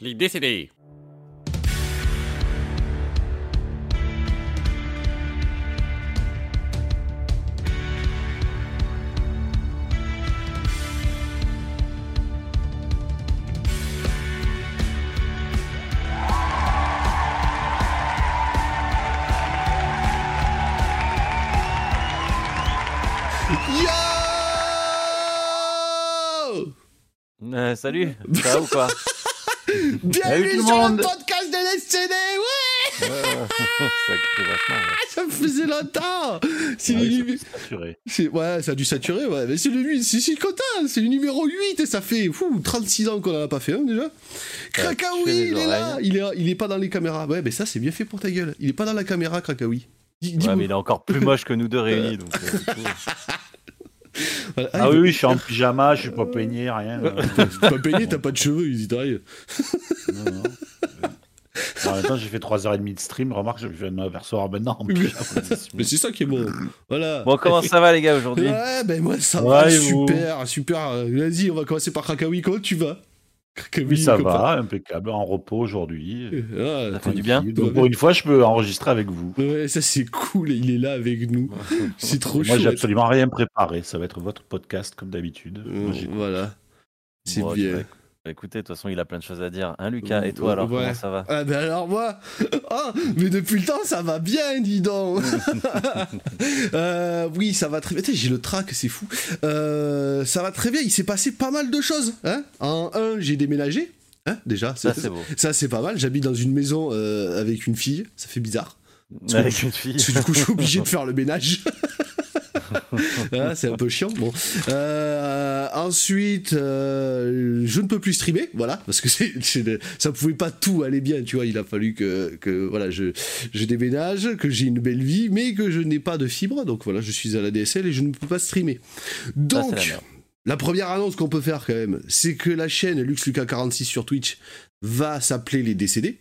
Les décédés. Yo! Euh, salut, ça va ou quoi? Bienvenue sur le podcast de l'SCD, ouais Euh, Ça ouais. Me faisait longtemps C'est Ah le c'est saturé. c'est- Ouais, ça a dû saturer, ouais, mais c'est le c'est suis content, c'est le numéro 8 et ça fait fou, 36 ans qu'on en a pas fait un déjà. Krakaoui, il est là, il est, il est pas dans les caméras. Ouais, mais ça c'est bien fait pour ta gueule. Il est pas dans la caméra, Krakaoui. Dis-. Ouais, mais il est encore plus moche que nous deux réunis. Donc, euh, Ah oui, oui, je suis en pyjama, je suis pas peigné, rien. T'es pas peigné, t'as pas de cheveux, il t'arrive. Non, non. En même temps, j'ai fait 3h30 de stream. Remarque, je viens de m'apercevoir maintenant. en Oui. pyjama. Mais c'est ça qui est bon. Voilà. Bon, comment ça va les gars aujourd'hui? Ouais, ben moi ça Ouais, va, vous? super, super. Vas-y, on va commencer par Krakaoui. Comment tu vas? Oui, ça va, impeccable, en repos aujourd'hui. Ah, Ça fait du bien. Donc, pour une fois, je peux enregistrer avec vous. Ouais, ça c'est cool, il est là avec nous. C'est trop Moi, j'ai absolument rien préparé. Ça va être votre podcast, comme d'habitude. Voilà. C'est Bon, bien. Écoutez, de toute façon, il a plein de choses à dire. Hein, Lucas Et toi, alors, Ouais. comment ça va Ah ben alors moi, ah, mais depuis le temps ça va bien, dis donc. Euh, oui, ça va très bien. J'ai le trac, c'est fou. Euh, ça va très bien. Il s'est passé pas mal de choses. Hein en un, j'ai déménagé. Hein, déjà, Ça, c'est beau. Ça, c'est pas mal. J'habite dans une maison euh, avec une fille. Ça fait bizarre. Avec une fille. Parce que du coup, je suis obligé de faire le ménage. Ah, c'est un peu chiant. Bon. Euh, ensuite, euh, je ne peux plus streamer, voilà, parce que c'est, ça pouvait pas tout aller bien, tu vois. Il a fallu que, que voilà, je, je déménage, que j'ai une belle vie, mais que je n'ai pas de fibre. Donc voilà, je suis à la DSL et je ne peux pas streamer. Donc, la première annonce qu'on peut faire quand même, c'est que la chaîne LuxLucas46 sur Twitch va s'appeler Les Décédés.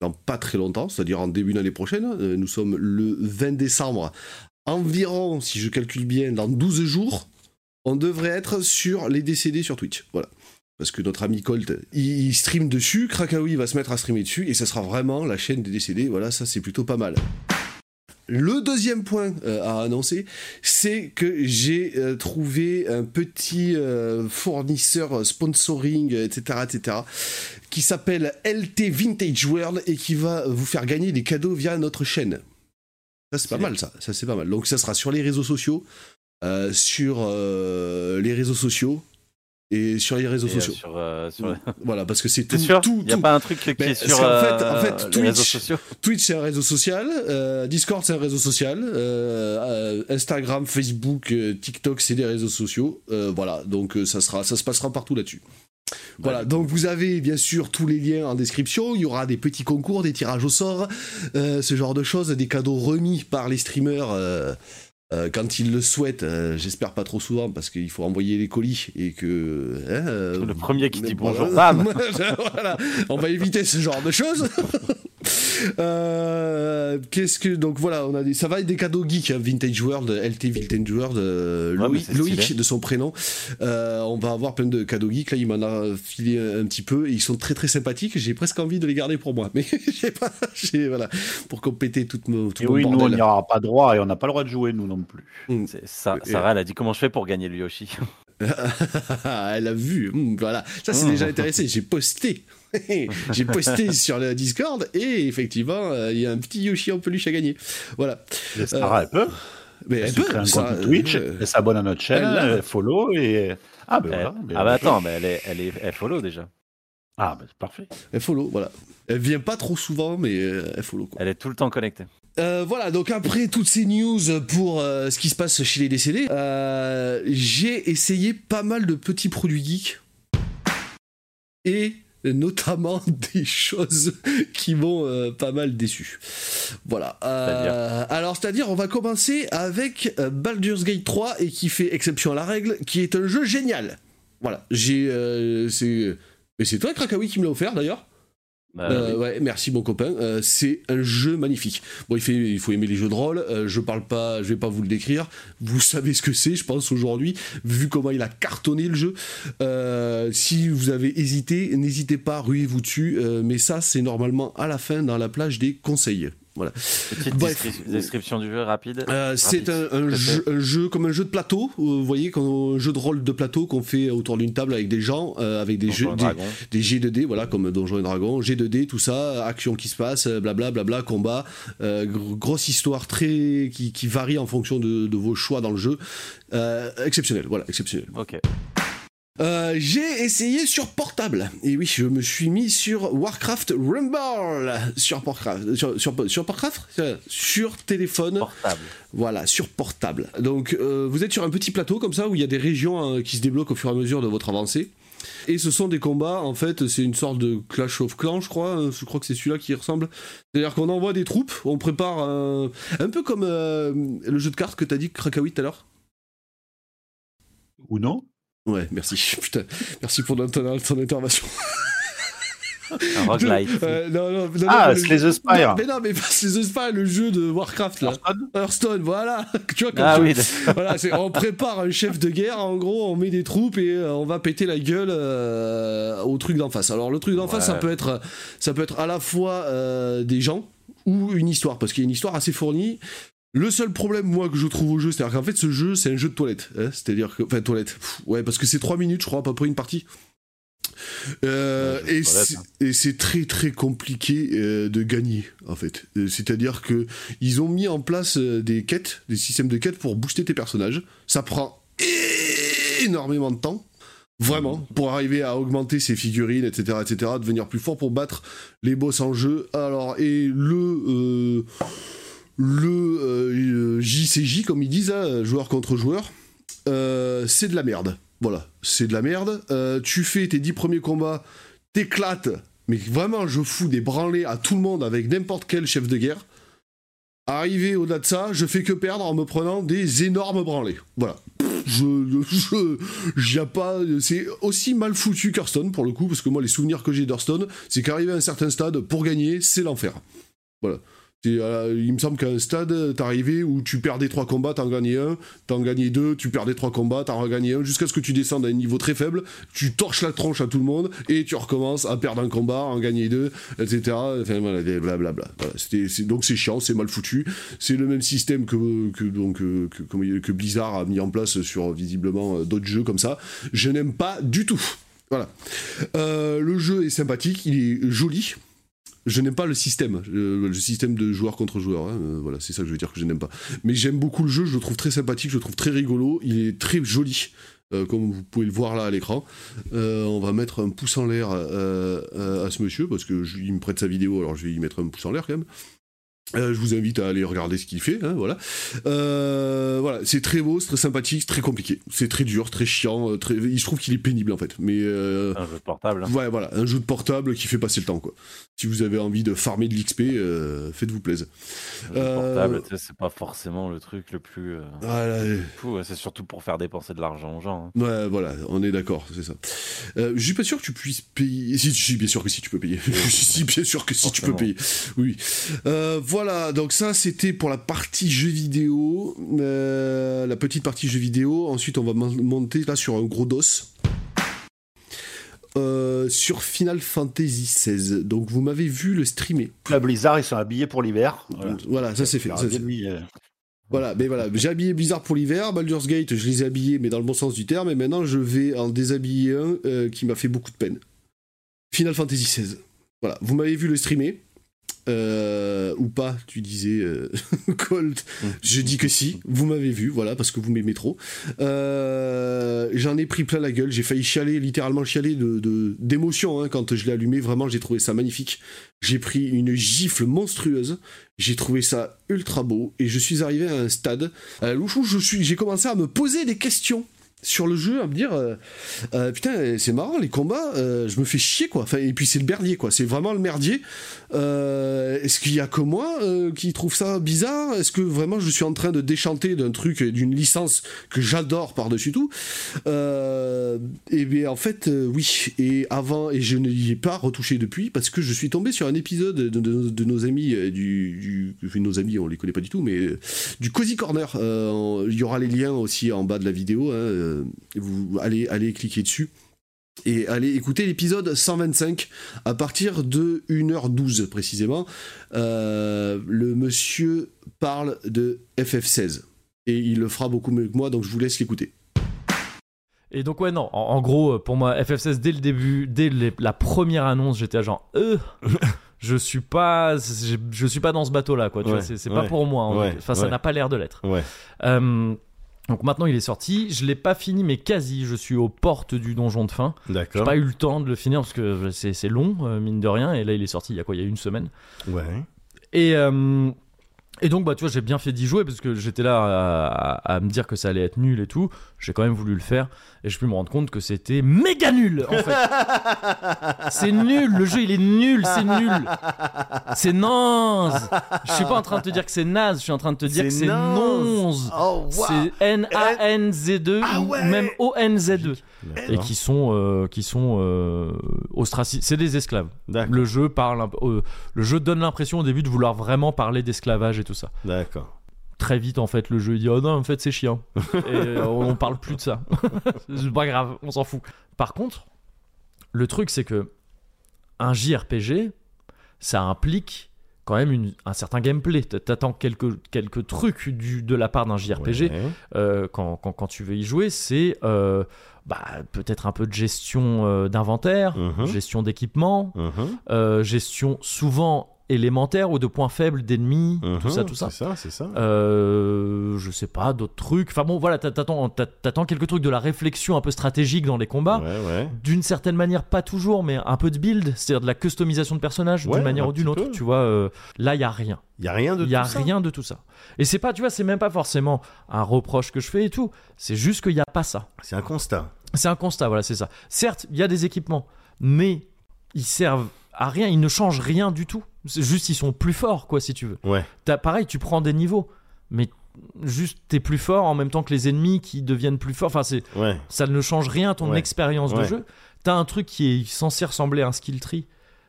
Dans pas très longtemps, c'est-à-dire en début d'année prochaine. Euh, Nous sommes le 20 décembre. Environ, si je calcule bien, dans 12 jours, on devrait être sur Les Décédés sur Twitch. Voilà. Parce que notre ami Colt, il stream dessus, Krakaoui va se mettre à streamer dessus, et ça sera vraiment la chaîne des décédés. Voilà, ça c'est plutôt pas mal. Le deuxième point euh, à annoncer, c'est que j'ai euh, trouvé un petit euh, fournisseur sponsoring, etc., etc., qui s'appelle LT Vintage World et qui va vous faire gagner des cadeaux via notre chaîne. Ça c'est pas mal, ça. Ça c'est pas mal. Donc ça sera sur les réseaux sociaux, euh, sur euh, les réseaux sociaux et sur les réseaux Et, euh, sociaux. sur, euh, sur- Voilà, parce que c'est tout, sûr tout, Il n'y a tout. pas un truc qui Mais est sur en fait- en fait, les Twitch- réseaux sociaux Twitch c'est un réseau social, euh, Discord c'est un réseau social, euh, euh, Instagram, Facebook, euh, TikTok c'est des réseaux sociaux. Euh, voilà, donc ça sera, ça se passera partout là-dessus. Voilà, donc vous avez bien sûr tous les liens en description. Il y aura des petits concours, des tirages au sort, euh, ce genre de choses, des cadeaux remis par les streamers. euh, euh, quand ils le souhaitent, euh, j'espère pas trop souvent parce qu'il faut envoyer les colis et que. hein, euh, Le premier qui dit bonjour, bam Voilà, on va éviter ce genre de choses. Qu'est-ce que donc voilà, on a des, ça va être des cadeaux geeks, hein, Vintage World, LT Vintage World, Ouais, Loïc, de son prénom. On va avoir plein de cadeaux geeks. Là, il m'en a filé un petit peu et ils sont très très sympathiques. J'ai presque envie de les garder pour moi, mais j'ai pas, voilà, pour compléter tout mon, tout Et mon oui, nous, on n'y aura pas droit et on n'a pas le droit de jouer, nous non plus. C'est- Sa- Et- Sarah, elle a dit comment je fais pour gagner le Yoshi Elle a vu, Hum, voilà. Ça, c'est déjà intéressé. J'ai posté. J'ai posté sur le Discord et effectivement, euh, il y a un petit Yoshi en peluche à gagner. Voilà. Et Sarah, elle peut. Mais Elle, elle peut, crée un ça, compte Twitch, euh, elle s'abonne à notre chaîne, elle elle follow et. Ah, ben Elle- voilà. ben Ah bah attends, mais elle est, elle est elle follow déjà. Ah, ben c'est parfait. elle follow, voilà. Elle vient pas trop souvent, mais euh, elle follow quoi. Elle est tout le temps connectée. Euh, voilà, donc après toutes ces news pour euh, ce qui se passe chez les décédés, euh, j'ai essayé pas mal de petits produits geeks et notamment des choses qui m'ont pas mal déçu. Voilà. Alors, c'est-à-dire, on va commencer avec Baldur's Gate 3 et qui fait exception à la règle, qui est un jeu génial. Voilà. J'ai. c'est. Et c'est toi, Krakawi, qui me l'a offert d'ailleurs Bah, Euh, oui. ouais, merci mon copain. Euh, c'est un jeu magnifique. Bon, il, fait, il faut aimer les jeux de rôle. Euh, je parle pas, je vais pas vous le décrire. Vous savez ce que c'est, je pense aujourd'hui, vu comment il a cartonné le jeu. Euh, si vous avez hésité, n'hésitez pas, ruez-vous dessus. Euh, mais ça, c'est normalement à la fin dans la plage des conseils. Voilà. Petite descri- description du jeu rapide. Euh, c'est un, jeu, un jeu comme un jeu de plateau. euh, Vous voyez, comme un jeu de rôle de plateau qu'on fait autour d'une table avec des gens, euh, avec des Donjons jeux, et des, Dragons. des G de dés, voilà, comme Donjons et Dragons, G de dés, tout ça, action qui se passe, euh, blabla, blabla, combat, euh, gr- grosse histoire très qui, qui varie en fonction de, de vos choix dans le jeu. Euh, exceptionnel, voilà, exceptionnel. Ok. Euh, J'ai essayé sur portable. Et oui, je me suis mis sur Warcraft Rumble sur Warcraft, sur, sur, sur Warcraft, Euh, sur téléphone. Portable. Voilà, sur portable. Donc euh, vous êtes sur un petit plateau comme ça où il y a des régions euh, qui se débloquent au fur et à mesure de votre avancée. Et ce sont des combats, en fait, c'est une sorte de Clash of Clans, je crois. Je crois que c'est celui-là qui y ressemble. C'est-à-dire qu'on envoie des troupes, on prépare un, un peu comme euh, le jeu de cartes que t'as dit, Krakawit, tout à l'heure. Ou non Ouais, merci. Putain, merci pour ton, intervention. Roguelite. Euh, non, non, non, Ah, Slay the Spire. Mais non, mais c'est The Spire, le jeu de Warcraft là. Hearthstone Hearthstone, voilà. tu vois, comme Ah oui, d'accord. voilà, c'est- on prépare un chef de guerre, en gros, on met des troupes et euh, on va péter la gueule euh, au truc d'en face. Alors le truc d'en face, ça peut être, ça peut être à la fois des gens ou une histoire, parce qu'il y a une histoire assez fournie. Le seul problème, moi, que je trouve au jeu, c'est-à-dire qu'en fait, ce jeu, c'est un jeu de toilette. hein. c'est-à-dire que, enfin, toilette. Pff, ouais, parce que c'est 3 minutes, je crois, à peu près une partie. Euh, Ouais, et c'est- hein. et c'est très très compliqué euh, de gagner en fait. Euh, C'est-à-dire que ils ont mis en place des quêtes, des systèmes de quêtes pour booster tes personnages. Ça prend énormément de temps. Vraiment, pour arriver à augmenter ses figurines, etc., etc., devenir plus fort pour battre les boss en jeu. Alors, et le, euh, le euh, JCJ, comme ils disent, hein, joueur contre joueur, euh, c'est de la merde. Voilà, c'est de la merde. Euh, tu fais tes 10 premiers combats, t'éclates, mais vraiment, je fous des branlés à tout le monde avec n'importe quel chef de guerre. Arrivé au-delà de ça, je fais que perdre en me prenant des énormes branlés. Voilà. Je, je, pas, c'est aussi mal foutu qu'Hearthstone pour le coup, parce que moi les souvenirs que j'ai d'Hearthstone, c'est qu'arrivé à un certain stade, pour gagner, c'est l'enfer. Voilà. Euh, il me semble qu'à un stade, t'arrivais où tu perdais trois combats, t'en gagnais un, t'en gagnais deux, tu perdais trois combats, t'en regagnais un, jusqu'à ce que tu descendes à un niveau très faible, tu torches la tronche à tout le monde, et tu recommences à perdre un combat, en gagner deux, etc. Enfin blablabla. Voilà, donc c'est chiant, c'est mal foutu. C'est le même système que, que, donc, euh, que, Blizzard a mis en place sur visiblement euh, d'autres jeux comme ça. Je n'aime pas du tout. Voilà. Le jeu est sympathique, il est joli. Je n'aime pas le système, le, le système de joueur contre joueur. hein, euh, voilà, c'est ça que je veux dire que je n'aime pas. Mais j'aime beaucoup le jeu, je le trouve très sympathique, je le trouve très rigolo, il est très joli. euh, comme vous pouvez le voir là à l'écran, Euh, on va mettre un pouce en l'air euh, euh, à ce monsieur parce que je- il me prête sa vidéo, alors je vais y mettre un pouce en l'air quand même. Euh, je vous invite à aller regarder ce qu'il fait, hein, voilà. Euh, voilà, c'est très beau, c'est très sympathique, c'est très compliqué, c'est très dur, très chiant, euh, très... je trouve qu'il est pénible en fait. Mais euh, Un jeu portable. hein. Ouais, voilà, un jeu de portable qui fait passer le temps, quoi. Si vous avez envie de farmer de l'XP, faites-vous plaisir. Un jeu Euh, portable, c'est pas forcément le truc le plus Voilà, ouais, C'est surtout pour faire dépenser de l'argent aux gens. hein. ouais, voilà, on est d'accord, c'est ça. Je suis pas sûr que tu puisses payer. Si, bien sûr que si tu peux payer. si, bien sûr que si tu peux payer. Oui. Euh, voilà, donc ça c'était pour la partie jeux vidéo, euh, la petite partie jeux vidéo. Ensuite, on va mon- monter là sur un gros dos. Euh, sur Final Fantasy XVI. Donc vous m'avez vu le streamer. La Blizzard, ils sont habillés pour l'hiver. Voilà. Voilà, ça c'est fait. Ça, euh, Voilà, mais voilà, j'ai habillé Blizzard pour l'hiver, Baldur's Gate, je les ai habillés, mais dans le bon sens du terme, et maintenant je vais en déshabiller un euh, qui m'a fait beaucoup de peine. Final Fantasy XVI. Voilà, vous m'avez vu le streamer. Ou pas, tu disais euh, Colt. Je dis que si, vous m'avez vu, voilà, parce que vous m'aimez trop. Euh, J'en ai pris plein la gueule, j'ai failli chialer, littéralement chialer de de- d'émotion hein, quand je l'ai allumé. Vraiment, j'ai trouvé ça magnifique. J'ai pris une gifle monstrueuse. J'ai trouvé ça ultra beau et je suis arrivé à un stade euh, où je suis, j'ai commencé à me poser des questions sur le jeu à me dire euh, euh, putain c'est marrant les combats euh, je me fais chier quoi. Et puis c'est le merdier quoi. C'est vraiment le merdier. Est-ce qu'il y a que moi qui trouve ça bizarre? Est-ce que vraiment je suis en train de déchanter d'un truc d'une licence que j'adore par dessus tout et bien en fait oui. Et avant et je n'y ai pas retouché depuis parce que je suis tombé sur un épisode de, nos amis du, du nos amis on les connaît pas du tout mais du cozy corner. Il y aura les liens aussi en bas de la vidéo hein, euh, vous allez, allez cliquer dessus et allez écouter l'épisode 125 à partir de 1h12 précisément. Euh, le monsieur parle de FF16 et il le fera beaucoup mieux que moi donc je vous laisse l'écouter. Et donc ouais non, en, gros pour moi FF16 dès le début, dès la première annonce, j'étais genre euh je suis pas je, suis pas dans ce bateau là quoi, c'est pas pour moi. enfin ça n'a pas l'air de l'être. Euh, donc maintenant il est sorti, je l'ai pas fini mais quasi, je suis aux portes du donjon de fin. D'accord. J'ai pas eu le temps de le finir parce que c'est long, euh, mine de rien, et là il est sorti il y a quoi? Il y a une semaine. Ouais. Et, euh, et donc bah tu vois j'ai bien fait d'y jouer parce que j'étais là à, à, me dire que ça allait être nul et tout, j'ai quand même voulu le faire et je peux me rendre compte que c'était méga nul en fait. c'est nul, le jeu il est nul, c'est nul. C'est naze. Je suis pas en train de te dire que c'est naze, je suis en train de te dire que c'est nonze. Oh, C'est N-A-N-Z-2 ah ou même O-N-Z-2. Et qui sont, euh, qui sont euh, ostracisés. C'est des esclaves. Le jeu, parle euh, le jeu donne l'impression au début de vouloir vraiment parler d'esclavage et tout ça. D'accord très vite en fait le jeu dit oh non en fait c'est chiant. Et euh, on parle plus de ça. C'est pas grave on s'en fout. Par contre le truc c'est que un JRPG ça implique quand même un certain gameplay. T'attends quelques, quelques trucs du, de la part d'un JRPG euh, quand, quand, tu veux y jouer c'est euh, bah, peut-être un peu de gestion d'inventaire mhm. gestion d'équipement mhm. gestion souvent élémentaires ou de points faibles d'ennemis, tout ça, mhm, tout ça. C'est ça, c'est ça. Euh, je sais pas, d'autres trucs. Enfin bon, voilà, t'attends, t'attends quelques trucs de la réflexion un peu stratégique dans les combats. D'une certaine manière, pas toujours, mais un peu de build, c'est-à-dire de la customisation de personnages d'une manière ou d'une autre. Tu vois, euh, là, il y a rien. Il y a rien de y a rien de tout ça. Et c'est pas, tu vois, c'est même pas forcément un reproche que je fais et tout. C'est juste qu'il y a pas ça. C'est un constat. C'est un constat, voilà, c'est ça. Certes, il y a des équipements, mais ils servent à rien, ils ne changent rien du tout. C'est juste ils sont plus forts, quoi, si tu veux. Ouais. As, pareil, tu prends des niveaux, mais juste t'es plus fort en même temps que les ennemis qui deviennent plus forts. Enfin, c'est ça ne change rien à ton expérience de jeu. T'as un truc qui est censé ressembler à un skill tree,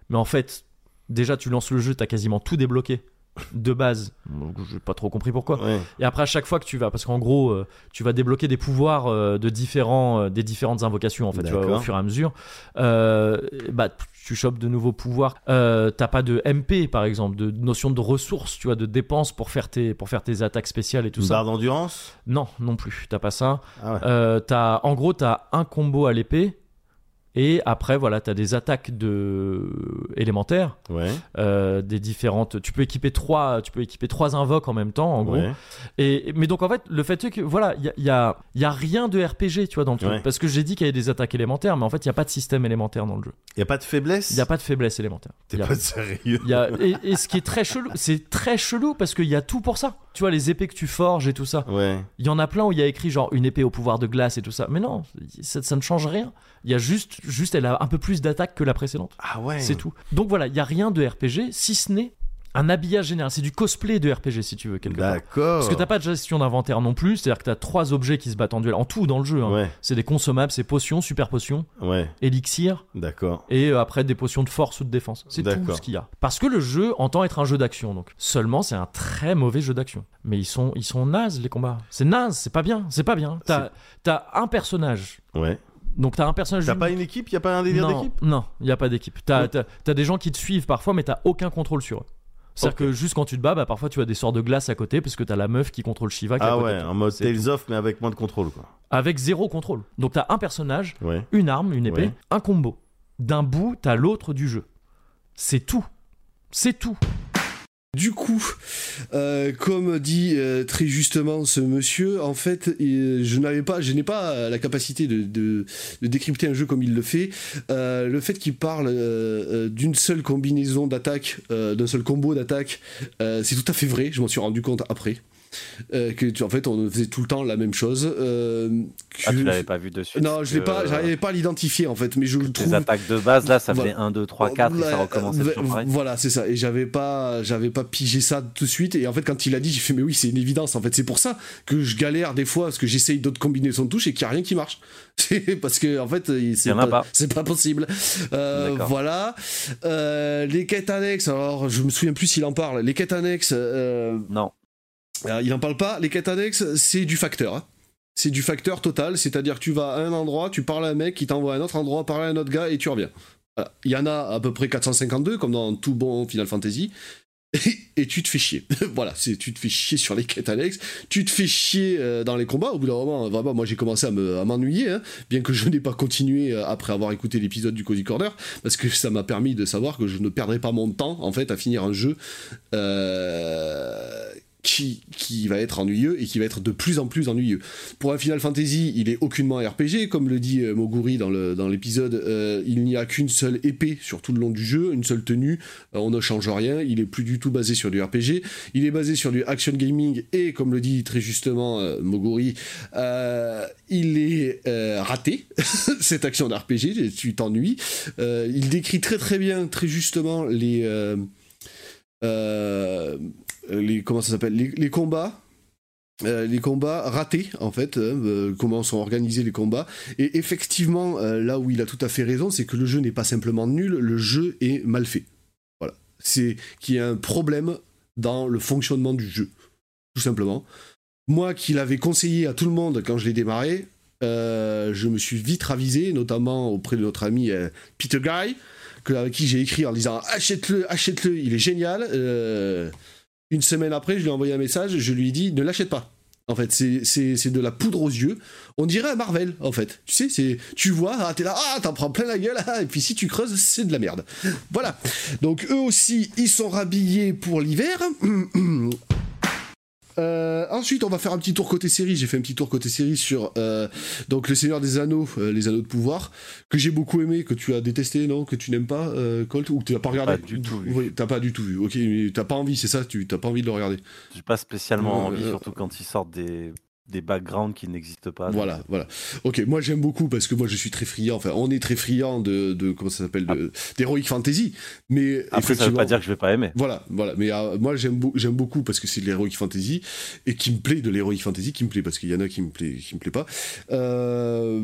mais en fait, déjà tu lances le jeu, t'as quasiment tout débloqué de base. J'ai pas trop compris pourquoi. Et après, à chaque fois que tu vas, parce qu'en gros, euh, tu vas débloquer des pouvoirs euh, de différents, euh, des différentes invocations en fait, tu vois, au fur et à mesure. bah, tu chopes de nouveaux pouvoirs. T'as pas de MP par exemple, de notion de ressources, tu vois, de dépenses pour faire tes, pour faire tes attaques spéciales et tout ça. Barre d'endurance? Non, non plus. T'as pas ça. Ah as, en gros, t'as un combo à l'épée et après, voilà, tu as des attaques de... élémentaires. Euh, des différentes. Tu peux équiper trois, tu peux équiper trois invoques en même temps, en gros. Et, mais donc, en fait, le fait est que, voilà, il y a, y, a, rien de RPG, tu vois, dans le truc. Parce que j'ai dit qu'il y avait des attaques élémentaires, mais en fait, il n'y a pas de système élémentaire dans le jeu. Il n'y a pas de faiblesse Il n'y a pas de faiblesse élémentaire. T'es pas sérieux y a... et, ce qui est très chelou, c'est très chelou parce qu'il y a tout pour ça. Tu vois, les épées que tu forges et tout ça. Il y en a plein où il y a écrit genre une épée au pouvoir de glace et tout ça. Mais non, ça, ça ne change rien. Il y a juste, juste, elle a un peu plus d'attaque que la précédente. Ah ouais. C'est tout. Donc voilà, il y a rien de RPG si ce n'est un habillage général. C'est du cosplay de RPG si tu veux quelque part. D'accord. Parce que t'as pas de gestion d'inventaire non plus. C'est-à-dire que t'as trois objets qui se battent en duel en tout dans le jeu. Hein. C'est des consommables, c'est potions, super potions, ouais. élixir. D'accord. Et euh, après des potions de force ou de défense. C'est tout ce qu'il y a. Parce que le jeu entend être un jeu d'action. Donc seulement c'est un très mauvais jeu d'action. Mais ils sont ils sont nazes les combats. C'est naze, c'est pas bien, c'est pas bien. T'as as un personnage. Ouais donc t'as un personnage. T'as pas une équipe, y a pas un délire d'équipe Non, y a pas d'équipe. T'as as, des gens qui te suivent parfois, mais t'as aucun contrôle sur eux. C'est-à-dire que juste quand tu te bats, bah, parfois tu as des sorts de glace à côté parce que t'as la meuf qui contrôle Shiva. ah ouais, en mode Tales of, mais avec moins de contrôle quoi. Avec zéro contrôle. Donc t'as un personnage, une arme, une épée, un combo. D'un bout, t'as l'autre du jeu. C'est tout. C'est tout. Du coup, euh, comme dit euh, très justement ce monsieur, en fait, je n'ai pas la capacité de, décrypter un jeu comme il le fait. Euh, le fait qu'il parle d'une seule combinaison d'attaque, d'un seul combo d'attaque, c'est tout à fait vrai. Je m'en suis rendu compte après. Euh, que tu, en fait, on faisait tout le temps la même chose. Euh, ah, tu l'avais pas vu dessus Non, je l'ai pas, j'arrivais pas à l'identifier en fait, mais je trouve. Les attaques de base là, ça faisait 1, 2, 3, 4 et ça recommençait Voilà, c'est ça. Et j'avais pas, j'avais pas pigé ça tout de suite. Et en fait, quand il a dit, j'ai fait, mais oui, c'est une évidence. En fait, c'est pour ça que je galère des fois parce que j'essaye d'autres combinaisons de touches et qu'il n'y a rien qui marche. parce que en fait, c'est pas, c'est pas possible. Euh, voilà. Euh, les quêtes annexes. Alors, je me souviens plus s'il en parle. Les quêtes annexes. Euh, non. il en parle pas. Les quêtes annexes, c'est du facteur. Hein. C'est du facteur total, c'est-à-dire que tu vas à un endroit, tu parles à un mec qui t'envoie à un autre endroit, parler à un autre gars et tu reviens. Il y en a à peu près 452, comme dans tout bon Final Fantasy et, tu te fais chier. voilà, c'est tu te fais chier sur les quêtes annexes, tu te fais chier euh, dans les combats. Au bout d'un moment, moi j'ai commencé à m'ennuyer, hein, bien que je n'ai pas continué euh, après avoir écouté l'épisode du Cozy Corner, parce que ça m'a permis de savoir que je ne perdrais pas mon temps en fait à finir un jeu. Euh, qui, qui va être ennuyeux et qui va être de plus en plus ennuyeux. Pour un Final Fantasy, il est aucunement RPG, comme le dit euh, Moguri dans l'épisode, euh, il n'y a qu'une seule épée sur tout le long du jeu, une seule tenue, euh, on ne change rien, il est plus du tout basé sur du RPG, il est basé sur du action gaming et comme le dit très justement Moguri, il est raté, cette action d'RPG, tu t'ennuies. il décrit très très bien, très justement les... Euh, les comment ça s'appelle? Les, combats euh, les combats ratés en fait, hein, euh, comment sont organisés les combats. Et effectivement, là où il a tout à fait raison, c'est que le jeu n'est pas simplement nul, le jeu est mal fait. Voilà, c'est qu'il y a un problème dans le fonctionnement du jeu, tout simplement. Moi, qui l'avais conseillé à tout le monde quand je l'ai démarré, je me suis vite ravisé, notamment auprès de notre ami Peter Guy, qui j'ai écrit en disant achète-le, achète-le, il est génial. Une semaine après, je lui ai envoyé un message, je lui ai dit ne l'achète pas. En fait, c'est de la poudre aux yeux. On dirait à Marvel, en fait. Tu sais, c'est tu vois, ah, t'es là, ah, t'en prends plein la gueule, ah, et puis si tu creuses, c'est de la merde. Voilà. Donc eux aussi, ils sont rhabillés pour l'hiver. Euh, ensuite, on va faire un petit tour côté série. J'ai fait un petit tour côté série sur euh, donc le Seigneur des Anneaux, euh, les Anneaux de pouvoir, que j'ai beaucoup aimé, que tu as détesté, non Que tu n'aimes pas, Colt, ou que tu n'as pas regardé? Pas du tout. Oui, t'as pas du tout vu. Ok, mais t'as pas envie, c'est ça Tu t'as pas envie de le regarder J'ai pas spécialement envie, surtout quand ils sortent des des backgrounds qui n'existent pas. Voilà, voilà. Ok, moi j'aime beaucoup parce que moi je suis très friand, enfin on est très friand de, de comment ça s'appelle, d'Heroic Fantasy. Mais Après ça veut pas dire que je vais pas aimer. Voilà, voilà. Mais euh, moi j'aime j'aime beaucoup parce que c'est de l'Heroic Fantasy et qui me plaît, de l'Heroic Fantasy qui me plaît parce qu'il y en a qui me plaît, qui me plaît pas. Euh,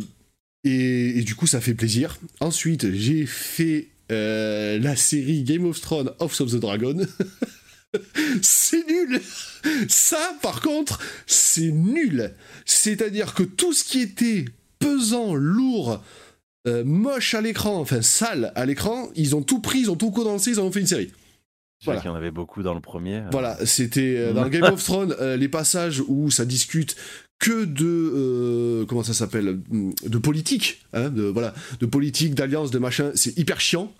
et, du coup ça fait plaisir. Ensuite j'ai fait euh, la série Game of Thrones House of the Dragon. c'est nul. Ça, par contre, c'est nul. C'est-à-dire que tout ce qui était pesant, lourd, euh, moche à l'écran, enfin sale à l'écran, ils ont tout pris, ils ont tout condensé, ils en ont fait une série. Voilà. Il y en avait beaucoup dans le premier. Euh. Voilà, c'était euh, dans Game of Thrones, les passages où ça discute que de comment ça s'appelle de politique hein, de voilà de politique d'alliance de machin c'est hyper chiant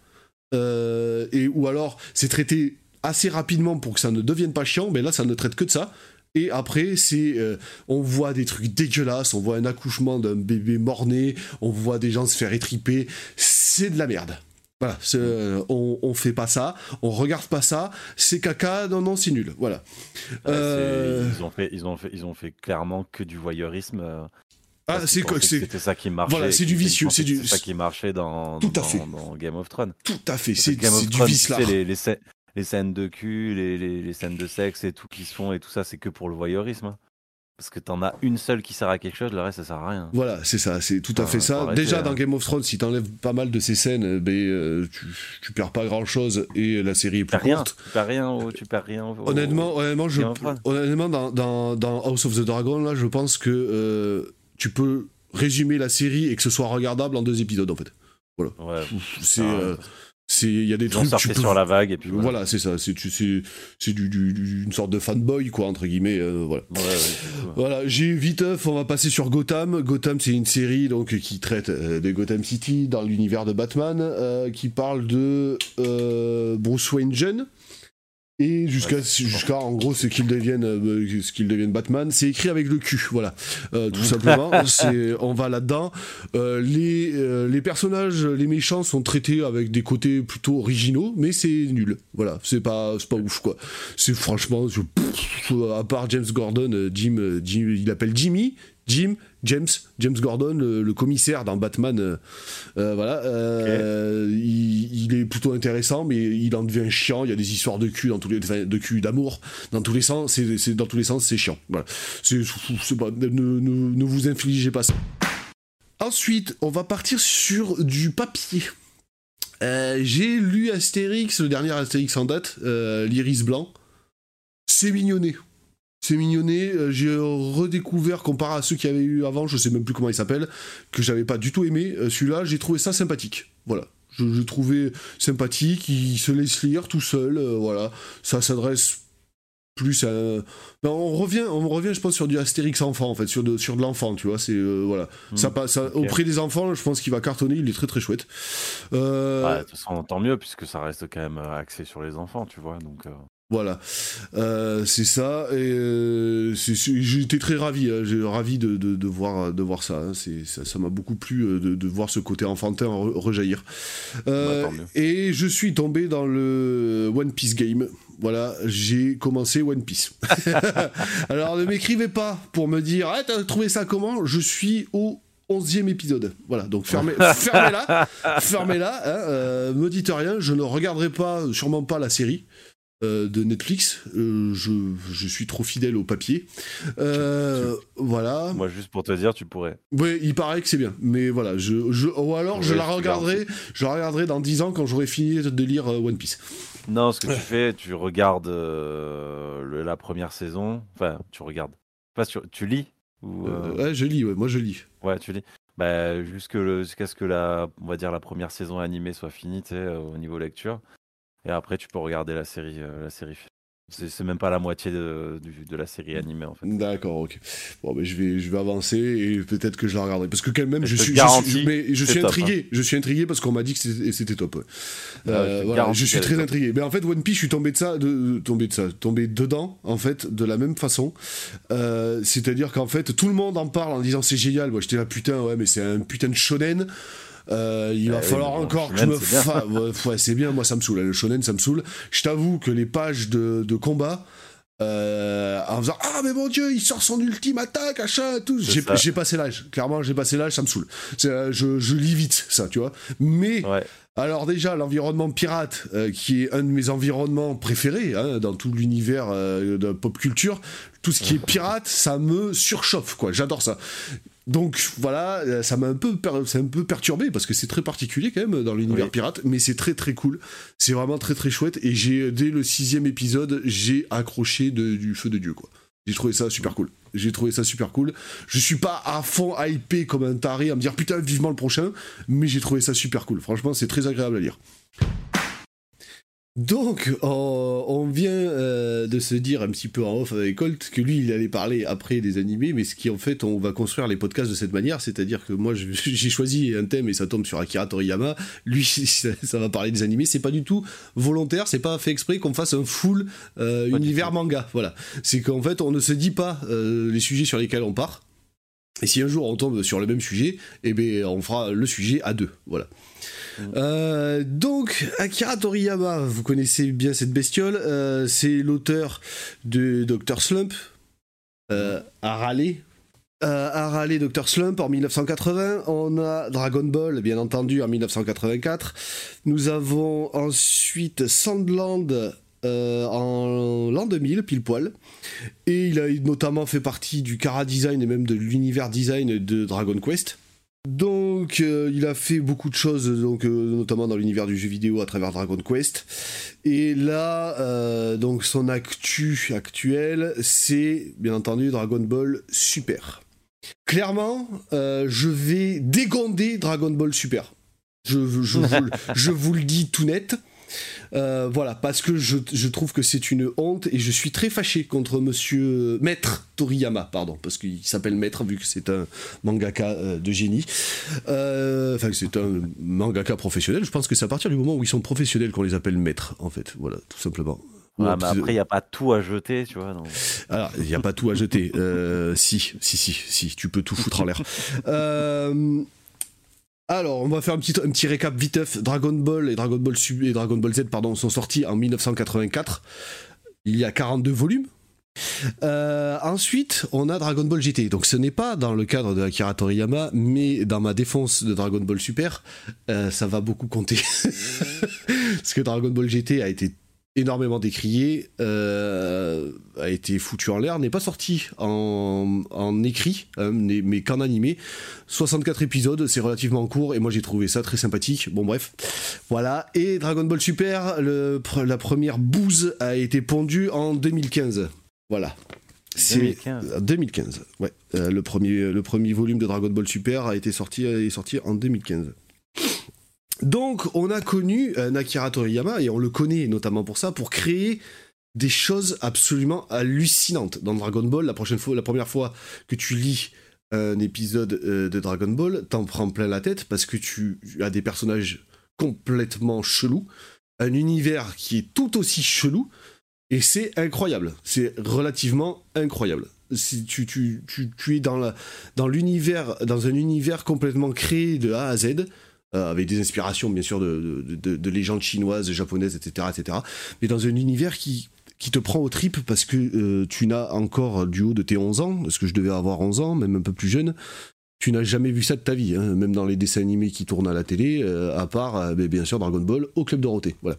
et ou alors c'est traité assez rapidement pour que ça ne devienne pas chiant, mais là ça ne traite que de ça. Et après, c'est, euh, on voit des trucs dégueulasses, on voit un accouchement d'un bébé mort-né, on voit des gens se faire étriper. C'est de la merde. Voilà, euh, on, on, fait pas ça, on regarde pas ça, c'est caca, non, non, c'est nul. Voilà. Euh, ils, ont fait, ils, ont fait, ils ont fait clairement que du voyeurisme. Ah, c'est C'était ça qui marchait. Voilà, c'est du vicieux. C'est du... ça qui marchait dans, Tout à fait. dans Game of Thrones. Tout à fait. C'est du vice là. Les, les, les scènes de cul, les, les, scènes de sexe et tout qui se font et tout ça, c'est que pour le voyeurisme. Hein. Parce que t'en as une seule qui sert à quelque chose, le reste ça sert à rien. Voilà, c'est ça, c'est tout à fait ça. Déjà dans hein. Game of Thrones, si t'enlèves pas mal de ces scènes, euh, ben, euh, tu, perds pas grand chose et la série est plus rien, courte. Tu perds rien, tu perds rien. honnêtement, honnêtement, je, honnêtement dans, dans, House of the Dragon, là, je pense que euh, tu peux résumer la série et que ce soit regardable en deux épisodes en fait. Voilà. Ouais, c'est c'est il y a des trucs tu sur la vague et puis voilà, c'est ça. C'est c'est du, du, une sorte de fanboy quoi entre guillemets euh, voilà. Voilà j'ai vite on va passer sur Gotham. Gotham c'est une série donc qui traite euh, de Gotham City dans l'univers de Batman euh, qui parle de Bruce Wayne jeune Et jusqu'à, jusqu'à en gros, ce qu'il devienne, euh, ce qu'il devienne Batman, c'est écrit avec le cul, voilà, euh, tout simplement. c'est, on va là-dedans. Euh, les, les personnages, les méchants sont traités avec des côtés plutôt originaux, mais c'est nul. Voilà, c'est pas, c'est pas ouf quoi. C'est franchement, à part James Gordon, Jim, Jim, il appelle Jimmy, Jim, James, James Gordon, le, commissaire dans Batman, euh, euh, voilà, euh, il, est plutôt intéressant, mais il en devient chiant. Il y a des histoires de cul dans tous les, de cul d'amour dans tous les sens. C'est dans tous les sens, c'est chiant. Voilà, c'est, ne, ne, vous infligez pas ça. Ensuite, on va partir sur du papier. j'ai lu Astérix, le dernier Astérix en date, l'Iris blanc. C'est mignonné. C'est mignonné. Euh, j'ai redécouvert, comparé à ceux qu'il y avait eu avant, je sais même plus comment il s'appelle, que j'avais pas du tout aimé. Euh, celui-là, j'ai trouvé ça sympathique. Voilà. Je, je, trouvais sympathique, il se laisse lire tout seul, euh, voilà. Ça s'adresse plus à... Ben, on revient, on revient, je pense, sur du Astérix enfant, en fait, sur de, sur de l'enfant, tu vois, c'est... voilà. Mmh. Ça passe, auprès des enfants, je pense qu'il va cartonner, il est très très chouette. Euh... de toute façon, tant mieux, puisque ça reste quand même axé sur les enfants, tu vois, donc... Voilà, euh, c'est ça. Et euh, j'étais très ravi, hein, j'ai ravi de, de, voir de voir ça. Hein, ça m'a beaucoup plu euh, de, de, voir ce côté enfantin rejaillir. Bah, et je suis tombé dans le One Piece game. Voilà, j'ai commencé One Piece. Alors ne m'écrivez pas pour me dire ah, t'as trouvé ça comment? Je suis au 11e épisode. Voilà, donc fermez, fermez-la, fermez-la. Hein, me dites rien, je ne regarderai pas, sûrement pas la série. Euh, de Netflix. Euh, je, suis trop fidèle au papier. Euh, voilà. Moi, juste pour te dire, tu pourrais. Oui, il paraît que c'est bien. Mais voilà, je, ou alors je la regarderai, je la regarderai dans 10 ans quand j'aurai fini de lire One Piece. Non, ce que tu fais, tu regardes la première saison. Enfin, tu regardes. Pas tu lis ou, Ouais, je lis. Ouais, moi, je lis. Ouais, tu lis. Bah, jusqu'à ce que la, on va dire, la première saison animée soit finie, au niveau lecture. Et après, tu peux regarder la série, euh, la série c'est même pas la moitié de, de, la série animée en fait. D'accord, ok. Bon, mais je vais, je vais avancer et peut-être que je la regarderai. Parce que quand même, je, suis, je suis, mais je suis intrigué. Hein. Je suis intrigué parce qu'on m'a dit que c'était top. Euh, je, voilà, je suis très intrigué. Mais en fait, One Piece, je suis tombé de ça, de, tombé de ça, tombé dedans en fait de la même façon. Euh, c'est-à-dire qu'en fait, tout le monde en parle en disant c'est génial. Moi, j'étais là putain, ouais, mais c'est un putain de shonen. Euh, il va ah falloir encore que je me fasse. Ouais, c'est bien, moi ça me saoule. Le shonen, ça me saoule. Je t'avoue que les pages de, de combat. Euh, en faisant ah mais mon dieu il sort son ultime attaque achat tout j'ai passé l'âge clairement j'ai passé l'âge ça me saoule euh, je, je lis vite ça tu vois mais alors déjà l'environnement pirate qui est un de mes environnements préférés hein, dans tout l'univers de pop culture tout ce qui est pirate ça me surchauffe quoi j'adore ça donc voilà, euh, ça m'a un peu, un peu perturbé parce que c'est très particulier quand même dans l'univers pirate, mais c'est très très cool. C'est vraiment très très chouette et j'ai dès le sixième épisode, j'ai accroché du feu de dieu quoi. J'ai trouvé ça super cool. J'ai trouvé ça super cool. Je suis pas à fond hypé comme un taré à me dire putain vivement le prochain, mais j'ai trouvé ça super cool. Franchement, c'est très agréable à lire. Donc, on, vient euh, de se dire un petit peu en off avec Colt que lui, il allait parler après des animés, mais ce qui en fait, on va construire les podcasts de cette manière, c'est-à-dire que moi, j'ai choisi un thème et ça tombe sur Akira Toriyama. Lui, ça, va parler des animés. C'est pas du tout volontaire, c'est pas fait exprès qu'on fasse un full euh, univers manga. Voilà, c'est qu'en fait, on ne se dit pas euh, les sujets sur lesquels on part. Et si un jour on tombe sur le même sujet, eh bien, on fera le sujet à deux. Voilà. Euh, donc, Akira Toriyama, vous connaissez bien cette bestiole, euh, c'est l'auteur de Dr. Slump, euh, à râler. à Dr. Slump en 1980. On a Dragon Ball, bien entendu, en 1984. Nous avons ensuite Sandland en l'an 2000, pile poil. Et il a notamment fait partie du Kara Design et même de l'univers design de Dragon Quest. Donc, euh, il a fait beaucoup de choses, donc euh, notamment dans l'univers du jeu vidéo à travers Dragon Quest. Et là, euh, donc son actu actuel, c'est bien entendu Dragon Ball Super. Clairement, je vais dégonder Dragon Ball Super. Je vous le dis tout net. Euh, voilà, parce que je, trouve que c'est une honte et je suis très fâché contre monsieur Maître Toriyama, pardon, parce qu'il s'appelle Maître vu que c'est un mangaka euh, de génie. Euh, enfin, c'est un mangaka professionnel. Je pense que c'est à partir du moment où ils sont professionnels qu'on les appelle Maîtres, en fait. Voilà, tout simplement. mais après, il n'y a pas tout à jeter, tu vois. Alors, il n'y a pas tout à jeter. Euh, si, si, si, si, tu peux tout foutre en l'air. Euh, alors, on va faire un petit, un petit récap viteuf. Dragon Ball et Dragon Ball, et Dragon Ball Z pardon, sont sortis en 1984. Il y a 42 volumes. Euh, ensuite, on a Dragon Ball GT. Donc, ce n'est pas dans le cadre de Akira Toriyama, mais dans ma défense de Dragon Ball Super, ça va beaucoup compter. Parce que Dragon Ball GT a été énormément décrié, euh, a été foutu en l'air, n'est pas sorti en, écrit, hein, mais qu'en animé. 64 épisodes, c'est relativement court, et moi j'ai trouvé ça très sympathique. Bon bref, voilà. Et Dragon Ball Super, le, la première bouse a été pondue en 2015. Voilà. 2015. 2015, ouais. Euh, le, premier, le premier volume de Dragon Ball Super a été sorti, est sorti en 2015. Donc, on a connu euh, Nakira Toriyama, et on le connaît notamment pour ça, pour créer des choses absolument hallucinantes. Dans Dragon Ball, la, prochaine fois, la première fois que tu lis un épisode euh, de Dragon Ball, t'en prends plein la tête parce que tu as des personnages complètement chelous, un univers qui est tout aussi chelou, et c'est incroyable. C'est relativement incroyable. Si tu, es dans l'univers, dans, dans un univers complètement créé de A à Z, euh, avec des inspirations bien sûr de, de, légendes chinoises, japonaises, etc., etc. Mais dans un univers qui, qui te prend au trip parce que euh, tu n'as encore du haut de tes 11 ans, parce que je devais avoir 11 ans, même un peu plus jeune, tu n'as jamais vu ça de ta vie, hein, même dans les dessins animés qui tournent à la télé, euh, à part bien sûr Dragon Ball au Club Dorothée. Voilà.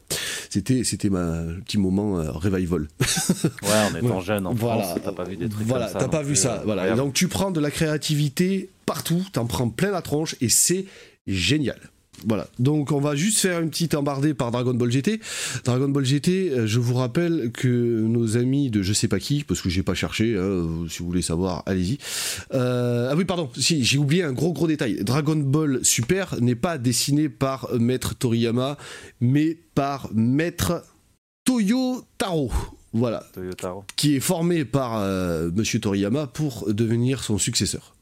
C'était, c'était ma petit moment revival. ouais, en étant jeune en France, t'as pas vu des trucs voilà, comme ça. T'as pas vu ça. Voilà. donc tu prends de la créativité partout, t'en prends plein la tronche et c'est génial. Voilà, donc on va juste faire une petite embardée par Dragon Ball GT. Dragon Ball GT, euh, je vous rappelle que nos amis de je sais pas qui, parce que j'ai pas cherché, hein, si vous voulez savoir, allez-y. Euh, ah oui, pardon, si j'ai oublié un gros gros détail. Dragon Ball Super n'est pas dessiné par Maître Toriyama, mais par Maître Toyo Taro. Voilà. Qui est formé par euh, Monsieur Toriyama pour devenir son successeur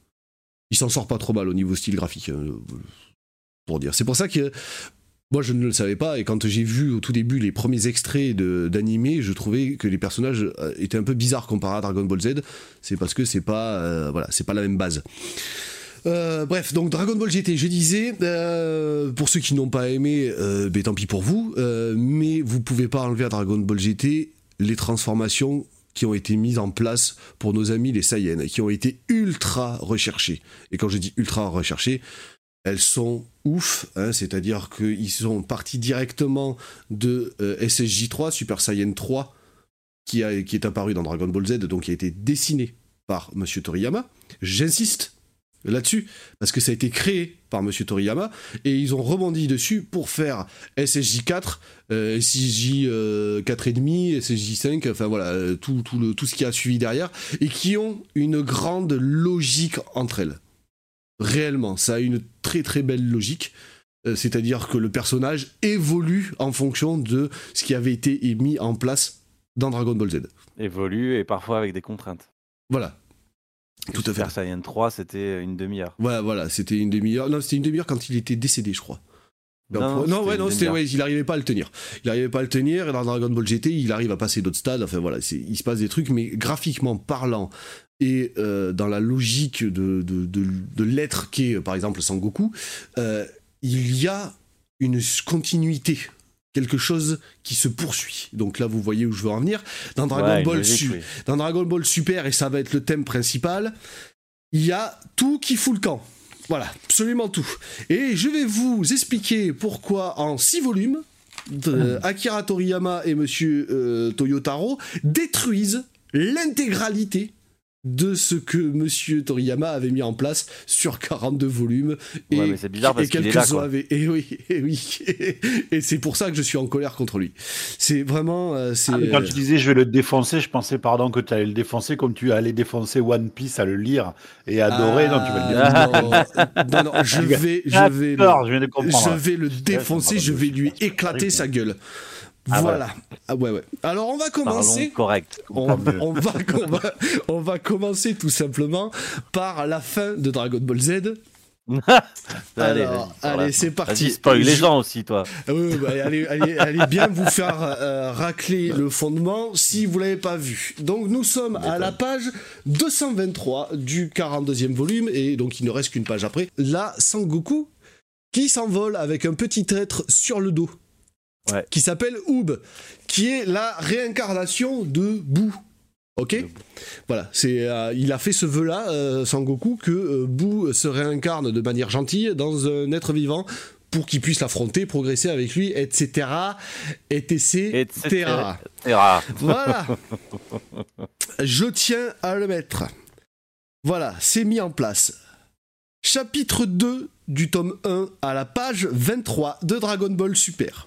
il s'en sort pas trop mal au niveau style graphique. C'est pour ça que moi je ne le savais pas et quand j'ai vu au tout début les premiers extraits d'animé, je trouvais que les personnages euh, étaient un peu bizarres comparés à Dragon Ball Z. C'est parce que c'est pas euh, pas la même base. Euh, bref, donc Dragon Ball GT, je disais, pour ceux qui n'ont pas aimé, ben, tant pis pour vous, mais vous pouvez pas enlever à Dragon Ball GT les transformations qui ont été mises en place pour nos amis les Saiyans, qui ont été ultra recherchées. Et quand je dis ultra recherchées, elles sont ouf, hein, c'est-à-dire qu'ils sont partis directement de euh, SSJ3, Super Saiyan 3, qui, est apparu dans Dragon Ball Z, donc qui a été dessiné par Monsieur Toriyama. J'insiste là-dessus, parce que ça a été créé par Monsieur Toriyama, et ils ont rebondi dessus pour faire SSJ4, euh, SSJ 4,5, SSJ 5, enfin voilà, euh, tout ce qui a suivi derrière, et qui ont une grande logique entre elles réellement. Ça a une très très belle logique. Euh, c'est-à-dire que le personnage évolue en fonction de ce qui avait été mis en place dans Dragon Ball Z. Évolue et parfois avec des contraintes. Voilà. Tout à fait. Super Saiyan 3, c'était une demi-heure. Ouais, voilà, c'était une demi-heure. Non, c'était une demi-heure quand il était décédé, je crois. Non, non, ouais, non, c'était, ouais, il n'arrivait pas à le tenir. Il n'arrivait pas à le tenir, et dans Dragon Ball GT, il arrive à passer d'autres stades. Enfin voilà, il se passe des trucs, mais graphiquement parlant, et euh, dans la logique de, de, de, l'être qu'est par exemple Sangoku, euh, il y a une continuité quelque chose qui se poursuit. Donc là, vous voyez où je veux en venir. Dans Dragon, Ball, dans Dragon Ball Super, et ça va être le thème principal, il y a tout qui fout le camp. Voilà, absolument tout. Et je vais vous expliquer pourquoi en six volumes, de ah. Akira Toriyama et Monsieur euh, Toyotaro détruisent l'intégralité de ce que Monsieur Toriyama avait mis en place sur 42 volumes et, ouais, c'est bizarre parce qu'il est là, quoi. et oui et oui. Et, c'est pour ça que je suis en colère contre lui. C'est vraiment euh, c'est ah, quand tu disais je vais le défoncer je pensais pardon que tu allais le défoncer comme tu allais défoncer One Piece à le lire et adorer. Non tu vas le ah, non, non, je vais je vais le, je, vais le défoncer je vais lui éclater sa gueule ah, voilà. Ah ouais, ouais. Alors on va commencer. correct. On, va, on, va, commencer tout simplement par la fin de Dragon Ball Z. allez, allez c'est parti. spoil les gens aussi, toi. Ah bah, allez, allez, allez, bien vous faire euh, racler le fondement si vous l'avez pas vu. Donc nous sommes à la page 223 du 42e volume et donc il ne reste qu'une page après. Là, Sangoku qui s'envole avec un petit être sur le dos. Qui s'appelle Oob, qui est la réincarnation de Boo. Ok Voilà, c'est, euh, il a fait ce vœu-là, euh, Sangoku, que euh, Boo se réincarne de manière gentille dans un être vivant pour qu'il puisse l'affronter, progresser avec lui, etc. etc. etc. Voilà. Je tiens à le mettre. Voilà, c'est mis en place. Chapitre 2 du tome 1 à la page 23 de Dragon Ball Super.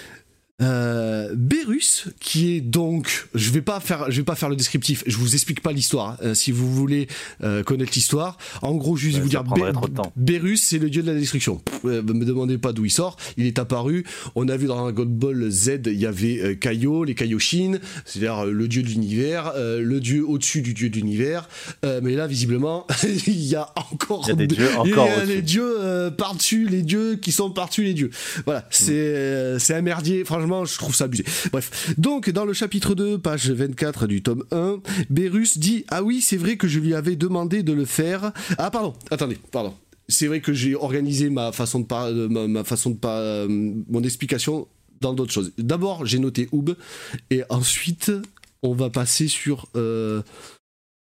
Euh, Berus, qui est donc, je vais pas faire, je vais pas faire le descriptif, je vous explique pas l'histoire. Hein, si vous voulez euh, connaître l'histoire, en gros, juste vous dire, Berus, c'est le dieu de la destruction. Euh, me demandez pas d'où il sort, il est apparu. On a vu dans Dragon Ball Z, il y avait euh, Kaio, les Kaioshin, c'est-à-dire le dieu de l'univers, le dieu au-dessus du dieu de l'univers. mais là, visiblement, il y a encore, il y a des dieux, encore il y a des dieux par-dessus les dieux qui sont par-dessus les dieux. Voilà, c'est c'est un merdier, franchement je trouve ça abusé. Bref, donc dans le chapitre 2, page 24 du tome 1, Berus dit Ah oui, c'est vrai que je lui avais demandé de le faire. Ah, pardon, attendez, pardon. C'est vrai que j'ai organisé ma façon de pas, ma, façon de pas, euh, mon explication dans d'autres choses. D'abord, j'ai noté Oub, et ensuite, on va passer sur euh,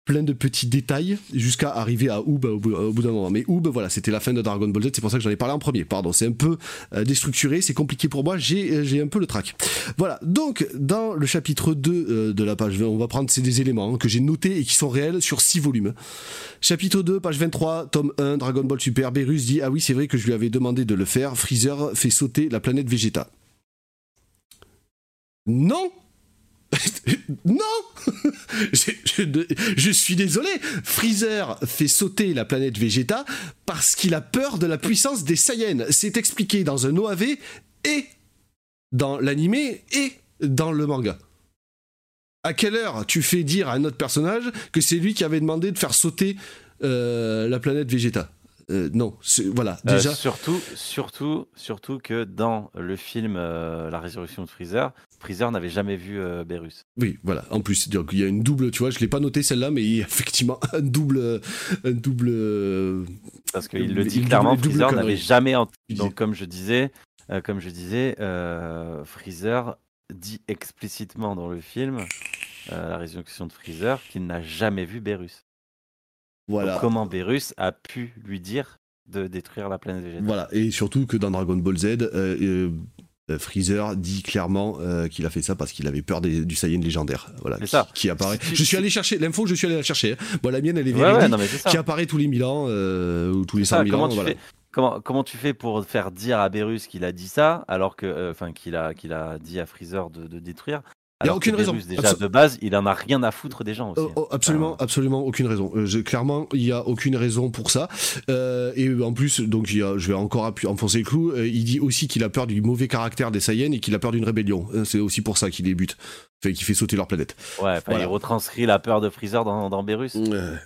plein de petits détails jusqu'à arriver à Oob au bout, d'un moment. Mais Oob, voilà, c'était la fin de Dragon Ball Z, c'est pour ça que j'en ai parlé en premier. Pardon, c'est un peu euh, déstructuré, c'est compliqué pour moi, j'ai, euh, j'ai un peu le trac. Voilà, donc dans le chapitre 2 euh, de la page 20, on va prendre ces des éléments hein, que j'ai notés et qui sont réels sur 6 volumes. Chapitre 2, page 23, tome 1, Dragon Ball Super, Berus dit Ah oui, c'est vrai que je lui avais demandé de le faire, Freezer fait sauter la planète Vegeta. Non non je, suis désolé, Freezer fait sauter la planète Vegeta parce qu'il a peur de la puissance des Saiyans. C'est expliqué dans un OAV et dans l'animé et dans le manga. À quelle heure tu fais dire à un autre personnage que c'est lui qui avait demandé de faire sauter euh, la planète Vegeta? Euh, non, voilà. Euh, déjà. surtout, surtout, surtout que dans le film La Résurrection de Freezer, Freezer n'avait jamais vu euh, Berus. Oui, voilà. En plus, il y a une double, tu vois, je l'ai pas noté celle-là, mais il y a effectivement un double, un double. Euh, Parce qu'il le dit clairement, Freezer n'avait jamais. Donc, comme je disais, euh, comme je disais, Freezer dit explicitement dans le film, la résurrection de Freezer, qu'il n'a jamais vu Berus. Voilà. comment Berus a pu lui dire de détruire la planète végétale. Voilà, et surtout que dans Dragon Ball Z, euh, Freezer dit clairement euh, qu'il a fait ça parce qu'il avait peur du Saiyan légendaire. Voilà, qui, apparaît. je suis allé chercher l'info, je suis allé la chercher. Hein. Bon, la mienne, elle est véridique, qui apparaît tous les 1000 ans euh, ou tous les 100 000 ans. comment, comment, tu fais pour faire dire à Berus qu'il a dit ça, alors que, enfin, qu'il a, qu'il a dit à Freezer de, de détruire, il n'y a aucune raison. Déjà, de base, il en a rien à foutre des gens aussi. Oh, oh, absolument, absolument aucune raison. Euh, clairement, il n'y a aucune raison pour ça. Euh, et en plus, donc, je vais encore enfoncer le clou. Euh, il dit aussi qu'il a peur du mauvais caractère des Saiyans et qu'il a peur d'une rébellion. C'est aussi pour ça qu'il débute fait, qui fait sauter leur planète. Ouais, il retranscrit la peur de Freezer dans, dans Berus.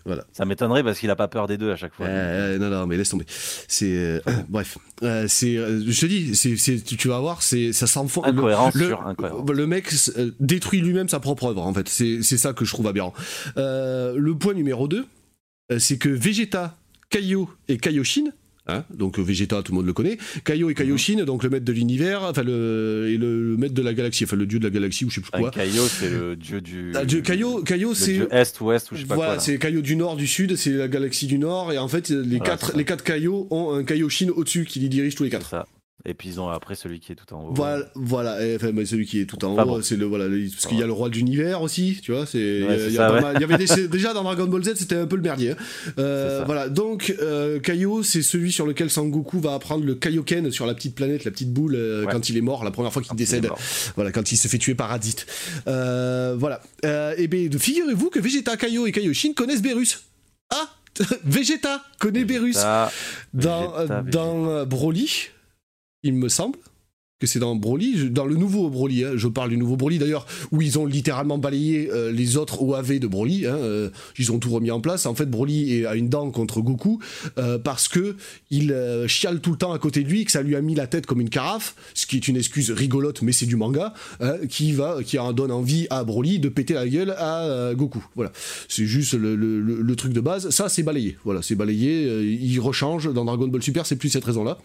voilà. Ça m'étonnerait parce qu'il a pas peur des deux à chaque fois. non, non, mais laisse tomber. C'est euh, bref, euh, c'est, euh, je te dis, c'est, tu vas voir, c'est, ça s'enfonce. Incohérence le, sur Le mec détruit lui-même sa propre œuvre. En fait, c'est, ça que je trouve aberrant. le point numéro 2 c'est que Vegeta, Kaio et Kaioshin Hein donc euh, Vegeta, tout le monde le connaît. Kaio et Kaioshin, mhm. donc le maître de l'univers, enfin le, et le, maître de la galaxie, enfin le dieu de la galaxie ou je sais plus ah, quoi. Kaio, c'est le dieu du. Ah, Kaio, Kaio c'est. Est, ouest ou je sais pas voilà, quoi. c'est Kaio du nord, du sud, c'est la galaxie du nord, et en fait les quatre, les quatre Kaio ont un Kaioshin au-dessus qui les dirige tous les quatre. Ça. Et puis ils ont après celui qui est tout en haut. Voilà, voilà enfin, celui qui est tout en haut, c'est le voilà, parce qu'il y a le roi de l'univers aussi, tu vois. C'est il y, avait déjà dans Dragon Ball Z, c'était un peu le merdier. Hein. Euh, voilà, donc euh, Kaio, c'est celui sur lequel Sangoku va apprendre le Kaioken sur la petite planète, la petite boule euh, quand il est mort, la première fois qu'il décède. Voilà, quand il se fait tuer par Raditz. Euh, voilà. et bien, figurez-vous que Vegeta, Kaio et Kaioshin connaissent Berus. Ah, Vegeta connaît Berus dans dans Broly il me semble que c'est dans Broly, dans le nouveau Broly, hein, je parle du nouveau Broly d'ailleurs, où ils ont littéralement balayé euh, les autres OAV de Broly, hein, euh, ils ont tout remis en place. En fait, Broly a une dent contre Goku euh, parce que il chiale tout le temps à côté de lui, que ça lui a mis la tête comme une carafe, ce qui est une excuse rigolote, mais c'est du manga, hein, qui va, qui en donne envie à Broly de péter la gueule à Goku. Voilà, c'est juste le, truc de base. Ça, c'est balayé. Voilà, c'est balayé. il rechange dans Dragon Ball Super, c'est plus cette raison-là.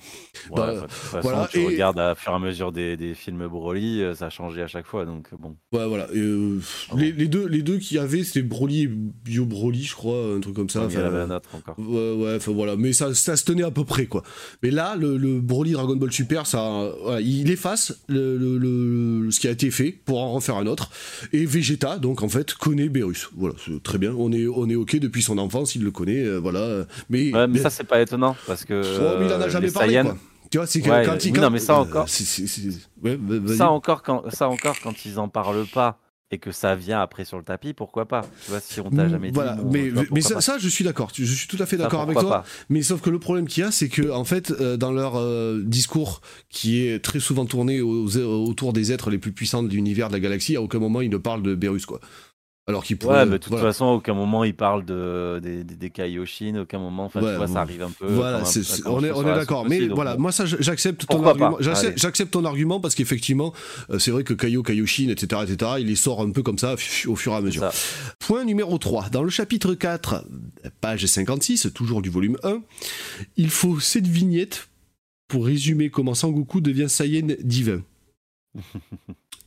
Bah, voilà. Tu regardes à mesure des, des, films Broly, euh, ça a changé à chaque fois, donc bon. Ouais, voilà. Euh, ah les, les, deux, les deux qu'il y avait, c'était Broly et Bio Broly, je crois, un truc comme ça. il y avait un autre encore. Ouais, ouais, enfin voilà. Mais ça, ça se tenait à peu près, quoi. Mais là, le, le Broly Dragon Ball Super, ça, il efface le, le, ce qui a été fait pour en refaire un autre. Et Vegeta, donc en fait, connaît Beerus. Voilà, c'est très bien. On est, on est ok depuis son enfance, il le connaît, euh, voilà. Mais, mais, ça, c'est pas étonnant parce que. Oh, il en a jamais parlé, quoi. Tu vois, c'est que quand ils. Non, mais ça encore. ça, encore quand, ça encore, quand ils en parlent pas et que ça vient après sur le tapis, pourquoi pas? Tu vois, si on t'a jamais dit. Voilà, mais, mais ça, je suis d'accord. Je suis tout à fait d'accord avec toi. Mais sauf que le problème qu'il y a, c'est que en fait, euh, dans leur euh, discours, qui est très souvent tourné autour des êtres les plus puissants de l'univers de la galaxie, à aucun moment ils ne parlent de Berus, quoi. Alors qu'il pourrait. Ouais, mais de toute façon, à aucun moment il parle de, des, des, Kaioshin, aucun moment. Enfin, tu vois, ça arrive un peu. Voilà, on est, on est d'accord. Mais voilà, moi, ça, j'accepte ton argument. J'accepte ton argument parce qu'effectivement, euh, c'est vrai que Kaio, Kaioshin, etc., etc., il les sort un peu comme ça au fur et à mesure. Point numéro 3. Dans le chapitre 4, page 56, toujours du volume 1, il faut cette vignette pour résumer comment Sangoku devient Saiyan divin.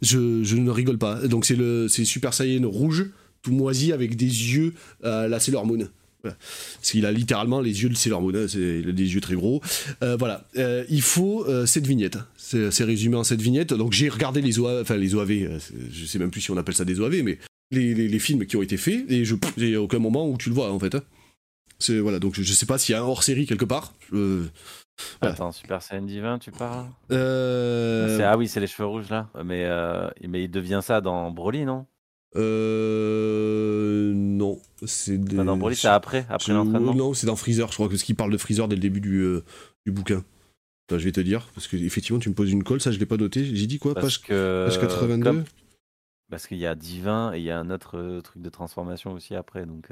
Je, ne rigole pas. Donc c'est le Super Saiyan rouge, tout moisi avec des yeux à la Sailor Moon. Parce qu'il a littéralement les yeux de Sailor Moon, hein, il a des yeux très gros. Euh, voilà, euh, il faut euh, cette vignette. C'est résumé en cette vignette. Donc j'ai regardé les OAV, enfin les OAV, je sais même plus si on appelle ça des OAV, mais les, films qui ont été faits, et je a aucun moment où tu le vois en fait. Hein. C'est voilà, donc je, sais pas s'il y a un hors série quelque part. Attends, Super Saiyan Divin, tu parles? Euh... Ah oui, c'est les cheveux rouges là. Mais, euh... mais il devient ça dans Broly, non? Euh. Non. C'est dans Broly, c'est après, après l'entraînement Non, c'est dans Freezer. Je crois que ce qui parle de Freezer dès le début du, euh, du bouquin. je vais te dire, parce que effectivement, tu me poses une colle, ça je l'ai pas noté. J'ai dit quoi? Parce page, que, page 82 Parce qu'il y a Divin et il y a un autre euh, truc de transformation aussi après. Donc,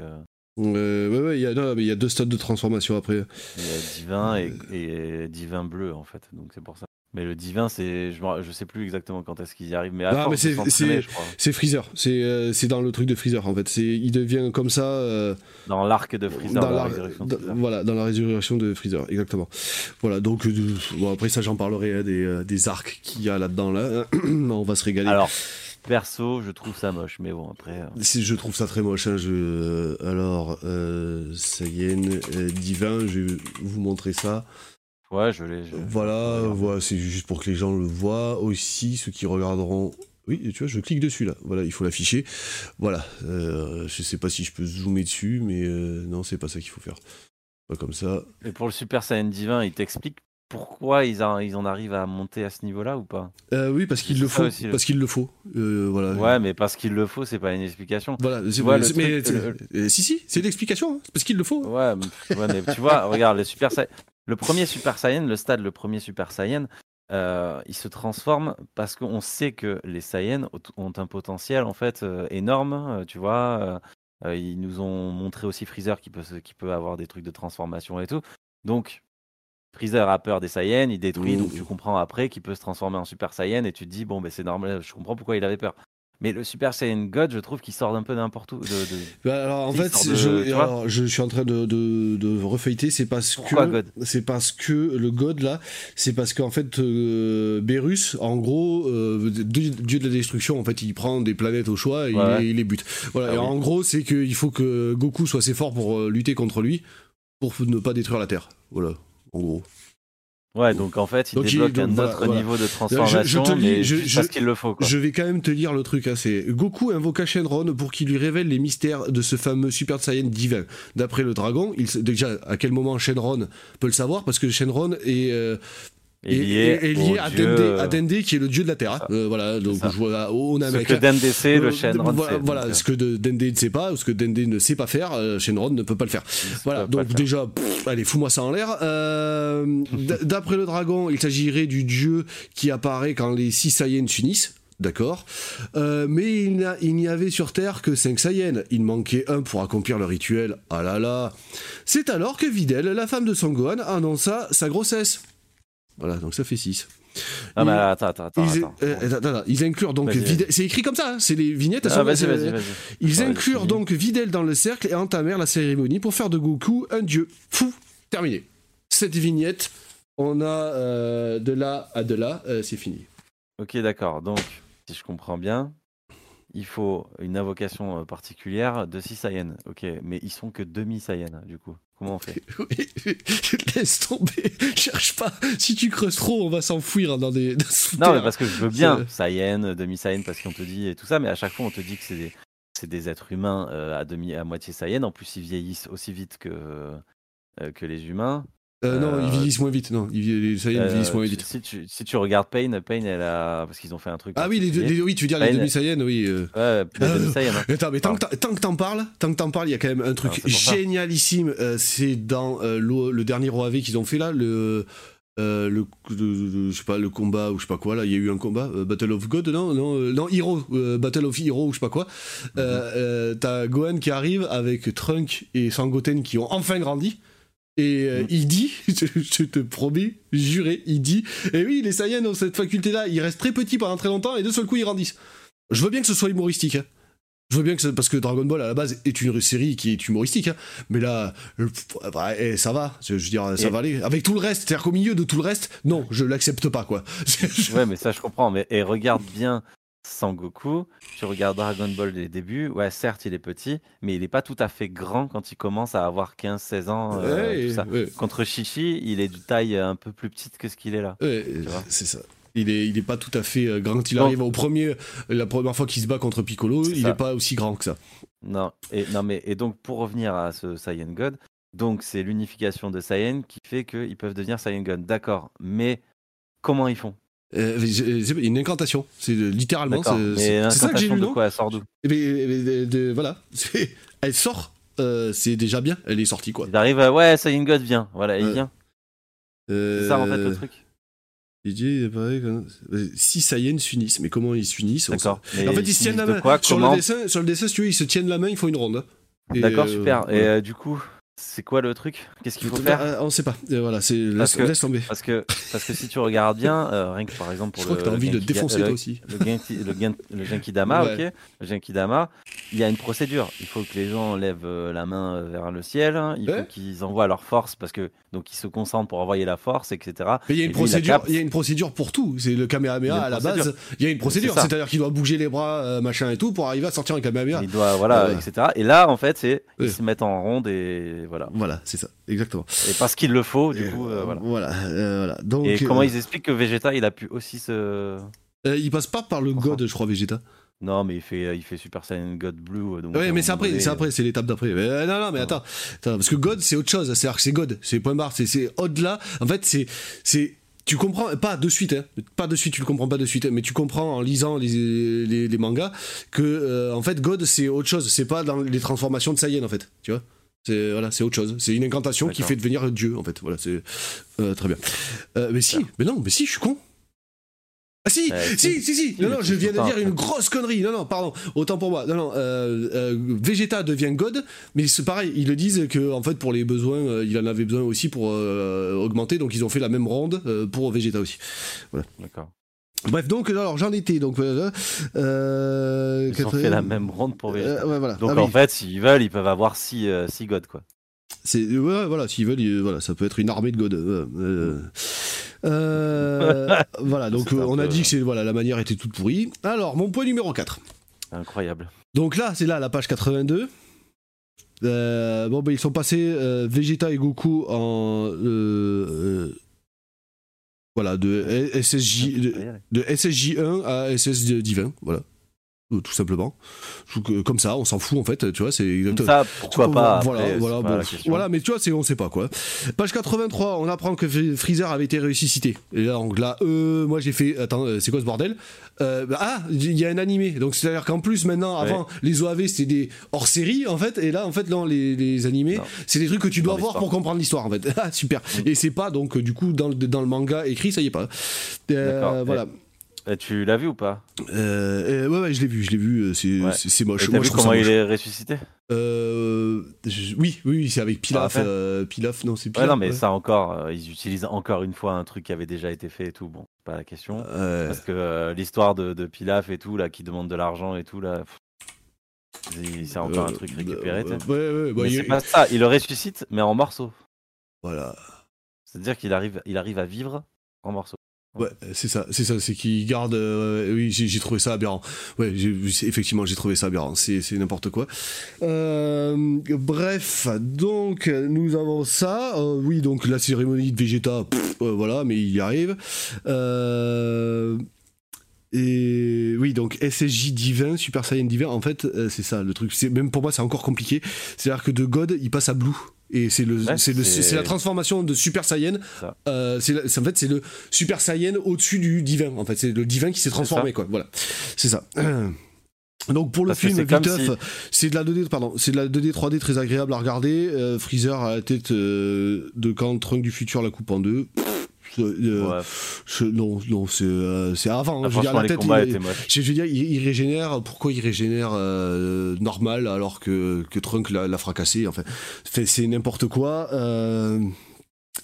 euh. Euh, ouais, ouais, il y, a, il y a deux stades de transformation après. Il y a divin et, et divin bleu en fait, donc c'est pour ça. Mais le divin, c'est, je, je sais plus exactement quand est-ce qu'il y arrive, mais à mais c'est, c'est, Freezer, c'est, euh, c'est dans le truc de Freezer en fait. C'est, il devient comme ça. Euh, dans l'arc de Freezer. Dans la, résurrection de Freezer. Voilà, dans la résurrection de Freezer, exactement. Voilà, donc bon, après ça, j'en parlerai hein, des, des arcs qu'il y a là-dedans là. On va se régaler. Alors. Perso, je trouve ça moche, mais bon, après. Euh. Je trouve ça très moche. Hein, je... Euh, alors, euh, Saiyan euh, divin, je vais vous montrer ça. Ouais, je l'ai. Voilà, voilà c'est juste pour que les gens le voient aussi, ceux qui regarderont. Oui, tu vois, je clique dessus là. Voilà, il faut l'afficher. Voilà. Je sais pas si je peux zoomer dessus, mais non, c'est pas ça qu'il faut faire. Pas comme ça. Et pour le Super Saiyan divin, il t'explique pourquoi ils, en, ils en arrivent à monter à ce niveau-là ou pas? Euh, Oui, parce qu'il le faut. parce qu'il le faut. Euh, voilà. Ouais, mais parce qu'il le faut, c'est pas une explication. Voilà. mais, euh, si, si, c'est l'explication. Hein. parce qu'il le faut. Ouais, mais tu vois, regarde, le Super le premier Super Saiyan, le stade, le premier Super Saiyan, il se transforme parce qu'on sait que les Saiyans ont un potentiel en fait énorme. Tu vois, ils nous ont montré aussi Freezer qui peut, qui peut avoir des trucs de transformation et tout. Donc Freezer a peur des Saiyans, il détruit, donc tu comprends après qu'il peut se transformer en Super Saiyan et tu te dis, bon, ben c'est normal, je comprends pourquoi il avait peur. Mais le Super Saiyan God, je trouve qu'il sort un peu n'importe où. De, bah, alors en fait, je, je, suis en train de, de, refeuilleter, c'est parce que c'est parce que le God là, c'est parce qu'en fait euh, Berus, en gros, euh, dieu de la destruction, en fait, il prend des planètes au choix et il, les bute. Voilà. Ah et en gros, c'est qu'il faut que Goku soit assez fort pour euh, lutter contre lui, pour ne pas détruire la Terre. Voilà en gros. Ouais, donc en fait, il débloque un autre niveau de transformation, je, mais je, parce qu'il le faut. Je vais quand même te lire le truc. Hein, c'est Goku invoqua Shenron pour qu'il lui révèle les mystères de ce fameux Super Saiyan divin. D'après le dragon, il, déjà, à quel moment Shenron peut le savoir? Parce que Shenron est, euh, Et, lié, à, Dende, qui est le dieu de la terre. Euh, voilà, donc je vois, on a ce que Dende sait, le Shenron voilà, Voilà, ce que Dende ne sait pas, ou ce que Dende ne sait pas faire, euh, Shenron ne peut pas le faire. Voilà, donc déjà, allez, fous-moi ça en l'air. Euh, d'après le dragon, il s'agirait du dieu qui apparaît quand les six Saiyans s'unissent. D'accord. mais il n'y avait sur Terre que 5 Saiyans. Il manquait un pour accomplir le rituel. Ah là là. C'est alors que Videl, la femme de Son Gohan, annonça sa grossesse. Voilà, donc ça fait 6. Ah, mais attends, attends, attends. Ils, inclurent donc Videl. C'est écrit comme ça, hein, c'est les vignettes. Ah, vas-y, vas-y, vas-y. Ils inclurent donc Videl dans le cercle et entamèrent la cérémonie pour faire de Goku un dieu. Fou, terminé. Cette vignette, on a euh, de là à de là, euh, c'est fini. Ok, d'accord. Donc, si je comprends bien, il faut une invocation euh, particulière de 6 Saiyans. Ok, mais ils sont que demi Saiyans du coup. Comment on fait? Laisse tomber, cherche pas. Si tu creuses trop, on va s'enfouir dans des. non, mais parce que je veux bien Saiyan, demi Saiyan, parce qu'on te dit et tout ça, mais à chaque fois on te dit que c'est des, c'est des êtres humains euh, à demi, à moitié Saiyan. En plus, ils vieillissent aussi vite que euh, que les humains. Euh, non, ils euh, vieillissent moins vite. Non, ils, les Saiyans euh, vieillissent moins vite. Si tu, si tu regardes Pain, Pain, elle a. Parce qu'ils ont fait un truc. Ah oui, les, oui tu veux dire les demi-Saiyans, oui. Ouais, les demi-Saiyans. Hein. Attends, mais tant que, tant que t'en parles, tant que t'en parles, il y a quand même un truc génialissime. c'est dans le dernier OAV qu'ils ont fait là, le. le, je sais pas le combat ou je sais pas quoi là il y a eu un combat Battle of God non non non Hero Battle of Hero ou je sais pas quoi mm-hmm. t'as Gohan qui arrive avec Trunk et Sangoten qui ont enfin grandi et euh, mm. il dit, je, te promets, juré, il dit, et oui, les Saiyans ont cette faculté-là, ils restent très petits pendant très longtemps et de seul coup ils grandissent. Je veux bien que ce soit humoristique. Hein. Je veux bien que parce que Dragon Ball à la base est une série qui est humoristique, hein. mais là, bah, eh, ça va. Je, veux dire, ça va aller. Avec tout le reste, c'est-à-dire qu'au milieu de tout le reste, non, je l'accepte pas quoi. ouais, mais ça je comprends. Mais et regarde bien Sangoku, tu regardes Dragon Ball des débuts, ouais, certes, il est petit, mais il n'est pas tout à fait grand quand il commence à avoir 15-16 ans. Euh, Contre Chichi, il est de taille un peu plus petite que ce qu'il est là. c'est ça. Il est, il est pas tout à fait euh, grand quand il arrive au premier, la première fois qu'il se bat contre Piccolo, il n'est pas aussi grand que ça. Non, et, non mais, et donc pour revenir à ce Saiyan God, donc c'est l'unification de Saiyan qui fait qu'ils peuvent devenir Saiyan God, d'accord, mais comment ils font? Euh, une incantation, c'est littéralement. C'est ça que j'ai lu. De quoi elle sort d'où eh ben, eh ben, Voilà, elle sort. Euh, c'est déjà bien. Elle est sortie quoi. Il arrive, à... ouais, Saiyan God vient. Voilà, il vient. C'est ça en fait le truc. Il dit, si Saiyans s'unissent, mais comment ils s'unissent D'accord. En fait, ils se tiennent la main. sur, le dessin, sur le dessin, si tu veux, ils se tiennent la main, il faut une ronde. D'accord, euh, super. Et du coup, c'est quoi le truc? Qu'est-ce qu'il faut faire? euh, On sait pas. Euh, voilà, c'est laisse, tomber. Parce que parce que si tu regardes bien, euh, rien que par exemple pour je crois que t'as envie de défoncer toi aussi. Le, Genki, le, Genkidama, ok? Le Genkidama, il y a une procédure. Il faut que les gens lèvent la main vers le ciel. Il faut qu'ils envoient leur force parce que donc ils se concentrent pour envoyer la force, etc. Mais il y a une procédure. Il y a une procédure pour tout. C'est le Kamehameha à la base. Il y a une procédure. C'est-à-dire qu'il doit bouger les bras, machin et tout, pour arriver à sortir un Kamehameha. Il doit voilà, etc. Et là, en fait, c'est ils se mettent en ronde et voilà. Voilà, c'est ça exactement. Et parce qu'il le faut, du coup, euh, voilà. Euh, Donc, et comment euh, ils expliquent que Vegeta, il a pu aussi se. il passe pas par le God, je crois, Vegeta. Non, mais il fait, il fait Super Saiyan God Blue. Donc ouais, mais c'est après, c'est après, c'est l'étape d'après. non, non, mais attends, parce que God, c'est autre chose. C'est-à-dire que c'est God, c'est point barre, c'est au-delà. En fait, c'est, c'est, tu comprends pas de suite, hein, pas de suite, tu le comprends pas de suite, mais tu comprends en lisant les, les, mangas que en fait God, c'est autre chose. C'est pas dans les transformations de Saiyan, en fait, tu vois. C'est voilà, c'est autre chose. C'est une incantation qui fait devenir Dieu en fait. Voilà, c'est euh, très bien. Euh, mais si, mais non, mais si, je suis con. Ah si, si, si, si, Non, non, je viens de dire une grosse connerie. Non, non, pardon. Autant pour moi. Non, non. Euh, Vegeta devient God, mais c'est pareil. Ils le disent que en fait pour les besoins, il en avait besoin aussi pour augmenter. Donc ils ont fait la même ronde pour Vegeta aussi. Voilà. D'accord. Bref, donc alors j'en étais donc. Euh, euh ils ont fait la même ronde pour Vegeta. Euh, voilà. Donc ah en fait, s'ils veulent, ils peuvent avoir 6 euh, six, gods quoi. C'est ouais, voilà, s'ils veulent, voilà, ça peut être une armée de gods. voilà, donc on a dit que c'est voilà, la manière était toute pourrie. Alors mon point numéro 4. Incroyable. Donc là, c'est là la page 82. bon, ben, ils sont passés Vegeta et Goku en voilà, de SSJ, de, SSJ1 à SSJ20, voilà. Euh, tout simplement. Comme ça, on s'en fout en fait, tu vois, c'est exactement. Ça, pourquoi pas Voilà, voilà, bon, voilà, mais tu vois, c'est on sait pas quoi. Page 83, on apprend que Freezer avait été ressuscité. Et là, donc là, euh, moi j'ai fait, attends, euh, c'est quoi ce bordel? Euh, bah, Ah, il y a un animé. Donc c'est à dire qu'en plus maintenant, avant, les OAV c'était des hors série en fait, et là en fait non, les, les animés, c'est des trucs que tu dois voir pour comprendre l'histoire en fait. Ah super. Mm. Et c'est pas donc du coup dans, dans le manga écrit, ça y est pas. voilà. Euh, tu l'as vu ou pas euh, euh, ouais, ouais, je l'ai vu, je l'ai vu. C'est moche. T'as vu comment il est ressuscité Oui, oui, c'est avec Pilaf. Pilaf, non, c'est Pilaf. Ouais, non, mais ça encore, ils utilisent encore une fois un truc qui avait déjà été fait et tout. Bon, pas la question. Parce que l'histoire de, de, Pilaf et tout, là, qui demande de l'argent et tout, là. C'est encore un truc récupéré. ouais, ouais, bah, c'est pas ça, il le ressuscite, mais en morceaux. Voilà. C'est-à-dire qu'il arrive, il arrive à vivre en morceaux. Ouais, c'est ça, c'est ça, c'est qu'il garde. Euh, oui, j'ai trouvé ça aberrant. Ouais, effectivement, j'ai trouvé ça aberrant. C'est n'importe quoi. Euh, bref, donc nous avons ça. Euh, oui, donc la cérémonie de Vegeta, voilà, mais il y arrive. Et oui, donc SSJ divin, Super Saiyan divin, en fait, c'est ça le truc. Même pour moi, c'est encore compliqué. C'est-à-dire que de God, il passe à Blue. Et c'est le, c'est la transformation de Super Saiyan. Euh, c'est en fait c'est le Super Saiyan au-dessus du divin. En fait, c'est le divin qui s'est transformé quoi. Voilà, c'est ça. Donc pour le film, Viteuf, c'est de la 2D, pardon, c'est de la 2D 3D très agréable à regarder. Euh, Freezer à la tête euh, de quand Trunk du futur la coupe en deux. Euh, non, non, c'est euh, avant. Hein. je veux dire, la tête, il, je veux dire, il, régénère. Pourquoi il régénère euh, normal alors que, que Trunk l'a fracassé Enfin, c'est n'importe quoi. non,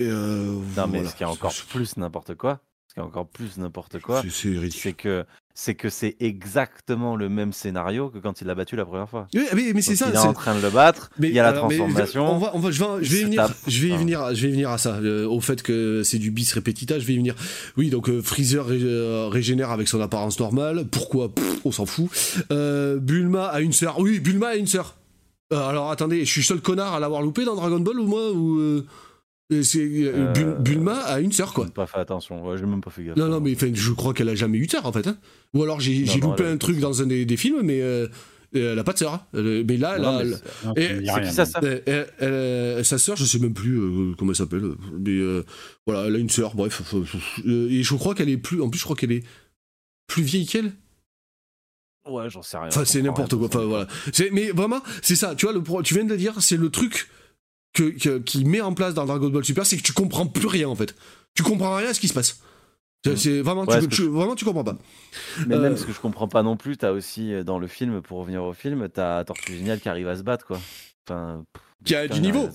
mais ce qui est encore plus n'importe quoi, ce qui est encore plus n'importe quoi, c'est que c'est que c'est exactement le même scénario que quand il l'a battu la première fois. Oui, mais, c'est ça. Il est, en train de le battre. il y a la transformation. on va, on va, je, vais, je vais venir, je vais venir, je vais venir à ça, euh, au fait que c'est du bis répétita. Je vais y venir. Oui, donc euh, Freezer euh, régénère avec son apparence normale. Pourquoi On s'en fout. Bulma a une sœur. Oui, Bulma a une sœur. alors attendez, je suis seul connard à l'avoir loupé dans Dragon Ball ou moi ou euh, euh, Bulma a une sœur quoi. J'ai pas fait attention, ouais, j'ai même pas fait gaffe. Non non mais je crois qu'elle a jamais eu de sœur en fait. Hein. Ou alors j'ai loupé un truc dans un des, films mais euh, elle a pas de sœur. Hein. Mais là, c'est qui sa sœur Sa sœur, je sais même plus comment elle s'appelle. Mais voilà, elle a une sœur. Bref, et je crois qu'elle est plus. En plus, je crois qu'elle est plus vieille qu'elle. Ouais, j'en sais rien. Enfin, c'est n'importe quoi. Enfin, voilà. Mais vraiment, c'est ça. Tu vois, le, tu viens de le dire, c'est le truc que, qui met en place dans Dragon Ball Super, c'est que tu comprends plus rien en fait. Tu comprends rien à ce qui se passe. C'est vraiment, tu, vraiment, tu comprends pas. Mais même euh, ce que je comprends pas non plus, t'as aussi euh, dans le film, pour revenir au film, t'as Tortue Géniale qui arrive à se battre, quoi. Enfin, qui a du niveau.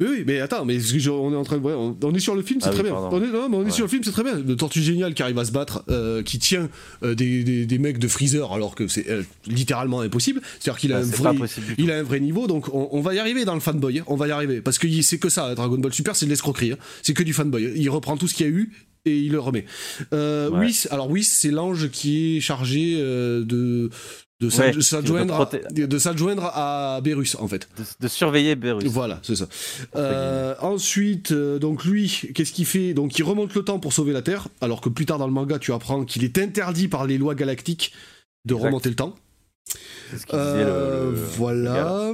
Oui, mais attends, mais on est en train de on, est sur le film, c'est ah très bien. On est, non, mais on est sur le film, c'est très bien. Le tortue génial qui arrive à se battre, euh, qui tient euh, des, des, mecs de Freezer alors que c'est euh, littéralement impossible. C'est-à-dire qu'il a, un vrai, il a un vrai niveau, donc on, va y arriver dans le fanboy. On va y arriver parce que c'est que ça. Dragon Ball Super, c'est de l'escroquerie. Hein. C'est que du fanboy. Il reprend tout ce qu'il y a eu et il le remet. Euh, alors oui, c'est l'ange qui est chargé de de s'adjoindre à, à Berus en fait. De, surveiller Berus. Voilà, c'est ça. Euh, ensuite, euh, donc lui, qu'est-ce qu'il fait? Donc il remonte le temps pour sauver la Terre, alors que plus tard dans le manga, tu apprends qu'il est interdit par les lois galactiques de remonter le temps. Euh, voilà.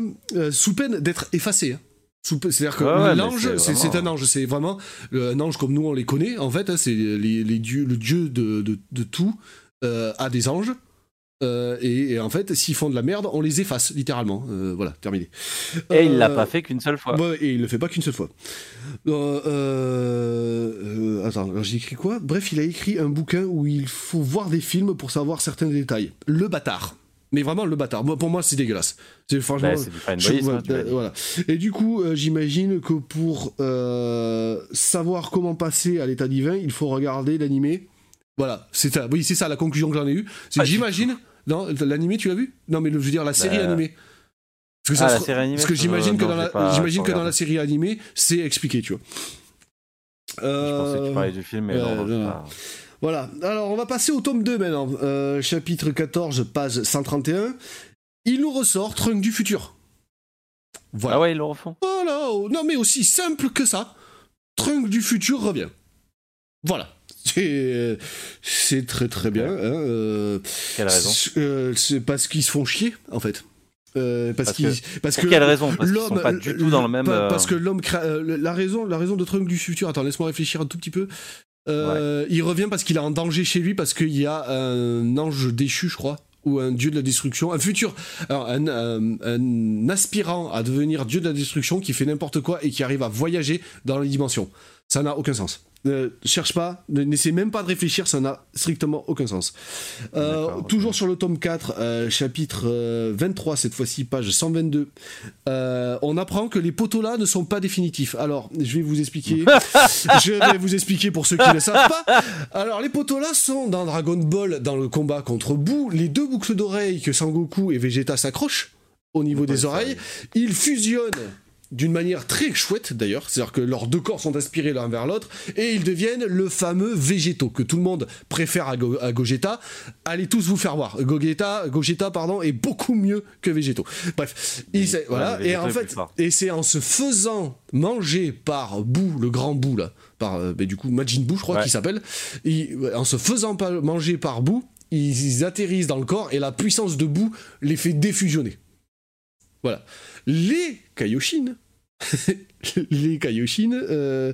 sous peine d'être effacé. Hein. C'est-à-dire que l'ange, c'est un ange, c'est vraiment un ange comme nous on les connaît, en fait, hein, c'est les, dieux, le dieu de, de, de tout a des anges, euh, et, en fait, s'ils font de la merde, on les efface littéralement. Euh, voilà, terminé. Et il l'a euh, pas fait qu'une seule fois. et il le fait pas qu'une seule fois. attends, j'ai écrit quoi? Bref, il a écrit un bouquin où il faut voir des films pour savoir certains détails. Le bâtard. Mais vraiment le bâtard. pour moi, c'est dégueulasse. C'est franchement. Bah, voilà. Et du coup, j'imagine que pour savoir comment passer à l'état divin, il faut regarder l'animé voilà, c'est ça. Oui, c'est ça la conclusion que j'en ai eue. C'est j'imagine. Non, l'animé, tu l'as vu? Non, mais je veux dire la série bah, animée. Parce que, ah, la série animée, parce que j'imagine que, dans la... j'imagine que dans la série animée, c'est expliqué, tu vois. Euh... Je pensais que tu parlais du film, mais euh, non, Voilà. Alors, on va passer au tome 2 maintenant. Euh, chapitre 14, page 131. Il nous ressort Trunk du futur. Voilà. Ah ouais, ils le refont. Voilà. Non, mais aussi simple que ça. Trunk du futur revient. Voilà. C'est très très bien. Hein, Quelle raison C'est parce qu'ils se font chier, en fait. Euh, parce, que, parce que quelle raison? Parce qu'ils sont pas du tout dans le même. Parce que l'homme la raison, la raison de Trunk du futur. Attends, laisse-moi réfléchir un tout petit peu. Il revient parce qu'il est en danger chez lui parce qu'il y a un ange déchu, je crois ou un dieu de la destruction, un futur, alors un, aspirant à devenir dieu de la destruction qui fait n'importe quoi et qui arrive à voyager dans les dimensions. Ça n'a aucun sens. Ne cherche pas, n'essaie même pas de réfléchir, ça n'a strictement aucun sens. Euh, toujours sur le tome 4, euh, chapitre 23, euh, cette fois-ci, page 122, on apprend que les poteaux là ne sont pas définitifs. Alors, je vais vous expliquer. je vais vous expliquer pour ceux qui ne savent pas. Alors, les poteaux là sont dans Dragon Ball, dans le combat contre Boo, les deux boucles d'oreilles que Sangoku et Vegeta s'accrochent au niveau des oreilles. Ils fusionnent d'une manière très chouette d'ailleurs, c'est-à-dire que leurs deux corps sont aspirés l'un vers l'autre et ils deviennent le fameux végétaux que tout le monde préfère à, Gogeta. Allez tous vous faire voir. Gogeta, Gogeta pardon, est beaucoup mieux que végétaux. Bref, voilà et en fait et c'est en se faisant manger par Bou, le grand Bou là, par euh, du coup Majin Buu je crois qu'il s'appelle, en se faisant manger par Bou, ils atterrissent dans le corps et la puissance de Bou les fait défusionner. Voilà. Les Kaioshin, les euh,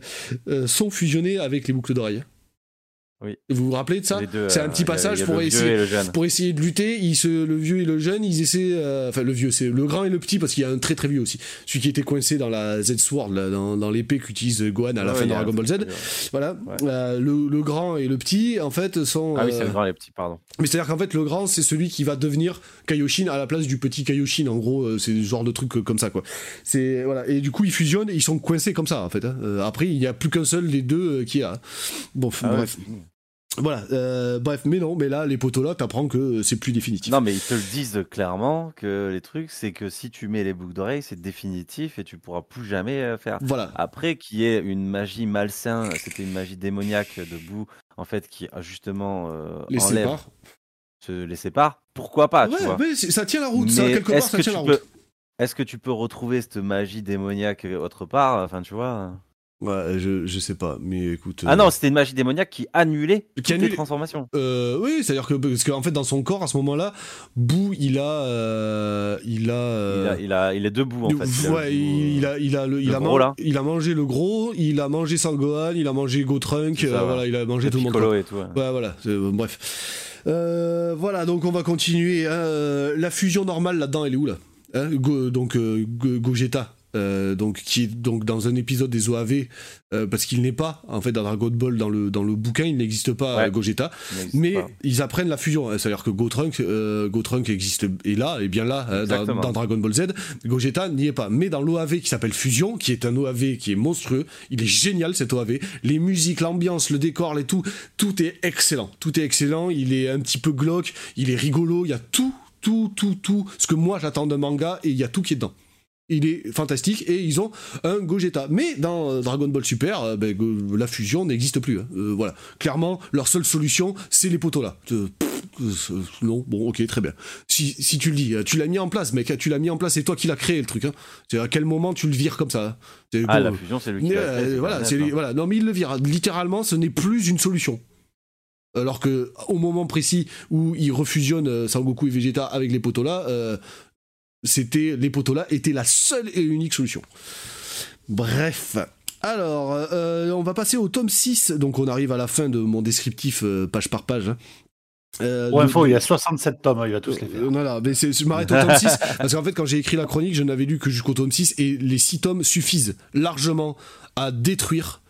euh, sont fusionnés avec les boucles d'oreilles. Vous vous rappelez de ça C'est un petit euh, passage pour, essayer, pour essayer de lutter. Il se, le vieux et le jeune, ils essaient. Euh, enfin, le vieux, c'est le grand et le petit, parce qu'il y a un très très vieux aussi. Celui qui était coincé dans la Z-Sword, dans, dans l'épée qu'utilise Gohan à la fin de Dragon Ball Z. Voilà. Euh, le, le, grand et le petit, en fait, sont. Ah oui, c'est le grand et le petit, pardon. Mais c'est-à-dire qu'en fait, le grand, c'est celui qui va devenir Kaioshin à la place du petit Kaioshin. En gros, c'est ce genre de truc comme ça, quoi. C'est voilà. Et du coup, ils fusionnent et ils sont coincés comme ça, en fait. Hein. après, il n'y a plus qu'un seul des deux qui a. Bon, ah bref. Voilà, euh, bref, mais non, mais là, les poteaux là, t'apprends que c'est plus définitif. Non, mais ils te le disent clairement que les trucs, c'est que si tu mets les boucles d'oreilles, c'est définitif et tu pourras plus jamais euh, faire. Voilà. Après, qui est une magie malsain, c'était une magie démoniaque de boue, en fait, qui justement euh, les enlève, sépare. Se les sépare. Pourquoi pas ouais, tu vois mais ça tient la route, ça, quelque part, ça tient la route. Est-ce que tu peux retrouver cette magie démoniaque autre part Enfin, tu vois? Ouais, je, je sais pas, mais écoute. Ah non, euh, c'était une magie démoniaque qui annulait qui toutes les transformations. Euh, oui, c'est-à-dire que parce qu'en fait dans son corps à ce moment-là, Bou il a, euh, il, a, il a, il est debout en fait. Ouais, il a, il a, le, il, a il a mangé le gros, il a mangé Sangohan, il a mangé Gotrunk, voilà, il a mangé tout le monde. Et tout, ouais. voilà, bref. voilà, donc on va continuer. Hein. La fusion normale là-dedans, elle est où là? Hein? Donc Gogeta euh, donc qui est donc dans un épisode des OAV euh, parce qu'il n'est pas en fait dans Dragon Ball dans le dans le bouquin il n'existe pas Gogeta. Mais ils apprennent la fusion. C'est à dire que Gotrunk euh, Gotrunk existe est là et bien là dans, Dragon Ball Z. Gogeta n'y est pas. Mais dans l'OAV qui s'appelle Fusion qui est un OAV qui est monstrueux il est génial cet OAV les musiques l'ambiance le décor les tout tout est excellent. Tout est excellent. Il est un petit peu glauque. Il est rigolo. Il y a tout tout tout tout ce que moi j'attends d'un manga et il y a tout qui est dedans il est fantastique et ils ont un Gogeta. Mais dans euh, Dragon Ball Super, euh, ben, la fusion n'existe plus. Hein. Euh, voilà, clairement, leur seule solution, c'est les poteaux là. non, bon, ok, très bien. Si, si tu le dis, tu l'as mis en place, mec, tu l'as mis en place, c'est toi qui l'as créé le truc. Hein. C'est à quel moment tu le vires comme ça hein. Ah, la fusion, c'est lui qui l'a fait, voilà, voilà, non, mais il le vire. Littéralement, ce n'est plus une solution. Alors que au moment précis où il refusionne Sangoku et Vegeta avec les poteaux là, c'était les poteaux là étaient la seule et unique solution. Bref. Alors, euh, on va passer au tome 6, donc on arrive à la fin de mon descriptif euh, page par page. Hein. Euh, il y a 67 tomes, hein, il va tous les faire. non, non, mais je m'arrête au tome 6, parce qu'en fait, quand j'ai écrit la chronique, je n'avais lu que jusqu'au tome 6, et les 6 tomes suffisent largement à détruire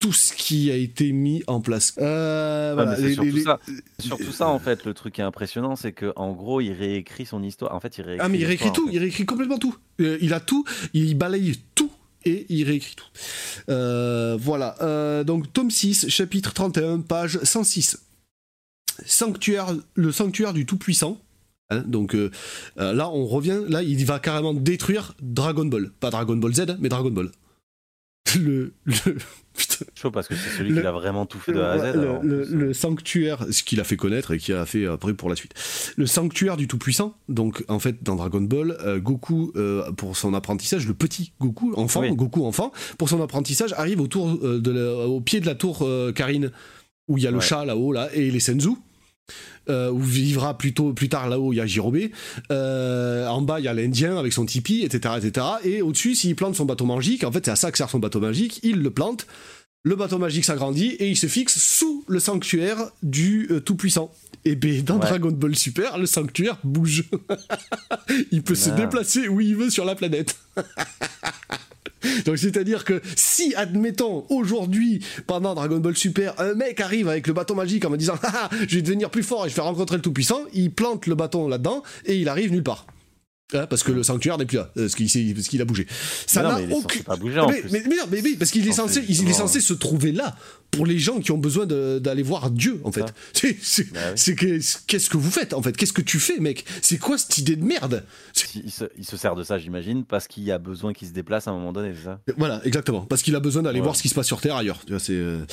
tout ce qui a été mis en place. Euh, c'est surtout, ça. surtout ça en fait. Le truc qui est impressionnant, c'est que en gros, il réécrit son histoire. En fait, il réécrit. Ah mais il réécrit tout. Il réécrit complètement tout. Euh, il a tout. Il balaye tout et il réécrit tout. Euh, voilà. donc tome 6, chapitre 31, page 106. Sanctuaire, le sanctuaire du Tout-Puissant. Hein, donc là, on revient. Là, il va carrément détruire Dragon Ball. Pas Dragon Ball Z, mais Dragon Ball. Le, le, Chaud parce que c'est celui qui a vraiment tout fait de A à Z. Le, sanctuaire, ce qu'il a fait connaître et qui a fait après pour la suite. Le sanctuaire du Tout-Puissant, donc en fait dans Dragon Ball, euh, Goku euh, pour son apprentissage, le petit Goku, enfant, Goku enfant, pour son apprentissage arrive autour, euh, de au pied de la tour Karine où il y a le chat là-haut, là, et les Senzu. Euh, où vivra plutôt plus tard là-haut, il y a Jirobé. Euh, en bas, il y a l'Indien avec son tipi, etc. etc. Et au-dessus, s'il plante son bateau magique, en fait, c'est à ça que sert son bateau magique, il le plante, le bateau magique s'agrandit et il se fixe sous le sanctuaire du euh, Tout-Puissant. Et bien, dans Dragon Ball Super, le sanctuaire bouge. il peut se déplacer où il veut sur la planète. Donc c'est-à-dire que si, admettons, aujourd'hui, pendant Dragon Ball Super, un mec arrive avec le bâton magique en me disant ah, je vais devenir plus fort et je vais rencontrer le Tout-Puissant, il plante le bâton là-dedans et il arrive nulle part. Hein, parce que le sanctuaire n'est plus là, parce qu'il a bougé. Ça n'a aucun. Pas bougé, mais, mais, mais, mais, parce qu'il est censé, il est censé se trouver là pour les gens qui ont besoin d'aller voir Dieu, en fait. C'est bah qu'est-ce que vous faites, en fait? Qu'est-ce que tu fais, mec? C'est quoi cette idée de merde? Il se, il se, sert de ça, j'imagine, parce qu'il a besoin qu'il se déplace à un moment donné, c'est ça? Voilà, exactement. Parce qu'il a besoin d'aller voir ce qui se passe sur Terre ailleurs. Tu vois, euh...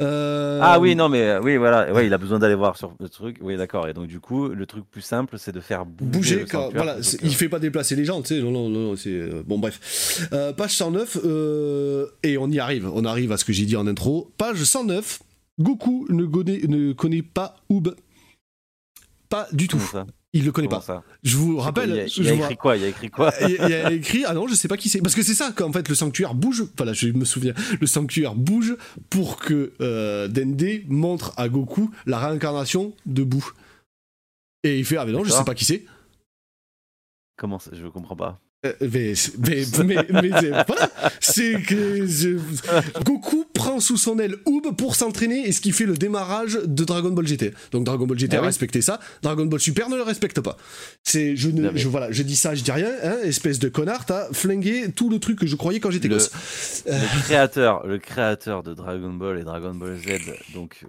Euh... Ah oui, non, mais euh, oui, voilà. Il a besoin d'aller voir sur le truc. Oui, d'accord. Et donc, du coup, le truc plus simple, c'est de faire bouger. bouger quand, voilà, il fait pas déplacer les gens, tu sais. Non, non, non, c'est. Euh, bon, bref. page 109, et on y arrive. On arrive à ce que j'ai dit en intro. Page 109. Goku ne connaît, ne connaît pas Oub. Pas du tout. Il le connaît pas. Je vous rappelle. Il, a, écrit quoi Il a écrit quoi il, a écrit ah non je sais pas qui c'est parce que c'est ça qu'en fait le sanctuaire bouge. Voilà je me souviens le sanctuaire bouge pour que euh, Dende montre à Goku la réincarnation de Bou. Et il fait ah mais non je sais pas qui c'est. Comment ça Je comprends pas. Euh, mais, mais, mais, voilà, c'est que Goku prend sous son aile Oob pour s'entraîner et ce qui fait le démarrage de Dragon Ball GT. Donc Dragon Ball GT ah a respecté ça, Dragon Ball Super ne le respecte pas. C'est je ne je, voilà, je dis ça, je dis rien, hein, espèce de connard, t'as flingué tout le truc que je croyais quand j'étais gosse. Le créateur, le créateur de Dragon Ball et Dragon Ball Z donc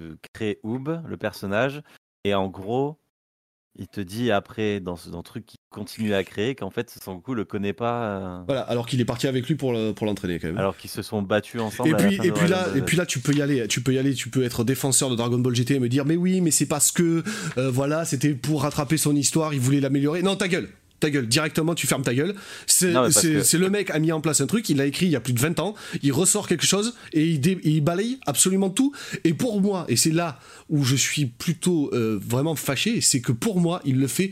euh, crée Oob, le personnage et en gros il te dit après dans ce dans truc qu'il continue à créer qu'en fait Sangoku le connaît pas. Euh. Voilà, alors qu'il est parti avec lui pour pour l'entraîner quand même. Alors qu'ils se sont battus ensemble. Et puis et puis là et puis là tu peux y aller, tu peux y aller, tu peux être défenseur de Dragon Ball GT et me dire mais oui mais c'est parce que euh, voilà c'était pour rattraper son histoire, il voulait l'améliorer. Non ta gueule, ta gueule, directement tu fermes ta gueule. C'est le mec a mis en place un truc, il l'a écrit il y a plus de 20 ans, il ressort quelque chose et il, balaye absolument tout. Et pour moi, et c'est là où je suis plutôt euh, vraiment fâché, c'est que pour moi, il le fait,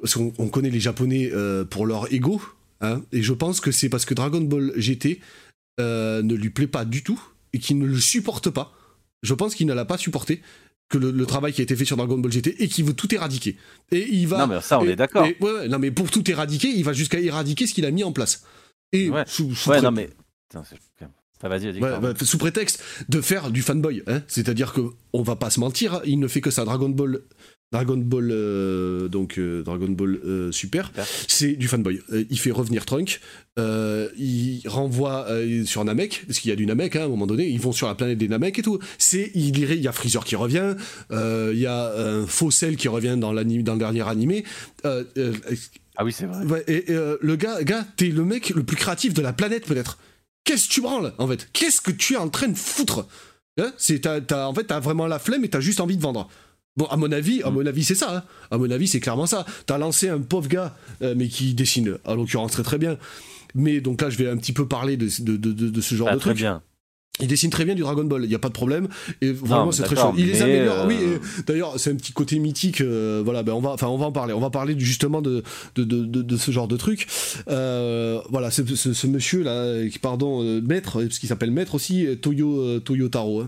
parce qu'on connaît les Japonais euh, pour leur ego, hein, et je pense que c'est parce que Dragon Ball GT euh, ne lui plaît pas du tout et qu'il ne le supporte pas. Je pense qu'il ne l'a pas supporté que le, travail qui a été fait sur Dragon Ball GT et qui veut tout éradiquer. Et il va. Non, mais ça, on est d'accord. Ouais, non, mais pour tout éradiquer, il va jusqu'à éradiquer ce qu'il a mis en place. Et ouais, sous, ouais non, mais. bah, sous prétexte de faire du fanboy, hein. c'est-à-dire que on va pas se mentir, il ne fait que ça. Dragon Ball Dragon Ball, euh, donc euh, Dragon Ball euh, Super, c'est du fanboy. il fait revenir Trunk, il renvoie sur Namek, parce qu'il y a du Namek hein, à un moment donné, ils vont sur la planète des Namek et tout. C'est, il, il y a Freezer qui revient, il y a un qui revient dans, dans le dernier animé. ah oui, c'est vrai. et le gars, gars t'es le mec le plus créatif de la planète peut-être. Qu'est-ce que tu branles en fait? Qu'est-ce que tu es en train de foutre? Hein? C'est, En fait, t'as vraiment la flemme et t'as juste envie de vendre. Bon, à mon avis, à mm. mon avis, c'est ça. Hein. À mon avis, c'est clairement ça. T'as lancé un pauvre gars, euh, mais qui dessine, à l'occurrence, très très bien. Mais donc là, je vais un petit peu parler de, de, de, ce genre ah, de très bien. Il dessine très bien du Dragon Ball, il n'y a pas de problème. Et vraiment, c'est très chaud. Il les améliore. Oui, euh, d'ailleurs, c'est un petit côté mythique. Euh, voilà, ben on va, enfin, on va en parler. On va parler justement de, de, de, de ce genre de truc. voilà, ce, ce, monsieur là, qui pardon, maître, parce qu'il s'appelle maître aussi, Toyo Toyotaro. Hein.